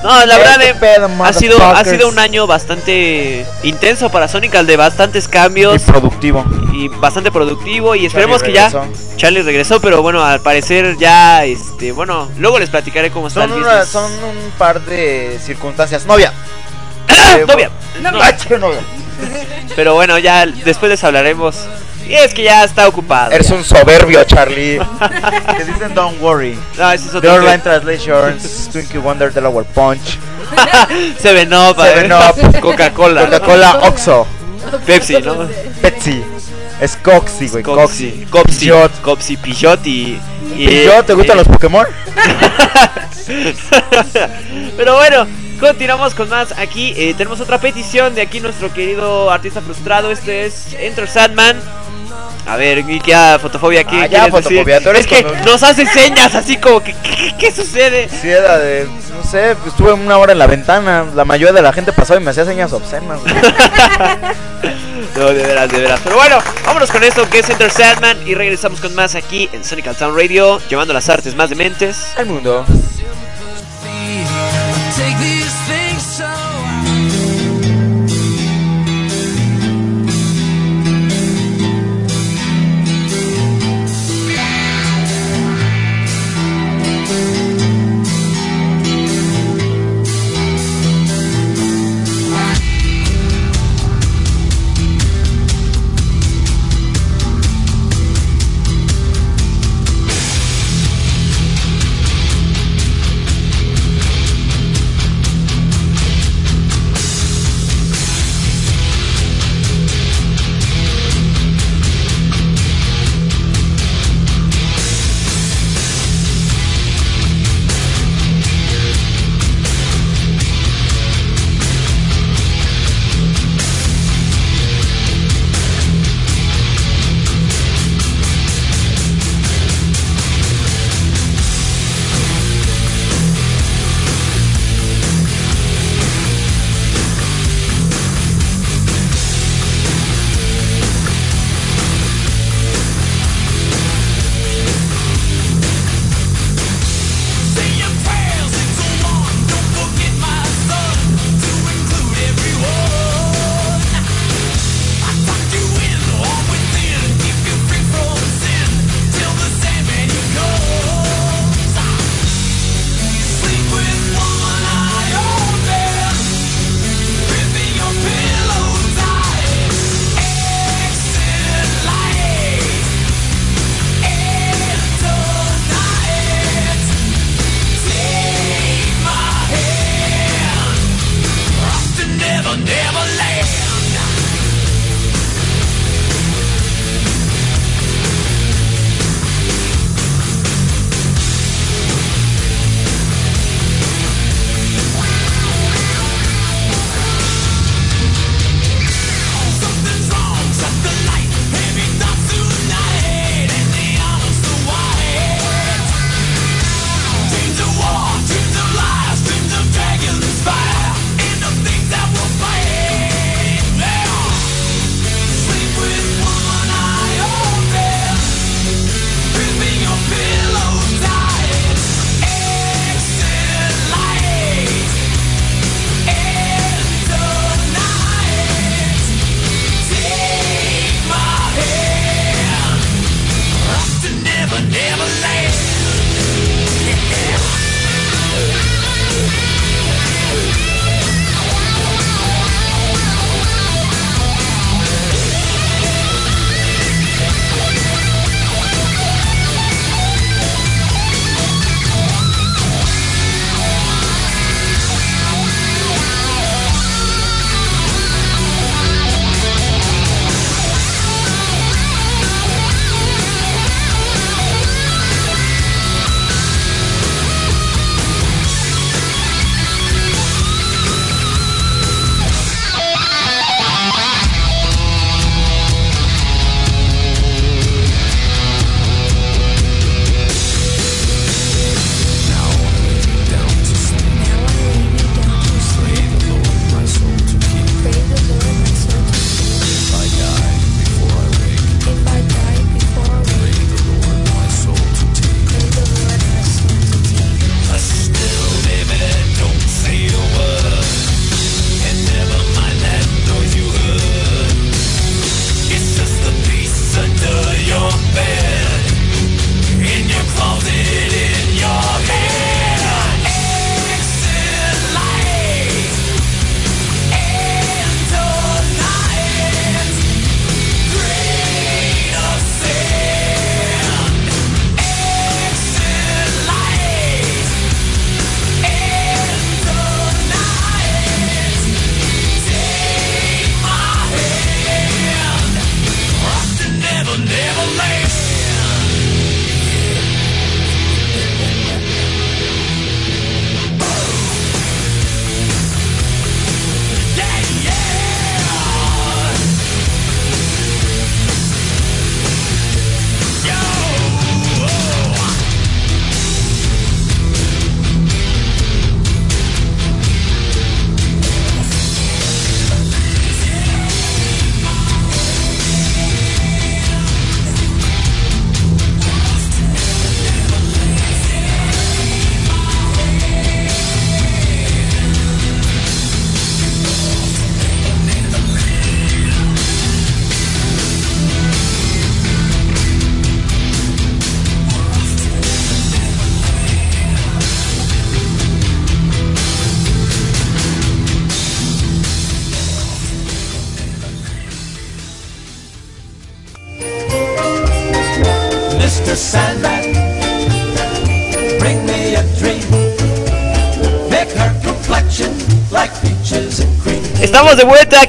S1: No, la verdad
S3: Este
S1: eh,
S3: pedo,
S1: ha sido ha sido un año bastante intenso para Sonic, al de bastantes cambios
S3: Y productivo.
S1: y bastante productivo y esperemos que ya. Charlie regresó, pero bueno, al parecer ya este, bueno, luego les platicaré cómo está
S3: Son,
S1: el
S3: una- son un par de circunstancias. Novia. [LAUGHS]
S1: Novia.
S3: No.
S1: Pero bueno, ya después les hablaremos. Y es que ya está ocupado.
S3: Eres un soberbio, Charlie. [LAUGHS] que dicen don't worry.
S1: No, ese es
S3: The
S1: otro
S3: Online
S1: que-
S3: Translations, Twinkie Wonder, Delaware Punch,
S1: Seven Up,
S3: Seven. Up,
S1: Coca-Cola.
S3: Coca-Cola, Oxo,
S1: Pepsi, ¿no?
S3: Pepsi. Es Coxy, güey.
S1: Coxy,
S3: Coxy.
S1: Copsi,
S3: Pidgeot
S1: y... y
S3: Pidgeot, ¿te gustan
S1: eh,
S3: los Pokémon? [LAUGHS]
S1: Pero bueno, continuamos con más. Aquí eh, tenemos otra petición de aquí nuestro querido artista frustrado. Este es Enter Sandman. A ver, y ya fotofobia aquí.
S3: Ah, ya, fotofobia, eres
S1: Es que nos hace señas así como que ¿qué, qué sucede?
S3: Sí, era de. No sé, estuve una hora en la ventana. La mayoría de la gente pasó y me hacía señas obscenas. [LAUGHS]
S1: No, de veras, de veras. Pero bueno, vámonos con esto que es Enter Sandman y regresamos con más aquí en Sonic Town Radio, llevando las artes más dementes
S3: al mundo.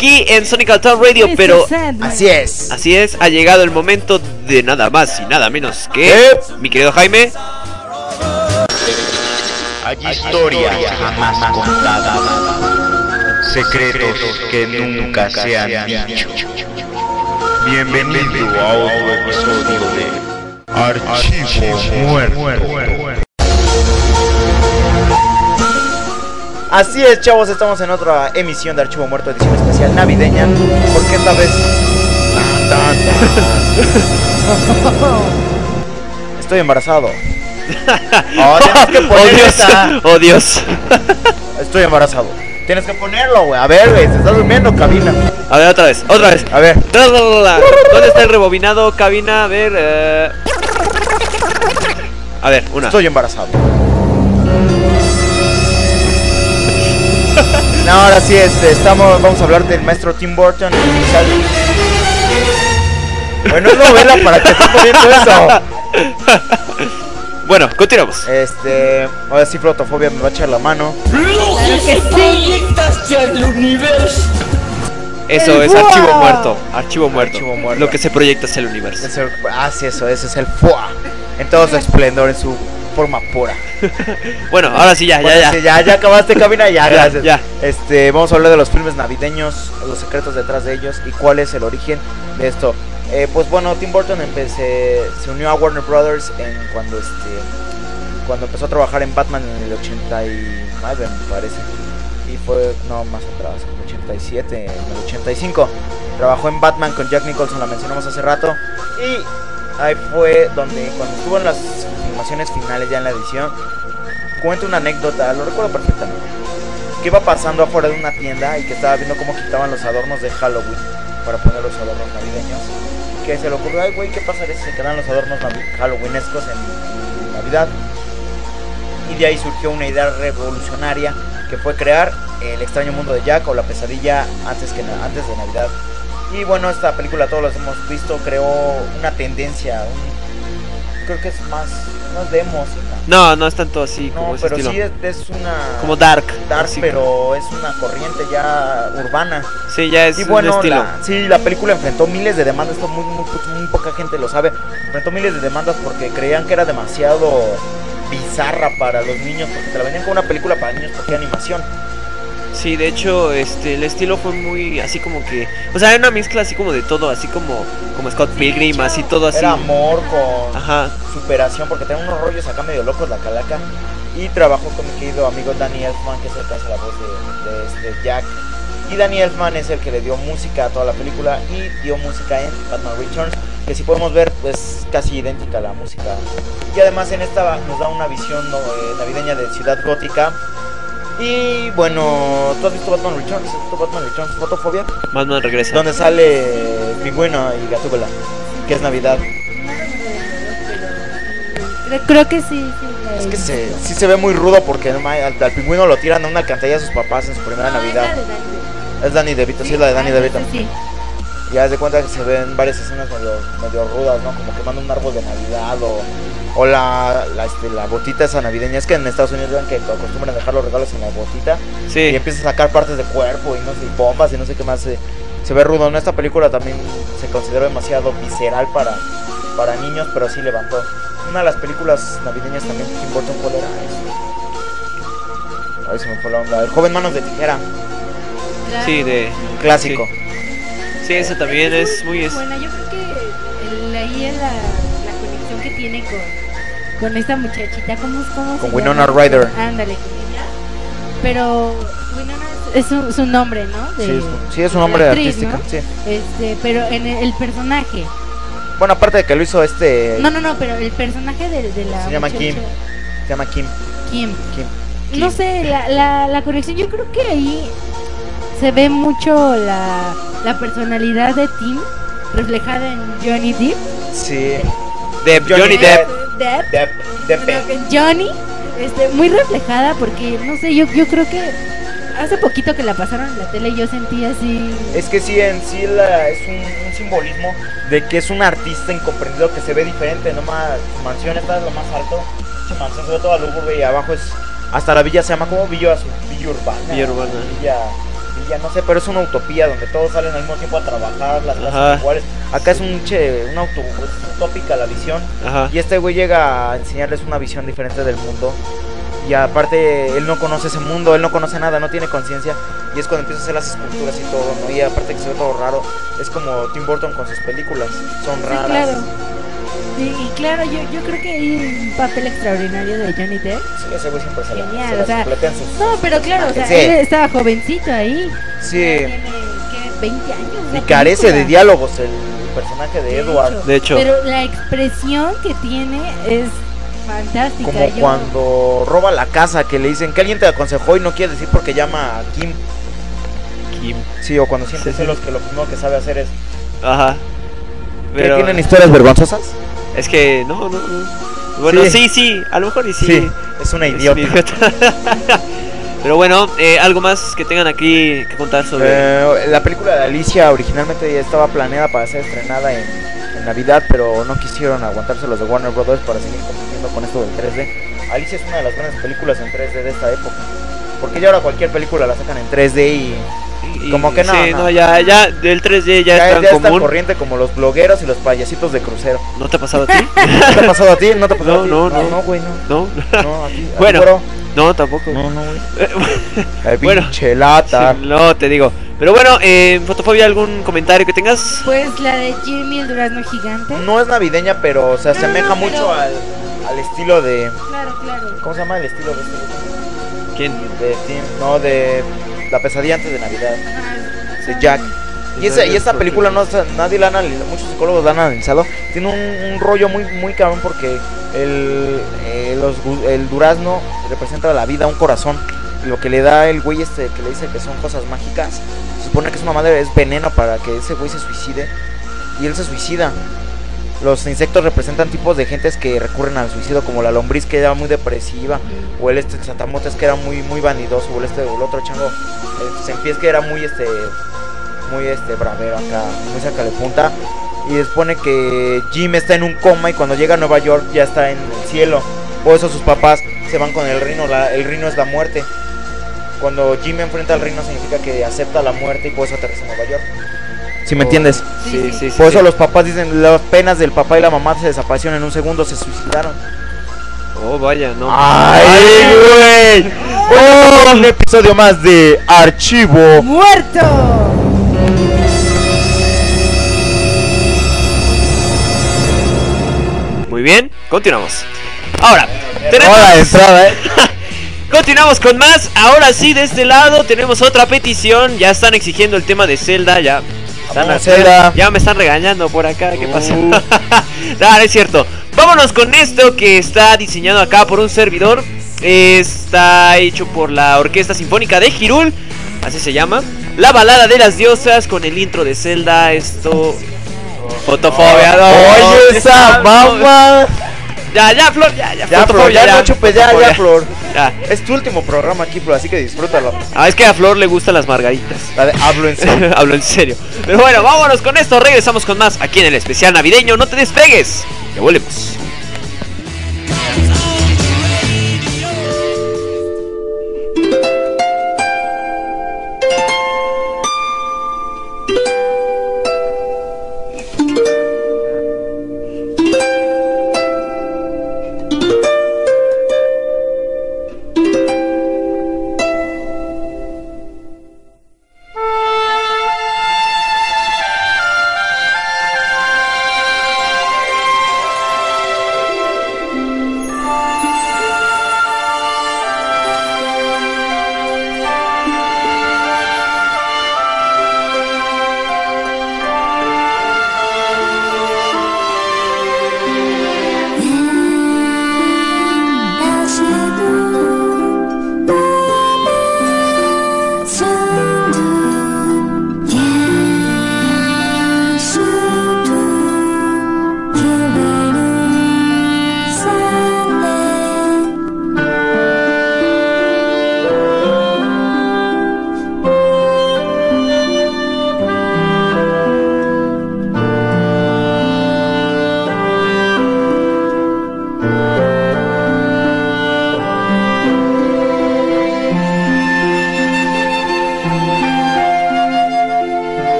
S1: Aquí en Sonic Town Radio, pero
S3: Así es.
S1: así es, ha llegado el momento de nada más y nada menos que mi querido Jaime.
S12: Hay historias jamás contadas, secretos que nunca se han dicho. Bienvenido a otro episodio de Archivo Muerto.
S3: Así es, chavos, estamos en otra emisión de Archivo Muerto, edición especial navideña. Porque esta vez. [LAUGHS] Estoy embarazado. [LAUGHS] Oh, tienes que
S1: Oh
S3: poner
S1: Dios,
S3: esa.
S1: oh Dios.
S3: Estoy embarazado. Tienes que ponerlo, güey. A ver, güey, te estás durmiendo, cabina.
S1: A ver, otra vez, otra vez.
S3: A ver.
S1: ¿Dónde está el rebobinado, cabina? A ver, eh... A ver, una.
S3: Estoy embarazado. [LAUGHS] No, ahora sí, este, estamos, vamos a hablar del maestro Tim Burton. y sal- Bueno, es novela para que estés poniendo eso. [LAUGHS]
S1: Bueno, continuamos.
S3: Este, ahora sí, Flotofobia me va a echar la mano.
S9: Que universo.
S1: Eso es archivo muerto. Archivo muerto.
S3: Archivo muerto.
S1: Lo que se proyecta es el universo.
S3: Es el- ah, sí, eso, ese es el FUA. En todo su esplendor, en su forma pura. [LAUGHS]
S1: Bueno, ahora sí, ya, ya,
S3: Bueno,
S1: ya.
S3: sí, ya, ya acabaste, cabina, ya, [LAUGHS]
S1: Ya,
S3: gracias.
S1: ya.
S3: Este, vamos a hablar de los filmes navideños, los secretos detrás de ellos y cuál es el origen de esto. Eh, pues bueno, Tim Burton empecé, se unió a Warner Brothers en cuando este cuando empezó a trabajar en Batman en el 89, me parece. Y fue, no, más atrás, en el 87, en el 85. Trabajó en Batman con Jack Nicholson, la mencionamos hace rato. Y ahí fue donde, cuando estuvo en las filmaciones finales, ya en la edición, cuenta una anécdota, lo recuerdo perfectamente. Que iba pasando afuera de una tienda y que estaba viendo cómo quitaban los adornos de Halloween para poner los adornos navideños. Que se le ocurrió, ay güey, ¿qué pasaría si se quedan los adornos halloweenescos en, en Navidad? Y de ahí surgió una idea revolucionaria que fue crear El extraño mundo de Jack o La pesadilla antes, que antes de Navidad. Y bueno, esta película todos los hemos visto, creó una tendencia, un- creo que es más, no es de emo, sí,
S1: No, no es tanto así
S3: no,
S1: como ese
S3: pero
S1: estilo.
S3: sí es, es una...
S1: Como dark.
S3: Dark,
S1: así
S3: pero es una corriente ya urbana.
S1: Sí, ya es
S3: y
S1: un
S3: bueno,
S1: estilo.
S3: la, sí, la película enfrentó miles de demandas, esto muy, muy, muy poca gente lo sabe. Enfrentó miles de demandas porque creían que era demasiado bizarra para los niños, porque te la vendían como una película para niños porque animación.
S1: Sí, de hecho, este, el estilo fue muy así como que, o sea, era una mezcla así como de todo, así como, como Scott Pilgrim, así todo así.
S3: Era amor con
S1: Ajá.
S3: superación, porque tenía unos rollos acá medio locos la calaca. Y trabajó con mi querido amigo Danny Elfman, que es el que hace la voz de, de este Jack. Y Danny Elfman es el que le dio música a toda la película y dio música en Batman Returns, que si podemos ver pues casi idéntica a la música. Y además en esta nos da una visión eh, navideña de Ciudad Gótica. Y bueno, ¿tú has visto Batman Returns? ¿Has visto Batman Returns? ¿Fotofobia?
S1: Batman regresa.
S3: Donde sale Pingüino y Gatúbela, que es Navidad.
S4: Creo, creo que sí, sí.
S3: Es que se, sí se ve muy rudo porque al, al pingüino lo tiran a una alcantarilla a sus papás en su primera Navidad. Es Danny DeVito, sí, es la de Danny DeVito.
S4: Sí.
S3: Y haz de cuenta que se ven varias escenas medio, medio rudas, ¿no? Como quemando un árbol de Navidad o, o la, la, este, la botita esa navideña. Es que en Estados Unidos ven que acostumbran dejar los regalos en la botita.
S1: Sí.
S3: Y empieza a sacar partes de cuerpo y no sé, y bombas y no sé qué más. Se, se ve rudo. En esta película también se consideró demasiado visceral para, para niños, pero sí levantó. Una de las películas navideñas también Tim Burton, ¿cuál era? Este, Ahí se me fue la onda. El joven manos de tijera.
S1: Sí, de
S3: Clásico.
S1: Sí, eso también es muy es-
S4: Bueno, yo creo que el- ahí es la, que tiene con, con esta muchachita. ¿Cómo, cómo
S3: Con
S4: se
S3: Winona
S4: llama?
S3: Ryder.
S4: Ándale, con ella. Pero Winona es, su, su nombre, ¿no? De-
S3: Sí, es un- sí, es un nombre
S4: actriz,
S3: artístico,
S4: ¿no?
S3: sí.
S4: Este, pero en el, el personaje.
S3: Bueno, aparte de que lo hizo este.
S4: No, no, no, pero el personaje de, de la
S3: se llama
S4: muchacha-
S3: Kim. Se llama Kim.
S4: Kim.
S3: Kim.
S4: No sé, la, la, la conexión, yo creo que ahí se ve mucho la, la personalidad de Tim reflejada en Johnny Depp.
S3: Sí.
S1: Depp, Johnny Depp.
S4: Depp.
S3: Depp. Depp.
S4: Bueno, Johnny, este, muy reflejada porque, no sé, yo, yo creo que hace poquito que la pasaron en la tele yo sentí así.
S3: Es que sí, en sí la- es un, un simbolismo de que es un artista incomprendido que se ve diferente. Nomás su mansión está en lo más alto. Su mansión se ve toda lúgubre y abajo es. Hasta la villa se llama como Villa, Azul- Villa Urbana.
S1: Villa Urbana.
S3: Villa, Villa, no sé, pero es una utopía donde todos salen al mismo tiempo a trabajar, las clases iguales. Acá es un che, una auto, es utópica la visión.
S1: Ajá.
S3: Y este güey llega a enseñarles una visión diferente del mundo. Y aparte, él no conoce ese mundo, él no conoce nada, no tiene conciencia. Y es cuando empieza a hacer las esculturas y todo, ¿no? Y aparte que se ve todo raro, es como Tim Burton con sus películas. Son
S4: Sí,
S3: raras.
S4: claro. Y, y claro, yo, yo creo que hay un papel extraordinario de Johnny Depp.
S3: Sí, ese güey siempre se la,
S4: Genial,
S3: se
S4: o
S3: la
S4: sea,
S3: sus-
S4: No, pero claro, o sea,
S3: Sí.
S4: él estaba jovencito ahí.
S3: Sí.
S4: Tiene, ¿qué? 20 años.
S3: Y
S4: la
S3: carece
S4: película.
S3: de diálogos el personaje de Edward.
S4: Pero la expresión que tiene es fantástica.
S3: Como
S4: yo-
S3: cuando roba la casa, que le dicen que alguien te aconsejó y no quiere decir porque llama a Kim.
S1: Kim.
S3: Sí, o cuando siente
S1: Sí, sí.
S3: celos que lo primero que sabe hacer es.
S1: Ajá.
S3: ¿Qué, ¿Tienen historias vergonzosas?
S1: Es que no, no, no. Bueno, sí,
S3: Sí.
S1: sí, a lo mejor y sí.
S3: Sí, es una idiota. [LAUGHS]
S1: Pero bueno, eh, algo más que tengan aquí que contar sobre.
S3: Eh, la película de Alicia originalmente ya estaba planeada para ser estrenada en, en Navidad, pero no quisieron aguantarse los de Warner Brothers para seguir compitiendo con esto del 3D. Alicia es una de las grandes películas en 3D de esta época. Porque ya ahora cualquier película la sacan en 3D y,
S1: Y-
S3: como que no.
S1: sí,
S3: no.
S1: no, ya, ya, del 3D ya,
S3: Ya,
S1: es tan
S3: ya
S1: común.
S3: corriente como los blogueros y los payasitos de crucero.
S1: ¿No te ha pasado a ti? [LAUGHS]
S3: ¿No te ha pasado a ti? ¿No te ha pasado
S1: No,
S3: a ti?
S1: no, no.
S3: No, güey, no.
S1: No,
S3: No, a ti. a ti,
S1: Bueno,
S3: bro.
S1: no, tampoco.
S3: No, no, güey. [LAUGHS]
S1: Bueno,
S3: pinche lata.
S1: sí, no, te digo. Pero bueno, eh, Fotofobia, ¿algún comentario que tengas?
S4: Pues la de Jimmy el durazno gigante.
S3: No es navideña, pero se asemeja
S4: no,
S3: mucho
S4: pero-
S3: al, al estilo de.
S4: Claro, claro.
S3: ¿Cómo se llama el estilo de este?
S1: ¿Quién?
S3: De Tim, no, de La pesadilla antes de Navidad. De Jack. Y esa, y esa película no nadie la muchos psicólogos la han analizado. Tiene un, rollo muy muy cabrón porque el, eh, el durazno representa la vida, un corazón. Y lo que le da el güey este que le dice que son cosas mágicas, se supone que es una madre, es veneno para que ese güey se suicide. Y él se suicida. Los insectos representan tipos de gentes que recurren al suicidio, como la lombriz que era muy depresiva, o el este que era muy muy vanidoso, o el este o el otro chango, el sempiés que era muy este muy este bravero acá, muy saca de punta. Y expone que Jim está en un coma y cuando llega a Nueva York ya está en el cielo. Por eso sus papás se van con el rino, el rino es la muerte. Cuando Jim enfrenta al rino significa que acepta la muerte y por eso aterriza en Nueva York. ¿Sí me
S1: Oh,
S3: entiendes?
S1: sí, sí, sí,
S3: Por eso
S1: sí.
S3: los papás dicen las penas del papá y la mamá se desaparecieron en un segundo, se suicidaron.
S1: Oh, vaya, no.
S3: ¡Ay, güey! ¡Oh, un episodio más de Archivo
S4: ¡Muerto!
S1: Muy bien, continuamos. Ahora, tenemos.
S3: Hola, entrada, eh. [LAUGHS]
S1: Continuamos con más. Ahora sí, de este lado tenemos otra petición. Ya están exigiendo el tema de Zelda. Ya, están ya me están regañando por acá. ¿Qué pasa?
S3: Uh. [LAUGHS]
S1: no, no es cierto. Vámonos con esto que está diseñado acá por un servidor. Está hecho por la Orquesta Sinfónica de Hirul. Así se llama. La balada de las diosas con el intro de Zelda. Esto. Fotofobia. no,
S3: Oye, esa mamá.
S1: Ya, ya, Flor, ya, ya.
S3: Ya, Flor, ya no chupes, ya, ya. Flor.
S1: Ya.
S3: Es tu último programa aquí, Flor, así que disfrútalo.
S1: Ah, es que a Flor le gustan las margaritas.
S3: La de hablo en serio. [LAUGHS]
S1: Hablo en serio. Pero bueno, vámonos con esto. Regresamos con más aquí en el especial navideño. No te despegues. Ya volvemos.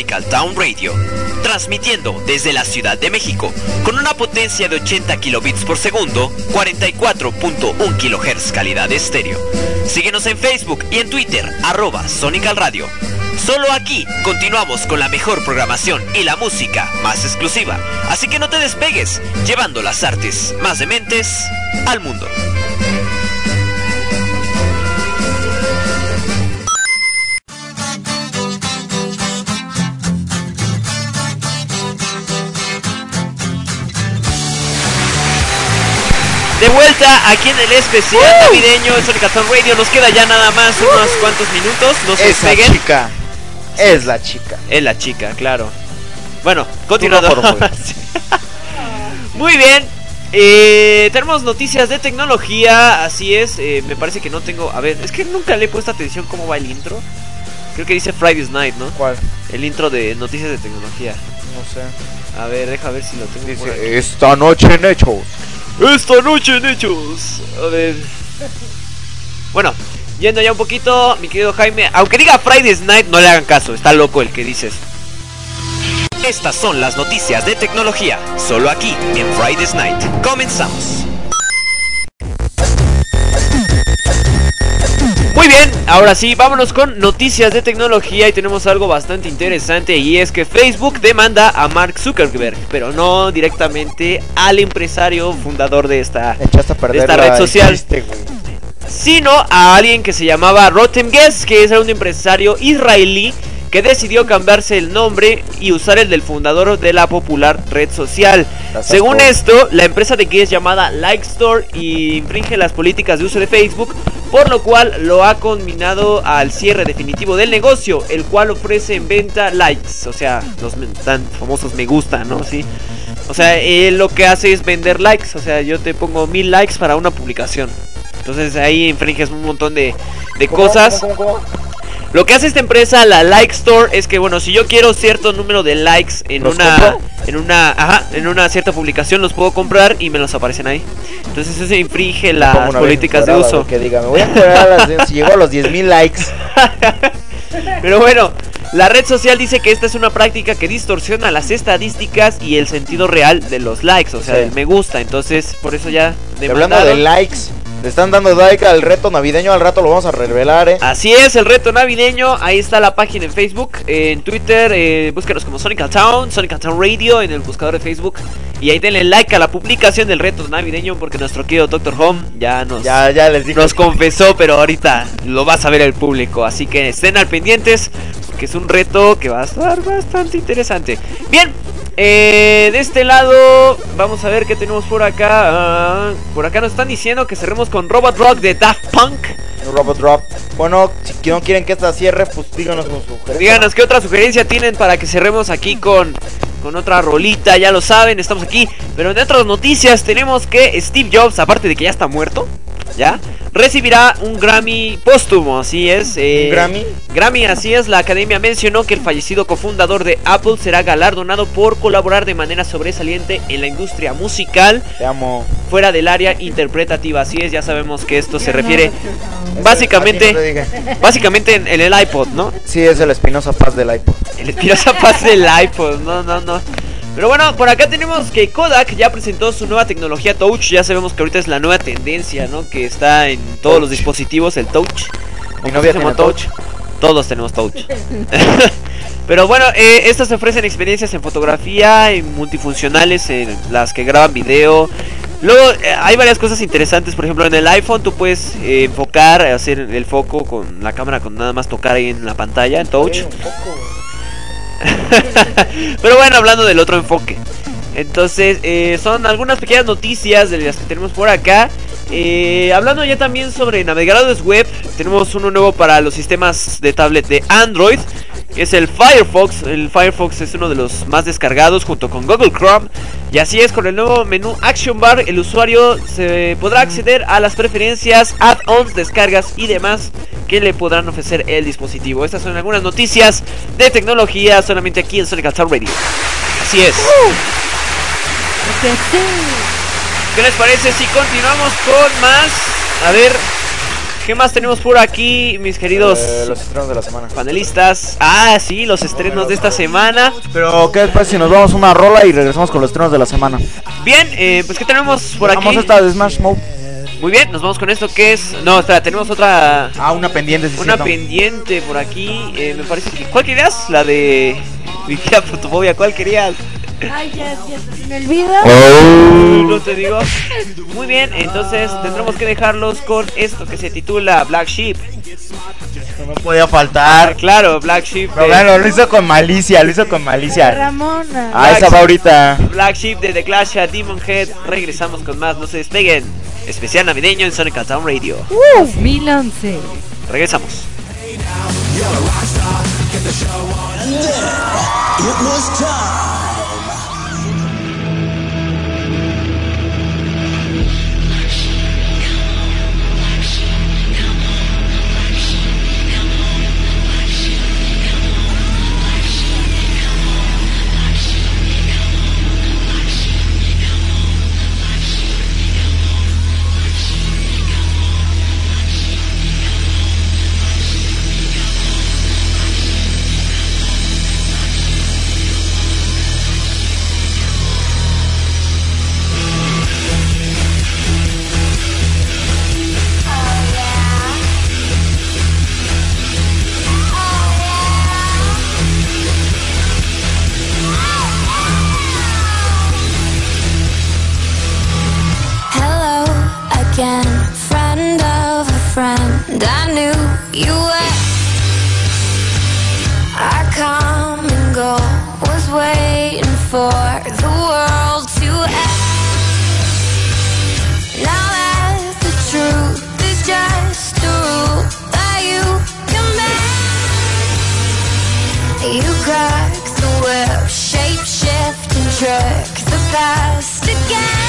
S1: Sonical Town Radio, transmitiendo desde la Ciudad de México con una potencia de 80 kilobits por segundo, 44.1 kilohertz calidad estéreo. Síguenos en Facebook y en Twitter, arroba Sonical Radio. Solo aquí continuamos con la mejor programación y la música más exclusiva. Así que no te despegues, llevando las artes más dementes al mundo. De vuelta aquí en el especial navideño de Sonic Town Radio. Nos queda ya nada más unos cuantos minutos. No se
S3: Esa
S1: despeguen.
S3: chica. Es la chica.
S1: Es la chica, claro. Bueno, continuando.
S3: No. [LAUGHS]
S1: Muy bien. Eh, tenemos noticias de tecnología, así es. eh, me parece que no tengo. A ver, es que nunca le he puesto atención cómo va el intro. Creo que dice Friday's Night, ¿no?
S3: ¿Cuál?
S1: El intro de noticias de tecnología.
S3: No sé.
S1: A ver, deja ver si lo tengo por aquí.
S3: Esta noche en Hechos.
S1: Esta noche en Hechos. A ver. Bueno, yendo ya un poquito, mi querido Jaime. Aunque diga Friday's Night, no le hagan caso. Está loco el que dices. Estas son las noticias de tecnología. Solo aquí en Friday's Night. Comenzamos. Bien, ahora sí, vámonos con noticias de tecnología y tenemos algo bastante interesante y es que Facebook demanda a Mark Zuckerberg, pero no directamente al empresario fundador de esta, de red social, sino a alguien que se llamaba Rotem Guest, que era un empresario israelí que decidió cambiarse el nombre y usar el del fundador de la popular red social. Según esto, la empresa de Guest llamada Like Store y infringe las políticas de uso de Facebook, por lo cual lo ha combinado al cierre definitivo del negocio, el cual ofrece en venta likes, o sea, los tan famosos me gusta, ¿no? Sí. O sea, él lo que hace es vender likes, o sea, yo te pongo mil likes para una publicación. Entonces ahí infringes un montón de, de cosas. Lo que hace esta empresa, la Like Store, es que bueno, si yo quiero cierto número de likes en
S3: ¿Los
S1: una
S3: compro?
S1: en una ajá, en una cierta publicación los puedo comprar y me los aparecen ahí. Entonces eso infringe las políticas de uso.
S3: Que diga, me voy a las- si llego a los 10.000 likes. [LAUGHS]
S1: Pero bueno, la red social dice que esta es una práctica que distorsiona las estadísticas y el sentido real de los likes, o sea,
S3: Sí.
S1: del me gusta. Entonces, por eso ya
S3: Y hablando de
S1: demandaron.
S3: likes, le están dando like al reto navideño, al rato lo vamos a revelar, eh.
S1: Así es, el reto navideño. Ahí está la página en Facebook, en Twitter. Eh, búsquenos como Sonic Town, Sonic Town Radio en el buscador de Facebook. Y ahí denle like a la publicación del reto navideño porque nuestro querido Doctor Home ya nos,
S3: Ya, ya les digo.
S1: nos confesó, pero ahorita lo va a saber el público. Así que estén al pendientes porque es un reto que va a estar bastante interesante. Bien, eh, de este lado vamos a ver qué tenemos por acá. Ah, por acá nos están diciendo que cerremos con Robot Rock de Daft Punk.
S3: Robot Drop. Bueno, si no quieren que esta cierre, pues díganos su sugerencia.
S1: Díganos qué otra sugerencia tienen para que cerremos aquí con, con otra rolita. Ya lo saben, estamos aquí. Pero en otras noticias tenemos que Steve Jobs, aparte de que ya está muerto, ya recibirá un Grammy póstumo. Así es. eh,
S3: ¿Un Grammy?
S1: Grammy, así es. La academia mencionó que el fallecido cofundador de Apple será galardonado por colaborar de manera sobresaliente en la industria musical
S3: Te amo.
S1: fuera del área interpretativa. Así es, ya sabemos que esto se refiere
S3: no
S1: básicamente, básicamente en, en el iPod, ¿no?
S3: Sí, es el Espinosa Paz del iPod.
S1: El Espinosa Paz del iPod, no, no, no. Pero bueno, por acá tenemos que Kodak ya presentó su nueva tecnología Touch. Ya sabemos que ahorita es la nueva tendencia, ¿no? Que está en todos los dispositivos, el Touch.
S3: Mi
S1: ¿Cómo
S3: novia
S1: se llama
S3: Touch.
S1: Todos tenemos Touch. [LAUGHS] Pero bueno, eh, estas ofrecen experiencias en fotografía, en multifuncionales, en las que graban video. Luego eh, hay varias cosas interesantes, por ejemplo en el iPhone tú puedes eh, enfocar, hacer el foco con la cámara con nada más tocar ahí en la pantalla, en touch. [LAUGHS] Pero bueno, hablando del otro enfoque. Entonces, eh, son algunas pequeñas noticias de las que tenemos por acá. Eh, hablando ya también sobre navegadores web, tenemos uno nuevo para los sistemas de tablet de Android, es el Firefox. El Firefox es uno de los más descargados junto con Google Chrome. Y así es, con el nuevo menú Action Bar, el usuario se podrá acceder a las preferencias, add-ons, descargas y demás que le podrán ofrecer el dispositivo. Estas son algunas noticias de tecnología solamente aquí en Sonic Sound Radio. Así es. ¿Qué les parece si continuamos con más? A ver, ¿Qué más tenemos por aquí, mis queridos
S3: Eh, los estrenos de la semana.
S1: panelistas? Ah, sí, los estrenos de esta semana.
S3: Pero, ¿qué pasa si nos vamos una rola y regresamos con los estrenos de la semana?
S1: Bien, eh, pues ¿qué tenemos por aquí?
S3: Vamos a esta de Smash Mode.
S1: Muy bien, nos vamos con esto que es... No, espera, tenemos otra...
S3: Ah, una pendiente, sí,
S1: Una
S3: cierto.
S1: pendiente por aquí. eh, me parece que... ¿Cuál querías? La de... [LAUGHS] Vigila Fotofobia, ¿cuál querías?
S4: Ay, ya, ya se me olvidó.
S1: Oh. No te digo. Muy bien, entonces tendremos que dejarlos con esto que se titula Black Sheep.
S3: No podía faltar.
S1: Claro, Black Sheep.
S3: Pero
S1: de-
S3: claro, lo hizo con malicia, lo hizo con malicia.
S4: Ramona.
S3: Ah, esa va ahorita.
S1: Black Sheep de The Clash a Demon Head. Regresamos con más, no se despeguen. Especial navideño en Sonic Town Radio.
S4: 2011.
S1: Regresamos.
S16: It
S8: for the world to end. Now that the truth is just a rule that you can bend, you crack the whip, shape shift and trick the past again.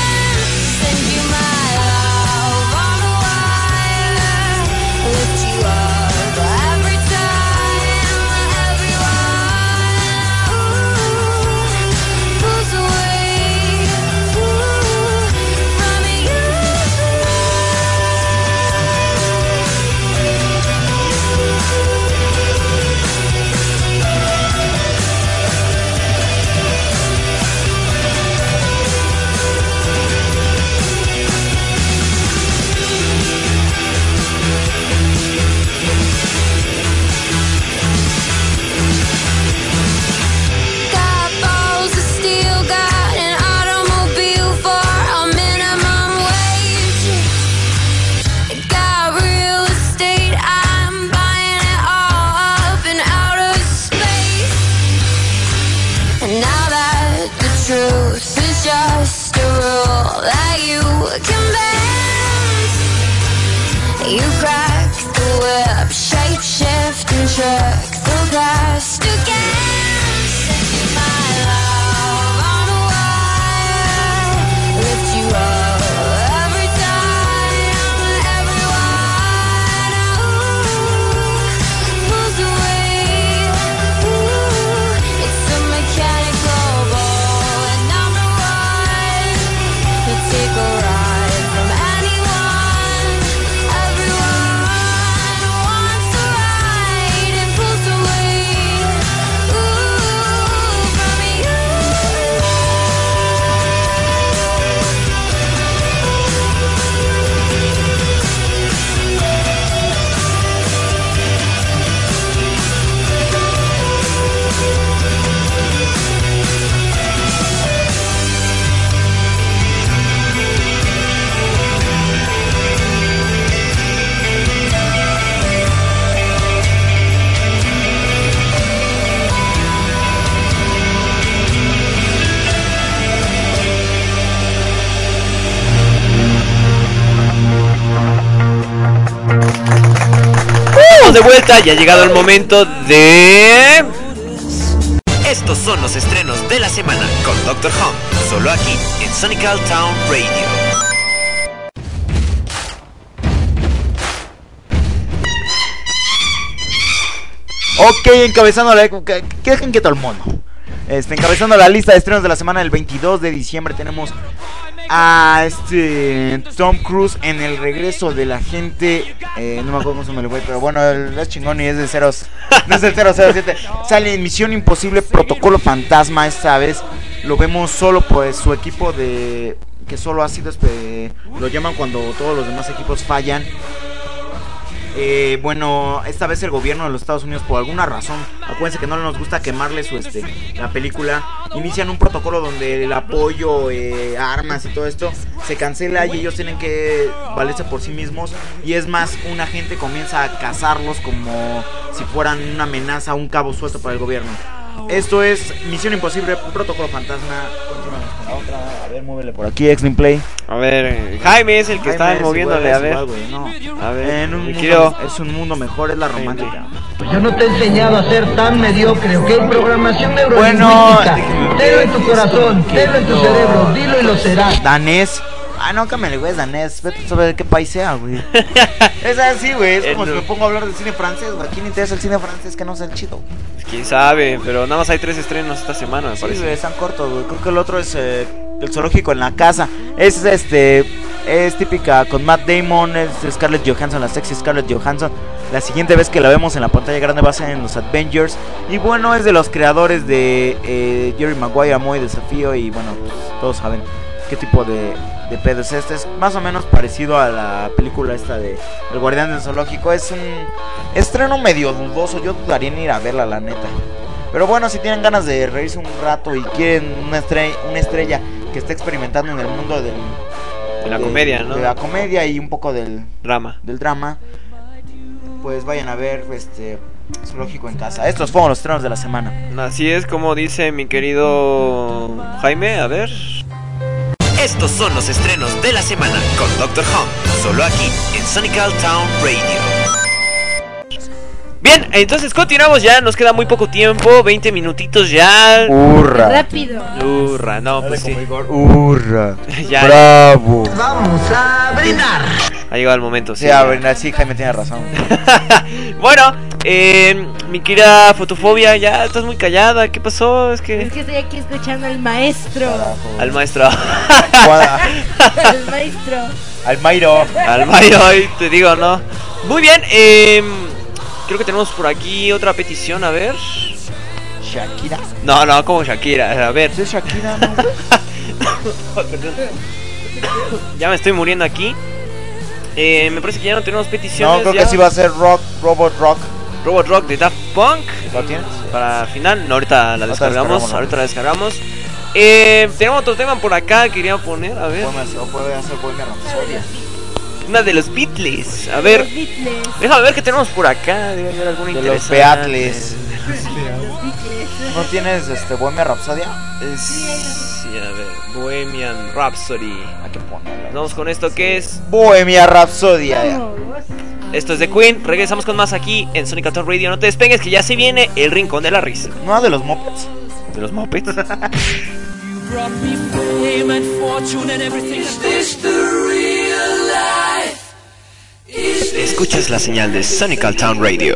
S1: Estamos de vuelta y ha llegado el momento de... Estos son los estrenos de la semana con Doctor Home, solo aquí en Sonical Town Radio.
S3: Ok, encabezando la... Que que dejen quieto al mono. Este, encabezando la lista de estrenos de la semana del 22 de diciembre tenemos a este Tom Cruise en el regreso de la gente. eh, no me acuerdo cómo se me le fue, pero bueno, es chingón y es de ceros. [LAUGHS] No es del 007. Sale en Misión Imposible, Protocolo Fantasma. Esta vez lo vemos solo, pues su equipo de. Que solo ha sido. espe- Lo llaman cuando todos los demás equipos fallan. Eh, bueno, esta vez el gobierno de los Estados Unidos, por alguna razón, acuérdense que no nos gusta quemarle su este la película. Inician un protocolo donde el apoyo, eh, armas y todo esto se cancela y ellos tienen que valerse por sí mismos. Y es más, un agente comienza a cazarlos como si fueran una amenaza, un cabo suelto para el gobierno. Esto es Misión Imposible, Protocolo Fantasma. Continuamos con la otra. A ver, muévele por aquí, X Play.
S1: A ver, Jaime es el que está
S3: Jaime es
S1: moviéndole,
S3: igual,
S1: a ver.
S3: igual, no.
S1: A ver,
S3: En un mundo-
S1: querido-
S3: es un mundo mejor, es la romántica.
S25: Yo no te he enseñado a ser tan mediocre, ¿ok? Programación
S3: Bueno,
S25: neurolingüística.
S3: déjeme
S25: Tenlo en tu corazón, tenlo en tu cerebro, dilo y lo serás.
S3: Danés. Ah, no, cámbiale, güey, es danés. Vete a saber qué país sea, güey. [LAUGHS] es así, güey. Es como si me pongo a hablar del cine francés, güey. ¿A quién interesa el cine francés que no sea el chido?
S1: Quién sabe, pero nada más hay tres estrenos esta semana, me
S3: Sí,
S1: parece.
S3: güey, están cortos, güey. Creo que el otro es eh, el zoológico en la casa. Es este. Es típica con Matt Damon, es Scarlett Johansson, la sexy Scarlett Johansson. La siguiente vez que la vemos en la pantalla grande va a ser en los Avengers. Y bueno, es de los creadores de eh, Jerry Maguire, Muy Desafío. Y bueno, pues, todos saben qué tipo de, de pedo es este. Es más o menos parecido a la película esta de El Guardián del Zoológico. Es un estreno medio dudoso. Yo dudaría en ir a verla, la neta. Pero bueno, si tienen ganas de reírse un rato y quieren una estrella, una estrella que esté experimentando en el mundo del,
S1: De la comedia, ¿no?
S3: De la comedia y un poco del
S1: Drama.
S3: Del drama, pues vayan a ver este Zoológico en casa. Estos fueron los estrenos de la semana.
S1: Así es como dice mi querido Jaime, a ver.
S26: Estos son los estrenos de la semana con Doctor Home, solo aquí en Sonical Town Radio.
S1: Bien, entonces continuamos ya, nos queda muy poco tiempo, 20 minutitos ya.
S3: Hurra.
S4: Rápido.
S1: Hurra, no, pues sí.
S3: Hurra. [LAUGHS]
S1: Ya,
S3: Bravo.
S25: Vamos a brindar.
S1: Ha llegado el momento, sí.
S3: Sí, a ver, sí, Jaime tiene razón. [LAUGHS]
S1: Bueno, eh, mi querida fotofobia, ya estás muy callada, ¿qué pasó? Es que...
S4: Es que estoy aquí escuchando al maestro.
S1: Al maestro. [LAUGHS]
S4: al maestro.
S3: Al Mairo.
S1: Al Mairo, ahí te digo, ¿no? Muy bien, eh, creo que tenemos por aquí otra petición, a ver.
S3: Shakira.
S1: No, no, como Shakira, a ver.
S3: ¿Es Shakira, [LAUGHS] no?
S1: Perdón. ya me estoy muriendo aquí. Eh, me parece que ya no tenemos peticiones.
S3: No, creo
S1: ya.
S3: que sí va a ser Rock, Robot Rock.
S1: Robot Rock de Daft Punk.
S3: ¿Lo tienes?
S1: Para final, no, ahorita la
S3: Ahorita
S1: descargamos. Ahorita la descargamos. Eh, tenemos otro tema por acá que quería poner, a ver.
S3: Puede hacer.
S1: Una de los Beatles. A ver,
S4: Los Beatles.
S1: déjame ver qué tenemos por acá. Debe haber alguna
S3: De los. [LAUGHS] Beatles. ¿No tienes este Bohemia Rhapsody?
S1: Es- sí, a ver, Bohemian Rhapsody.
S3: Hay que ponerla.
S1: Vamos con esto que es.
S3: Bohemia Rhapsody.
S1: Esto es de Queen. Regresamos con más aquí en Sonic Talk Radio. No te despegues que ya se viene el rincón de la risa.
S3: ¿No de los Muppets?
S1: ¿De los [LAUGHS]
S27: this
S26: Escuchas la señal de Sonical Town Radio.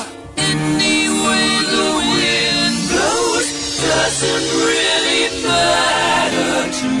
S27: The wind blows doesn't really matter to me.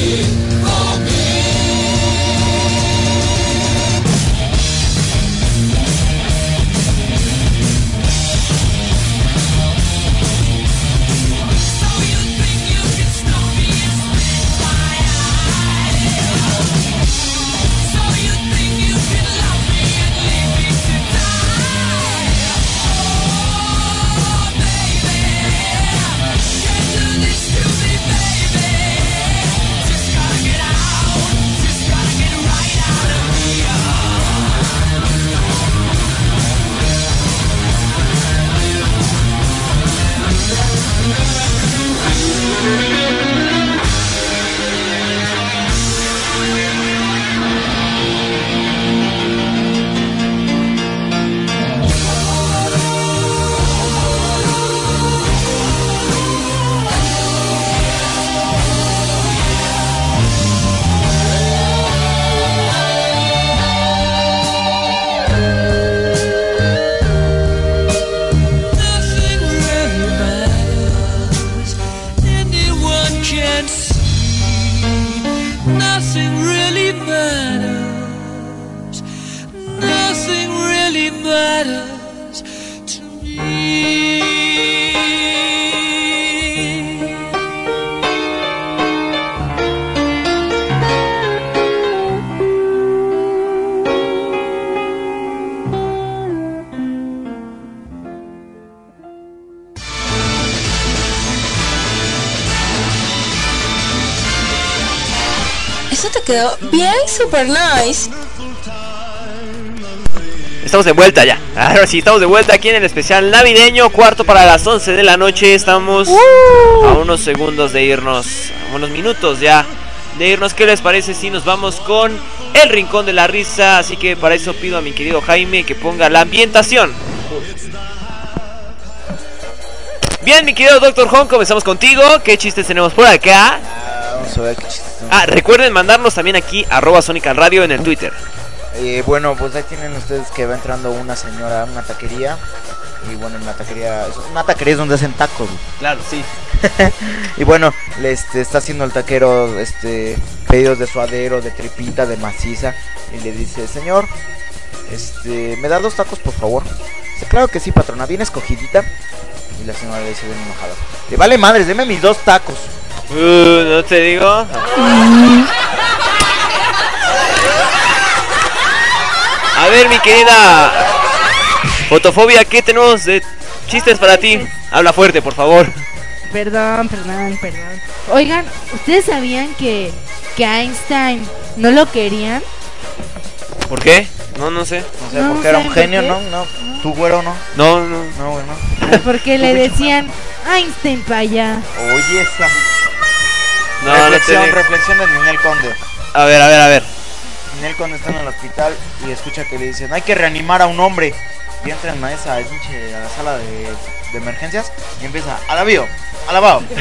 S16: Eso te quedó bien super nice.
S1: Estamos de vuelta ya. Ahora sí, estamos de vuelta aquí en el especial navideño. Cuarto para las 11 de la noche. Estamos a unos segundos de irnos. A unos minutos ya de irnos. ¿Qué les parece si nos vamos con el rincón de la risa? Así que para eso pido a mi querido Jaime que ponga la ambientación. Bien, mi querido Doctor Home, comenzamos contigo. ¿Qué chistes tenemos por acá?
S3: Vamos a ver qué chistes tenemos.
S1: Ah, recuerden mandarnos también aquí arroba Sónica Radio en el Twitter.
S3: Eh, bueno, pues ahí tienen ustedes que va entrando una señora a una taquería. Y bueno, en la taquería. es- Una taquería es donde hacen tacos.
S1: Claro, sí. [LAUGHS]
S3: y bueno, le este, está haciendo el taquero este pedidos de suadero, de tripita, de maciza. Y le dice, señor, este, ¿me da dos tacos por favor? Dice, claro que sí, patrona, bien escogidita. Y la señora le dice bien enojada. Le vale madres, deme mis dos tacos.
S1: Uh, no te digo. Ver, mi querida Fotofobia, ¿qué tenemos de chistes para ti? Habla fuerte, por favor.
S4: Perdón, perdón, perdón. Oigan, ¿ustedes sabían que, que Einstein no lo querían?
S1: ¿Por qué? No, no sé.
S3: No sé, porque era un genio, ¿no? No, tú güero, ¿no?
S1: No, no.
S3: No, güey, no. [LAUGHS]
S4: Porque le decían Einstein para allá.
S3: Oye, esa.
S1: No, no
S3: reflexión, reflexión de Ninel Conde.
S1: A ver, a ver, a ver.
S3: Ninel Conde está en el hospital y escucha que le dicen, hay que reanimar a un hombre. Y entran a esa pinche, a la sala de, de emergencias y empieza, alabío, alabado. [LAUGHS]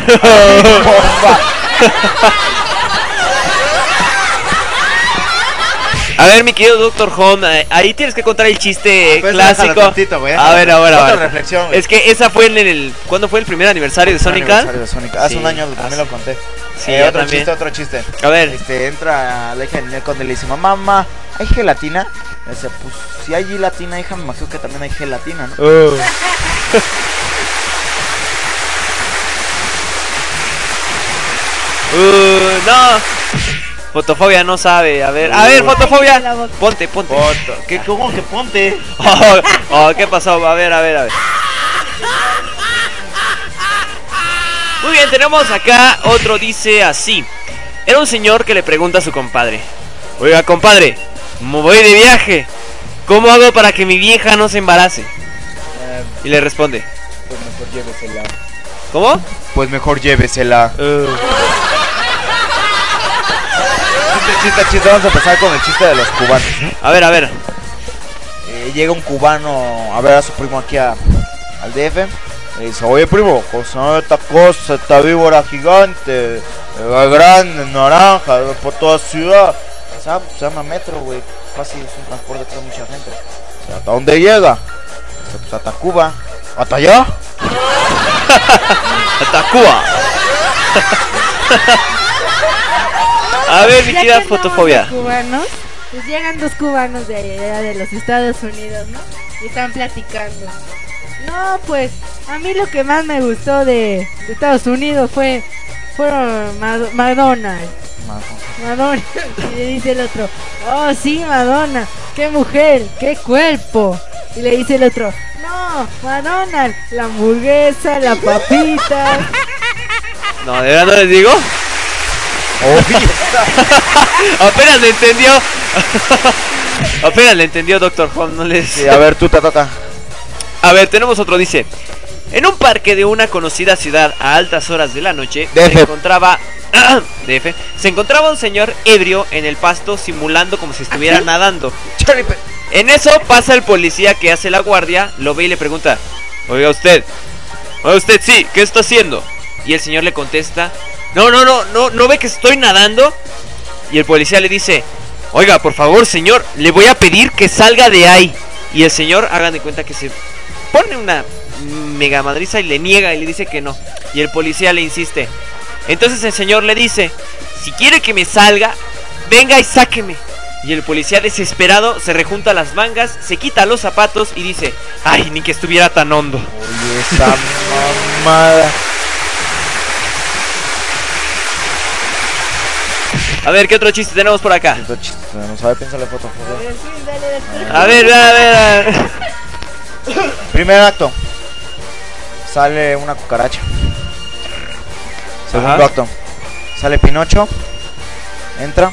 S1: A ver, mi querido Doctor Home, eh, ahí tienes que contar el chiste
S3: Pues,
S1: clásico.
S3: tantito,
S1: a ver, a ver, a
S3: Otra
S1: ver.
S3: reflexión.
S1: Es que esa fue en el. ¿Cuándo fue el primer aniversario de Sonic?
S3: Aniversario de Sonic. Hace
S1: Sí,
S3: un año también
S1: hace-
S3: lo conté.
S1: Sí,
S3: Eh, otro
S1: también.
S3: chiste, otro chiste.
S1: A ver.
S3: Este, entra la hija de Ninel Conde y le dice, mamá, mamá, ¿hay gelatina? Le dice, pues si hay gelatina, hija, me imagino que también hay gelatina, ¿no?
S1: Oh. [LAUGHS] Uh, no. Fotofobia no sabe. A ver, a ver, fotofobia. Ponte, ponte.
S3: ¿Qué, ¿Cómo que ponte? [LAUGHS]
S1: Oh, oh, ¿qué pasó? A ver, a ver, a ver. [LAUGHS] Muy bien, tenemos acá otro dice así. Era un señor que le pregunta a su compadre. Oiga, compadre, me voy de viaje. ¿Cómo hago para que mi vieja no se embarace? Y le responde.
S3: Pues mejor llévesela.
S1: ¿Cómo?
S3: Pues mejor llévesela. Chiste, chiste, chiste. Vamos a empezar con el chiste de los cubanos.
S1: A ver, a ver.
S3: Eh, llega un cubano a ver a su primo aquí a- al DF. Le dice, oye primo, cosa esta cosa, esta víbora gigante, eh, grande, naranja, por toda ciudad. Se llama, se llama metro, güey. Fácil, es un transporte para mucha gente. ¿Hasta dónde llega? Dice, pues hasta Cuba. ¿Hasta allá? [LAUGHS]
S1: Hasta Cuba. [LAUGHS] A ver, mi
S4: Ya
S1: querida fotofobia.
S4: cubanos, pues llegan dos cubanos de allá de los Estados Unidos, ¿no? Y están platicando. No, pues a mí lo que más me gustó de, de Estados Unidos fue fueron Mad- Madonna. Madonna. [LAUGHS] Y le dice el otro, oh sí, Madonna, qué mujer, qué cuerpo. Y le dice el otro, no, Madonna, la hamburguesa, la papita. [LAUGHS]
S1: No, de verdad no les digo. [LAUGHS] Apenas le entendió. Apenas le entendió, Doctor Home. No les.
S3: Sí, a ver, tú te toca.
S1: A ver, tenemos otro. Dice: En un parque de una conocida ciudad a altas horas de la noche
S3: DF.
S1: se encontraba. [CLEARS THROAT] DF, se encontraba un señor ebrio en el pasto simulando como si estuviera nadando. En eso pasa el policía que hace la guardia, lo ve y le pregunta: Oiga usted, oiga usted, sí, ¿qué está haciendo? Y el señor le contesta: No, no, no, no, no ve que estoy nadando. Y el policía le dice: Oiga, por favor, señor, le voy a pedir que salga de ahí. Y el señor, hagan de cuenta que se pone una mega madriza y le niega y le dice que no. Y el policía le insiste. Entonces el señor le dice: Si quiere que me salga, venga y sáqueme. Y el policía desesperado se rejunta las mangas, se quita los zapatos y dice: Ay, ni que estuviera tan hondo.
S3: Oye, esta mamada.
S1: A ver, ¿qué otro chiste tenemos por acá?
S3: Vamos a ver, piénsale fotofobia.
S1: A ver, a ver, a ver.
S3: Primer acto. Sale una cucaracha. Segundo
S1: Ajá.
S3: acto. Sale Pinocho. Entra.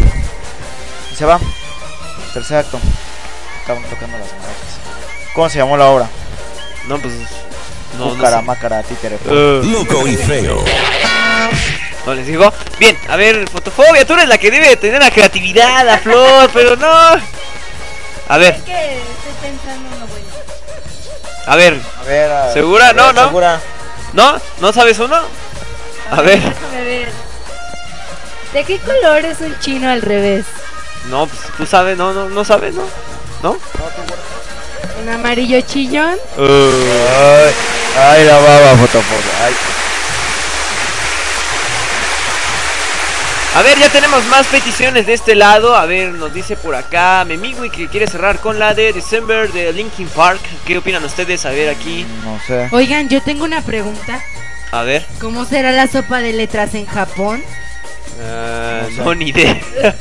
S3: Y se va. Tercer acto. Estaban tocando las maracas. ¿Cómo se llamó la obra?
S1: No, pues. No, no sé.
S3: mácara, títere.
S1: Eh.
S2: Loco y feo.
S1: ¿No les digo? Bien, a ver, fotofobia, tú eres la que debe de tener la creatividad, la flor, pero no. A ver,
S4: Es que estoy pensando uno bueno.
S1: A ver.
S3: A ver, a-
S1: ¿Segura?
S3: a
S1: No,
S3: ver,
S1: no.
S3: ¿Segura?
S1: ¿No? ¿No sabes uno? A ver.
S4: ¿De qué color es un chino al revés?
S1: No, pues tú sabes, no, no, no sabes, ¿no? ¿No?
S4: ¿Un amarillo chillón?
S3: Ay, ay, la baba, fotofobia. Ay.
S1: A ver, ya tenemos más peticiones de este lado. A ver, nos dice por acá Memigui que quiere cerrar con la de December de Linkin Park. ¿Qué opinan ustedes? A ver, aquí.
S3: No sé.
S4: Oigan, yo tengo una pregunta.
S1: A ver.
S4: ¿Cómo será la sopa de letras en Japón?
S1: Ah,
S3: No sé.
S1: no, ni idea. [LAUGHS]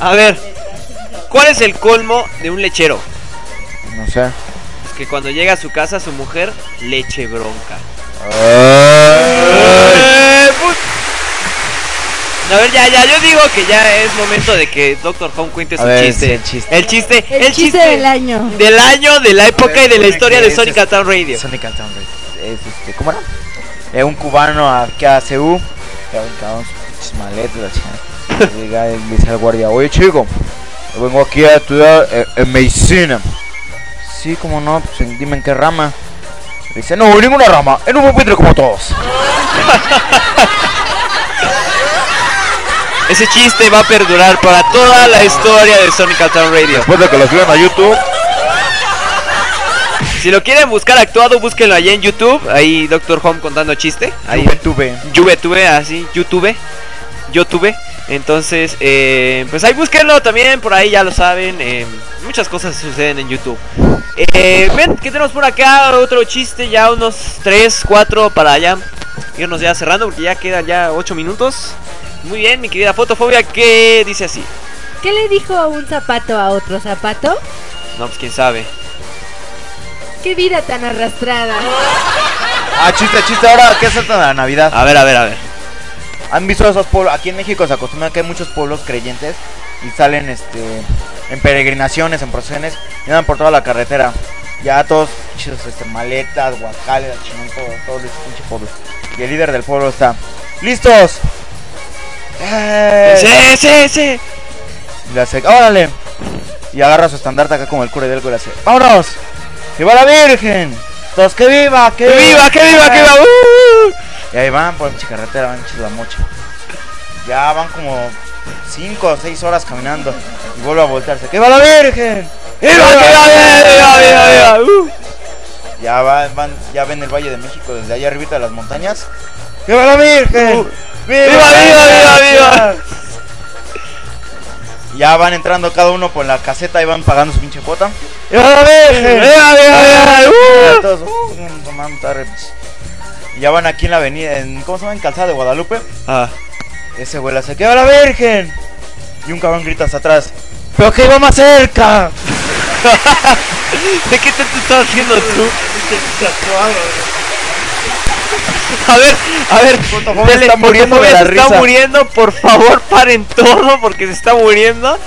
S1: A ver, ¿cuál es el colmo de un lechero? Es que cuando llega a su casa su mujer leche bronca.
S3: Ay.
S1: Eh, pues- A ver, ya, ya, yo digo que ya es momento de que Doctor Home cuente su
S3: ver,
S1: chiste.
S3: sí, el chiste.
S1: El chiste,
S4: El,
S1: el
S4: chiste del año.
S1: del año, de la época y de la historia de Sonic Town Radio.
S3: Sonic Town Radio. Es este, ¿cómo era? Eh, un cubano aquí a CU. Que aventaban sus maletas, [LAUGHS] Llega y le dice al guardia, oye chico, vengo aquí a estudiar eh, en medicina. Sí, como no, pues dime en qué rama. Le dice, no, ninguna rama, en un pupitre como todos. [LAUGHS]
S1: Ese chiste va a perdurar para toda la historia de Sonic Town Radio.
S3: Después de que lo suban a YouTube.
S1: Si lo quieren buscar actuado, búsquenlo allá en YouTube. Ahí Doctor Home contando chiste. Ahí
S3: YouTube.
S1: YouTube, así, YouTube. YouTube. Entonces, eh, pues ahí búsquenlo también, por ahí ya lo saben. eh, muchas cosas suceden en YouTube. Eh, ven, ¿qué tenemos por acá? Otro chiste, ya unos 3, 4 para allá. Irnos ya cerrando porque ya quedan ya 8 minutos. Muy bien, mi querida fotofobia, que dice así.
S4: ¿Qué le dijo un zapato a otro zapato?
S1: No, pues quién sabe.
S4: ¡Qué vida tan arrastrada!
S3: Ah, chiste, chiste, ahora, ¿qué es esto de la Navidad?
S1: A ver, a ver, a ver.
S3: ¿Han visto esos pueblos? Aquí en México se acostumbra que hay muchos pueblos creyentes y salen este en peregrinaciones, en procesiones y andan por toda la carretera. Ya todos pinches este, maletas, guacales, chingón, todo, todo ese pinche pueblo. Y el líder del pueblo está. ¡Listos! ¡Eh!
S1: Sí, sí, sí.
S3: Y le hace, órale. Y agarra su estandarte acá como el cura del y le hace, ¡vámonos! ¡Viva la Virgen! ¡Todos que viva! ¡Que
S1: ¡Que viva, que viva, que viva! ¡Uh!
S3: Y ahí van por la carretera, van la mocha. Ya van como 5 o 6 horas caminando. Y vuelve a voltearse. ¡Que viva la Virgen!
S1: ¡Viva, que viva, viva, viva, viva! ¡Uh!
S3: Ya va- van, ya ven el Valle de México desde allá arribita de las montañas. ¡Que viva la Virgen!
S1: Uh. ¡Viva, viva, viva, viva!
S3: Ya van entrando cada uno por la caseta y van pagando su pinche cuota. ¡Viva la Virgen!
S1: ¡Viva, viva, viva! ¡Uh!
S3: Todos, ya van aquí en la avenida, en, ¿cómo se llama? En Calzada de Guadalupe.
S1: Ah.
S3: Ese güey le hace, ¡que viva la Virgen! Y un cabrón grita hasta atrás, ¡pero que iba más cerca! [LAUGHS]
S1: ¿De qué te, te estás haciendo tú? A ver, a ver, dele,
S3: está muriendo de la
S1: se está muriendo, por favor paren todo porque se está muriendo.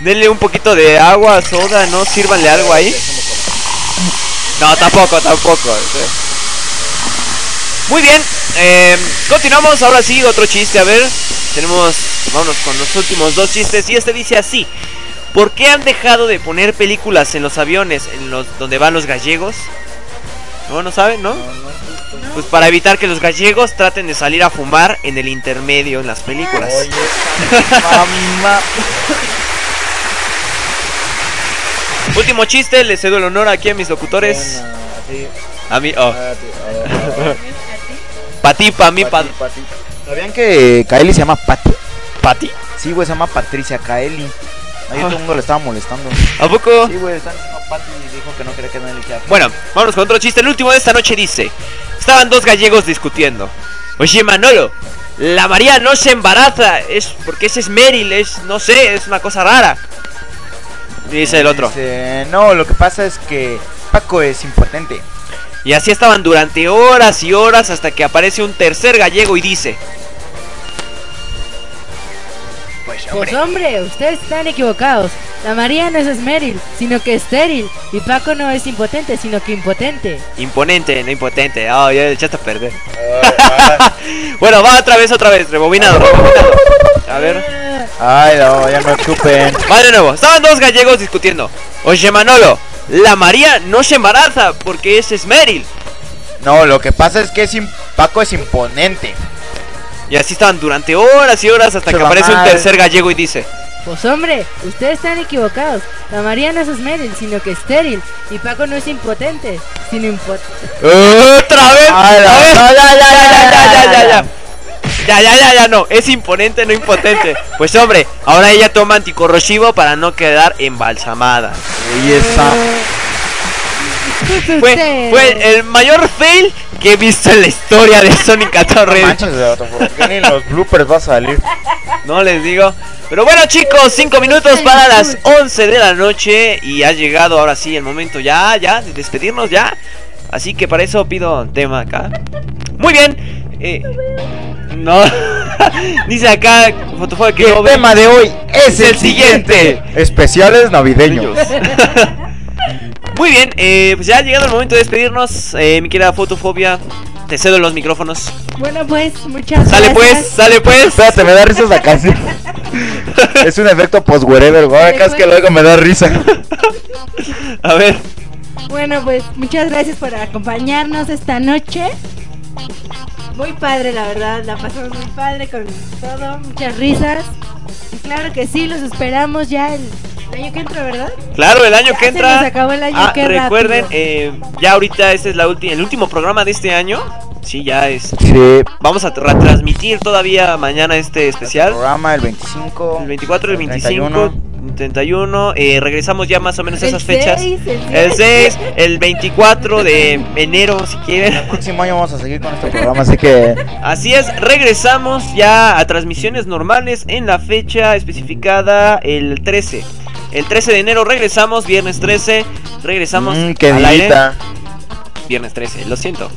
S1: Denle un poquito de agua, soda, ¿no? Sírvanle algo ahí. No, tampoco, tampoco. Muy bien, eh, continuamos, ahora sí, otro chiste, a ver. Tenemos, vámonos con los últimos dos chistes y este dice así. ¿Por qué han dejado de poner películas en los aviones en los donde van los gallegos? ¿No? ¿No saben? ¿No? Pues para evitar que los gallegos traten de salir a fumar en el intermedio en las películas. [LAUGHS]
S3: Mamá.
S1: Último chiste, le cedo el honor aquí a mis locutores. A mí, oh. Pa' ti, pa' mí, pa'
S3: ¿Sabían que Kaeli se llama Patty?
S1: ¿Patty?
S3: Sí, güey, se llama Patricia Kaeli. Ahí todo el mundo le estaba molestando.
S1: ¿A poco?
S3: Sí, güey, están diciendo Patty y dijo que no quería que nadie le.
S1: Bueno, vámonos con otro chiste. El último de esta noche dice: Estaban dos gallegos discutiendo. Oye, Manolo, la María no se embaraza. Es porque ese es Meryl, es, no sé, es una cosa rara. Dice el otro.
S3: Dice, no, lo que pasa es que Paco es impotente.
S1: Y así estaban durante horas y horas hasta que aparece un tercer gallego y dice:
S4: Pues hombre, ustedes están equivocados. La María no es esmeril, sino que estéril. Y Paco no es impotente, sino que impotente.
S1: Imponente, no impotente. Oh, ya echaste a perder. bueno, va otra vez, otra vez. Rebobinado, rebobinado. A ver.
S3: Ay, no, ya no chupen.
S1: Va de nuevo. Estaban dos gallegos discutiendo. Oye, Manolo, la María no se embaraza porque es esmeril.
S3: No, lo que pasa es que es Paco es imponente.
S1: Y así estaban durante horas y horas hasta que aparece un tercer gallego y dice:
S4: Pues hombre, ustedes están equivocados. La María no es estéril, sino que estéril. Y Paco no es impotente, sino impotente.
S1: ¡Otra vez!
S3: Ya, ya,
S1: ya,
S3: ya,
S1: ya Ya,
S3: ya,
S1: ya, ya no. Es imponente, no impotente. Pues hombre, ahora ella toma anticorrosivo para no quedar embalsamada.
S3: Y esa. [LAUGHS]
S1: Fue, fue el mayor fail que he visto en la historia de Sonic
S3: No
S1: Red.
S3: manches, Beto, ¿por qué ni en los bloopers va a salir?
S1: No les digo. Pero bueno, chicos, 5 minutos para las 11 de la noche. Y ha llegado ahora sí el momento ya, ya, de despedirnos ya. Así que para eso pido tema acá. Muy bien. Eh, no. [LAUGHS] Dice acá, que no
S3: el
S1: ve.
S3: tema de hoy es
S1: Es
S3: el
S1: el siguiente.
S3: Especiales navideños. [LAUGHS]
S1: Muy bien, eh, pues ya ha llegado el momento de despedirnos. Eh, mi querida fotofobia, te cedo los micrófonos.
S4: Bueno, pues, muchas
S1: Sale pues,
S4: gracias.
S1: sale pues.
S3: Espérate, me da risa esa canción. [LAUGHS] es un efecto post-wherever, güey. Ahora vez que lo oigo me da risa. [LAUGHS]
S1: A ver.
S4: Bueno, pues muchas gracias por acompañarnos esta noche. Muy padre, la verdad, la pasamos muy padre con todo, muchas risas. Y claro que sí, los esperamos ya el año que entra, ¿verdad?
S1: Claro, el año
S4: Ya
S1: que
S4: se
S1: entra.
S4: nos acabó el año,
S1: Ah,
S4: qué
S1: recuerden, eh, ya ahorita este es la ulti- el último programa de este año. Sí, ya es.
S3: Sí.
S1: Vamos a retransmitir todavía mañana este especial.
S3: programa el 25.
S1: El 24, el 25.
S3: 31.
S1: 31, eh, regresamos ya más o menos a
S4: El
S1: esas fechas.
S4: 6, el
S1: el 6, el 24 de enero, si quieren.
S3: El próximo año vamos a seguir con este [LAUGHS] programa, así que.
S1: Así es, regresamos ya a transmisiones normales en la fecha especificada el 13. El 13 de enero regresamos, viernes 13, regresamos
S3: Mm, qué
S1: al aire. Viernes 13, lo siento.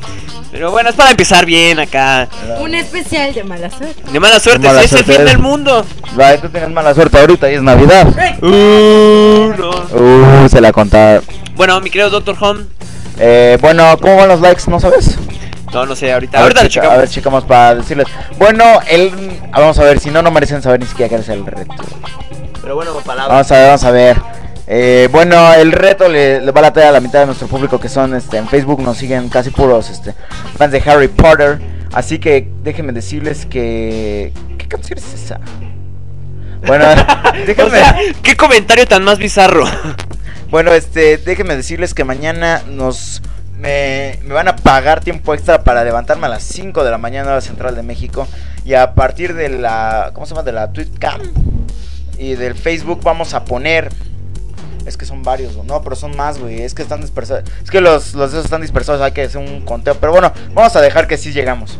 S1: Pero bueno, es para empezar bien acá.
S4: Un especial de mala suerte.
S1: De mala suerte,
S3: Mala
S1: si es el fin del mundo.
S3: Va, tú tienes mala suerte ahorita y es Navidad.
S1: Uh, no.
S3: Uh, se la contaba.
S1: Bueno, mi querido Doctor Home.
S3: Eh, bueno, ¿cómo van los likes? ¿No sabes?
S1: No, no sé, ahorita.
S3: A ver,
S1: ahorita lo
S3: chica-
S1: checamos.
S3: a ver, checamos para decirles. Bueno, el. Vamos a ver, si no, no merecen saber ni siquiera qué es el reto.
S1: Pero bueno, palabras.
S3: Vamos a ver, vamos a ver. Eh, bueno, el reto le, le va a la talla a la mitad de nuestro público que son este, en Facebook, nos siguen casi puros este, fans de Harry Potter. Así que déjenme decirles que. ¿Qué canción es esa? Bueno, [LAUGHS] [LAUGHS] déjenme.
S1: O sea, qué comentario tan más bizarro. [LAUGHS]
S3: Bueno, este, déjenme decirles que mañana nos me, me van a pagar tiempo extra para levantarme a las 5 de la mañana hora central de México y a partir de la ¿cómo se llama? de la Twitcam y del Facebook vamos a poner es que son varios, no, pero son más, güey, es que están dispersados. Es que los los de esos están dispersados, hay que hacer un conteo, pero bueno, vamos a dejar que sí llegamos.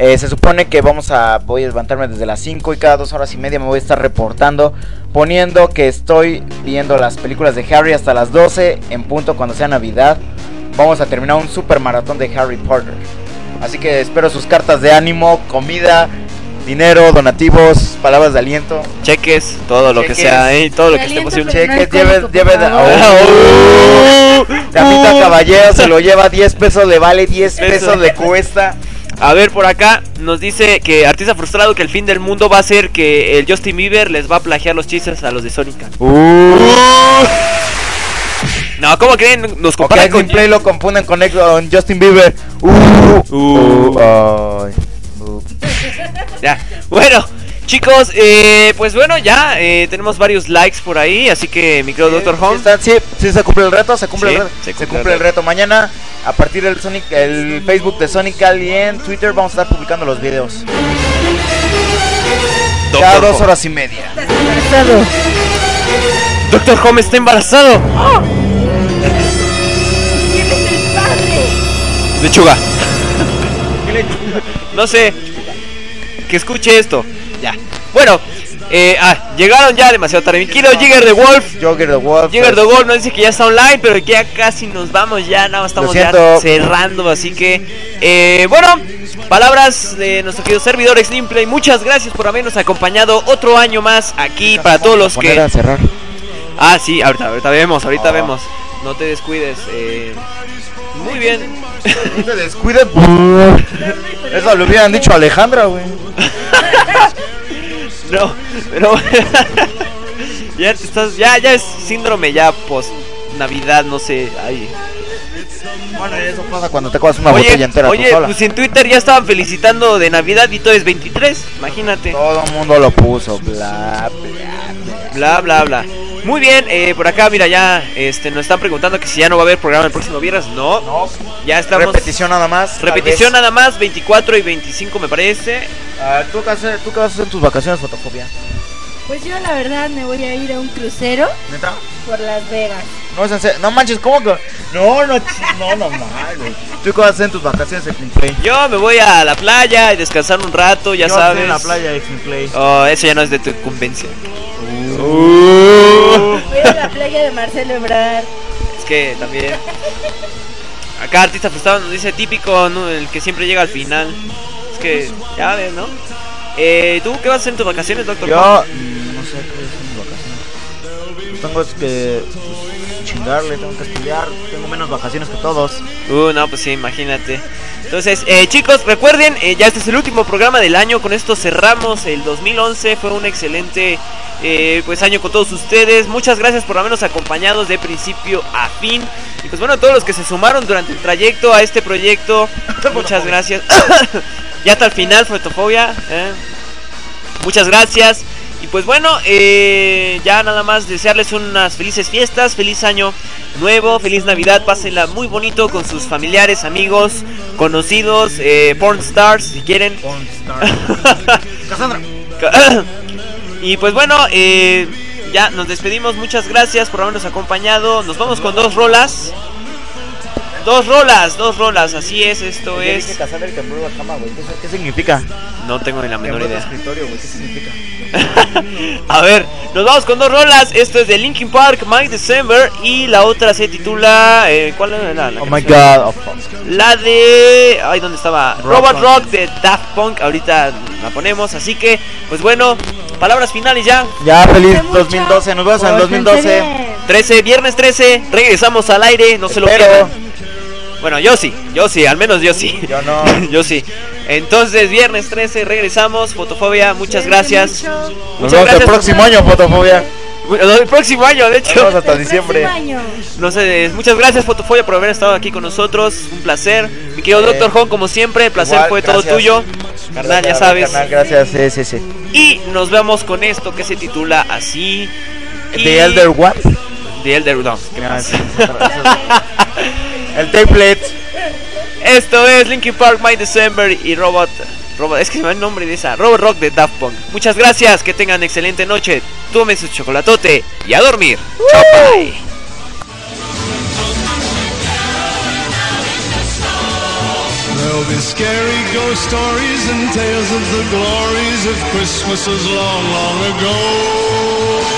S3: Eh, se supone que vamos a. Voy a levantarme desde las 5 y cada dos horas y media me voy a estar reportando. Poniendo que estoy viendo las películas de Harry hasta las 12 en punto cuando sea Navidad. Vamos a terminar un super maratón de Harry Potter. Así que espero sus cartas de ánimo, comida, dinero, donativos, palabras de aliento.
S1: Cheques, todo lo que sea, ¿eh? todo lo que esté posible.
S3: Cheques, lleve- alcohólico, lleve por de- favor.
S1: Oh.
S3: Damita
S1: Uh.
S3: caballero se lo [LAUGHS] lleva 10 pesos, le vale 10
S1: Eso.
S3: pesos, le cuesta.
S1: A ver, por acá nos dice que artista frustrado que el fin del mundo va a ser que el Justin Bieber les va a plagiar los chistes a los de Sonic. No, ¿cómo creen? Nos comparan con
S3: Play lo confunden con, Justin Bieber. Uh, uh, [LAUGHS]
S1: Ya. Bueno, chicos, eh, pues bueno, ya eh, tenemos varios likes por ahí, así que mi querido Doctor Home.
S3: Sí, sí, se cumple el reto, se cumple
S1: Sí,
S3: el reto.
S1: se
S3: Se
S1: cumple el
S3: el reto. Mañana, a partir del Sonic, el Facebook de Sonic y en Twitter, vamos a estar publicando los videos. Cada
S1: Doctor
S3: dos
S1: Home.
S3: horas y media.
S1: Doctor Home está embarazado. Lechuga. No sé. Que escuche esto. Ya. Bueno. Eh, ah, llegaron ya demasiado tarde. Mi querido Jigger the Wolf.
S3: Jogger the Wolf.
S1: Jigger the Wolf nos dice que ya está online, pero que ya casi nos vamos. Ya nada más estamos ya cerrando. Así que, eh, bueno, palabras de nuestro querido servidor. Muchas gracias por habernos acompañado otro año más aquí para todos los que.
S3: a cerrar.
S1: Ah, sí, ahorita, ahorita vemos, ahorita
S3: Ah.
S1: vemos. No te descuides. Eh, muy bien.
S3: No te descuides. [LAUGHS] Eso lo hubieran dicho a Alejandra, güey. [LAUGHS]
S1: No, pero [LAUGHS] ya estás, ya, ya es síndrome ya post Navidad, no sé. Ay.
S3: Bueno, eso pasa cuando te acabas una
S1: Oye,
S3: botella entera
S1: oye,
S3: tú sola.
S1: pues en Twitter ya estaban felicitando de Navidad y todo es 23, imagínate.
S3: Todo el mundo lo puso, bla,
S1: Bla, bla, bla. Muy bien, eh, por acá, mira, ya este, nos están preguntando que si ya no va a haber programa el próximo viernes. No, ya estamos.
S3: Repetición nada más.
S1: Repetición nada más, 24 y 25 me parece.
S3: Ah, ¿tú, qué haces, ¿Tú qué vas a hacer en tus vacaciones, fotofobia?
S4: Pues yo la verdad me voy a ir a un crucero
S3: ¿Neta?
S4: por Las Vegas.
S3: No, es en serio. no manches, ¿cómo que? No, no, no, no, mames. ¿Tú qué vas a hacer en tus vacaciones, Play?
S1: Yo me voy a la playa y descansar un rato, ya
S3: Yo
S1: sabes.
S3: en la playa, Play.
S1: Oh, eso ya no es de tu
S4: Voy a la playa de Marcelo Ebrard.
S1: Es que también. Acá artista frustrado nos dice típico, ¿no? el que siempre llega al final. Es que, ya ves, ¿no? Eh, ¿Tú qué vas a hacer en tus vacaciones, doctor?
S3: Yo, mm, no sé qué es en mis vacaciones. Tengo que pues, chingarle, tengo que estudiar, tengo menos vacaciones que todos.
S1: Uh, no, pues sí, imagínate. Entonces, eh, chicos, recuerden, eh, ya este es el último programa del año. Con esto cerramos el 2011. Fue un excelente eh, pues año con todos ustedes. Muchas gracias por habernos acompañado de principio a fin. Y pues bueno, a todos los que se sumaron durante el trayecto a este proyecto, [LAUGHS] muchas gracias. [COUGHS] ya hasta el final, Fotofobia. ¿eh? Muchas gracias. Y pues bueno, eh, ya nada más desearles unas felices fiestas, feliz año nuevo, feliz Navidad, pásenla muy bonito con sus familiares, amigos, conocidos, eh, porn stars si quieren. [LAUGHS]
S3: Cassandra. [LAUGHS]
S1: y pues bueno, eh, ya nos despedimos, muchas gracias por habernos acompañado, nos vamos con dos rolas. Dos rolas, dos rolas, así es, esto es...
S3: dice Cassandra cama, güey. ¿Qué, qué significa?
S1: No tengo ni la menor idea.
S3: escritorio, güey. ¿Qué significa? [LAUGHS]
S1: A ver, nos vamos con dos rolas. Esto es de Linkin Park, My December. Y la otra se titula. eh, ¿Cuál era la, la
S3: Oh my god. oh, fuck.
S1: La de. Ay, ¿dónde estaba?
S3: Rock
S1: Robot. Rock de Daft Punk. Ahorita la ponemos. Así que, pues bueno, palabras finales ya.
S3: Ya, feliz 2012. Nos vemos en el 2012.
S1: 13, viernes 13. Regresamos al aire. No se lo
S3: Espero.
S1: pierdan. Bueno, yo sí, yo sí, al menos yo sí.
S3: Yo no. [LAUGHS]
S1: yo sí. Entonces, viernes 13, regresamos. Fotofobia, muchas gracias.
S3: Nos
S1: Muchas
S3: vemos el
S1: gracias.
S3: próximo año, fotofobia.
S1: Bueno, El próximo año, de hecho.
S3: Nos vemos hasta diciembre.
S1: No sé, muchas gracias Fotofobia por haber estado aquí con nosotros. Un placer. Mi querido
S3: Eh,
S1: Doctor Home, como siempre, el placer
S3: igual,
S1: fue todo
S3: gracias.
S1: tuyo. Carnal, ya
S3: Gracias,
S1: sabes.
S3: carnal, gracias, sí, sí, sí.
S1: Y nos vemos con esto que se titula así. y-
S3: The Elder What?
S1: The Elder no,
S3: sí, [LAUGHS] [LAUGHS] El template.
S1: Esto es Linkin Park, My December y Robot. Robot, es que se me va el nombre de esa. Robot Rock de Daft Punk. Muchas gracias, que tengan excelente noche. Tomen su chocolatote y a dormir. Chao, bye.
S28: There'll be scary ghost stories and tales of the glories of Christmases long, long ago.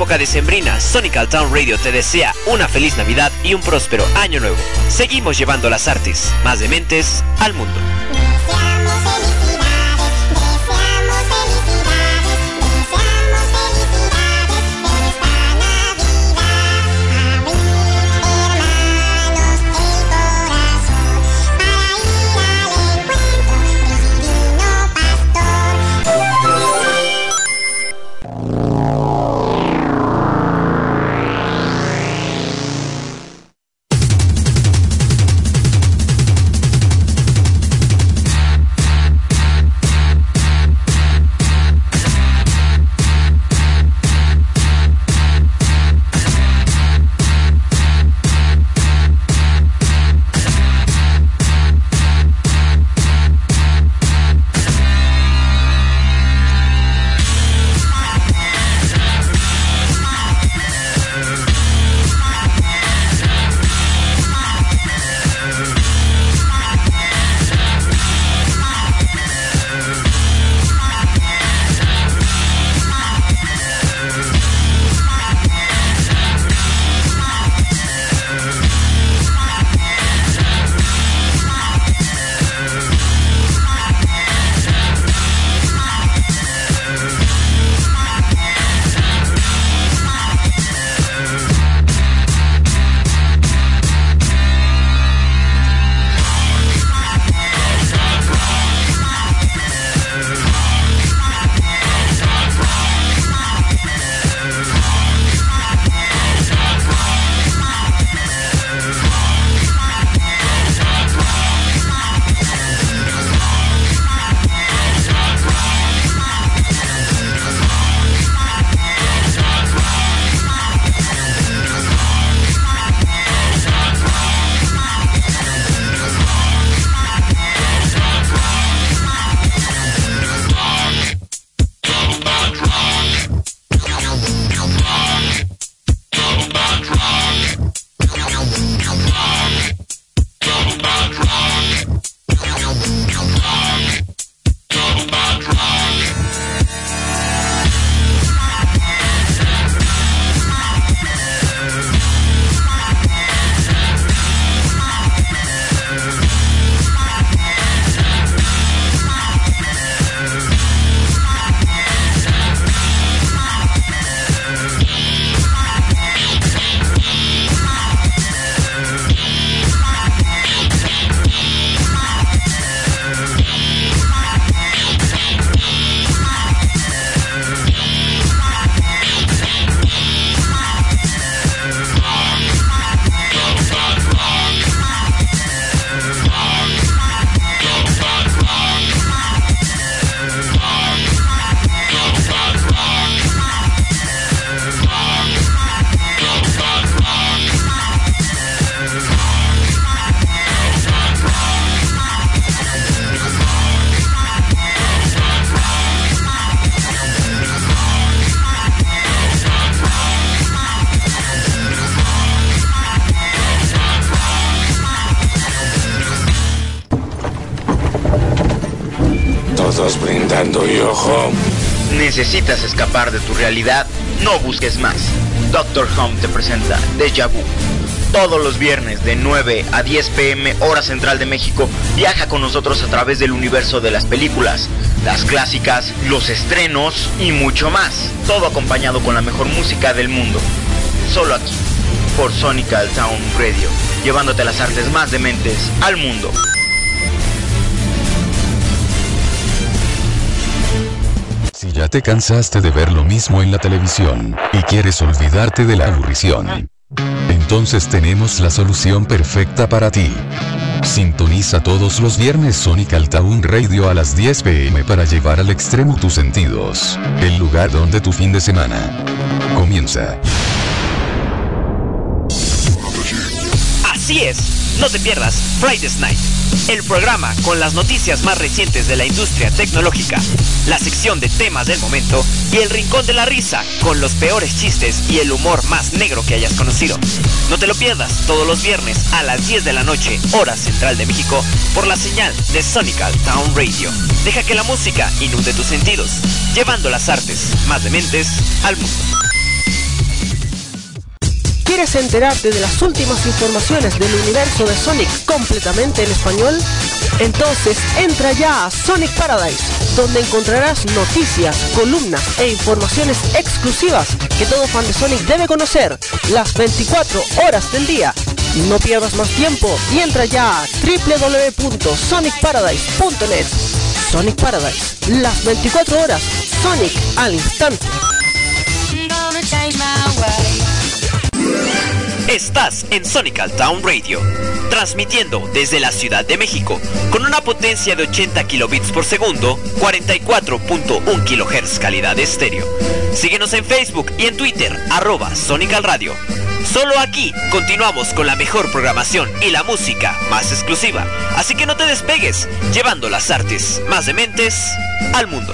S1: época decembrina, Sonical Town Radio te desea una feliz Navidad y un próspero año nuevo. Seguimos llevando las artes más dementes al mundo.
S3: ¿Necesitas escapar de tu realidad? No busques más. Doctor Home te presenta Deja Vu. Todos los viernes de 9 a 10 pm hora central de México, viaja con nosotros a través del universo de las películas, las clásicas, los estrenos y mucho más. Todo acompañado con la mejor música del mundo. Solo aquí, por Sonical Town Radio, llevándote las artes más dementes al mundo.
S23: Te cansaste de ver lo mismo en la televisión y quieres olvidarte de la aburrición, entonces tenemos la solución perfecta para ti. Sintoniza todos los viernes Sonic Town Radio a las 10 pm para llevar al extremo tus sentidos. El lugar donde tu fin de semana comienza.
S1: Así es, no te pierdas Friday's Night, el programa con las noticias más recientes de la industria tecnológica, la sección de temas del momento y el rincón de la risa con los peores chistes y el humor más negro que hayas conocido. No te lo pierdas todos los viernes a las 10 de la noche, hora central de México, por la señal de Sonical Town Radio. Deja que la música inunde tus sentidos, llevando las artes más dementes al mundo.
S13: ¿Quieres enterarte de las últimas informaciones del universo de Sonic completamente en español? Entonces entra ya a Sonic Paradise, donde encontrarás noticias, columnas e informaciones exclusivas que todo fan de Sonic debe conocer las 24 horas del día. No pierdas más tiempo y entra ya a www.sonicparadise.net. Sonic Paradise, las 24 horas, Sonic al instante.
S1: Estás en Sonical Town Radio, transmitiendo desde la Ciudad de México con una potencia de 80 kilobits por segundo, 44.1 kHz calidad estéreo. Síguenos en Facebook y en Twitter, arroba Sonical Radio. Solo aquí continuamos con la mejor programación y la música más exclusiva. Así que no te despegues, llevando las artes más dementes al mundo.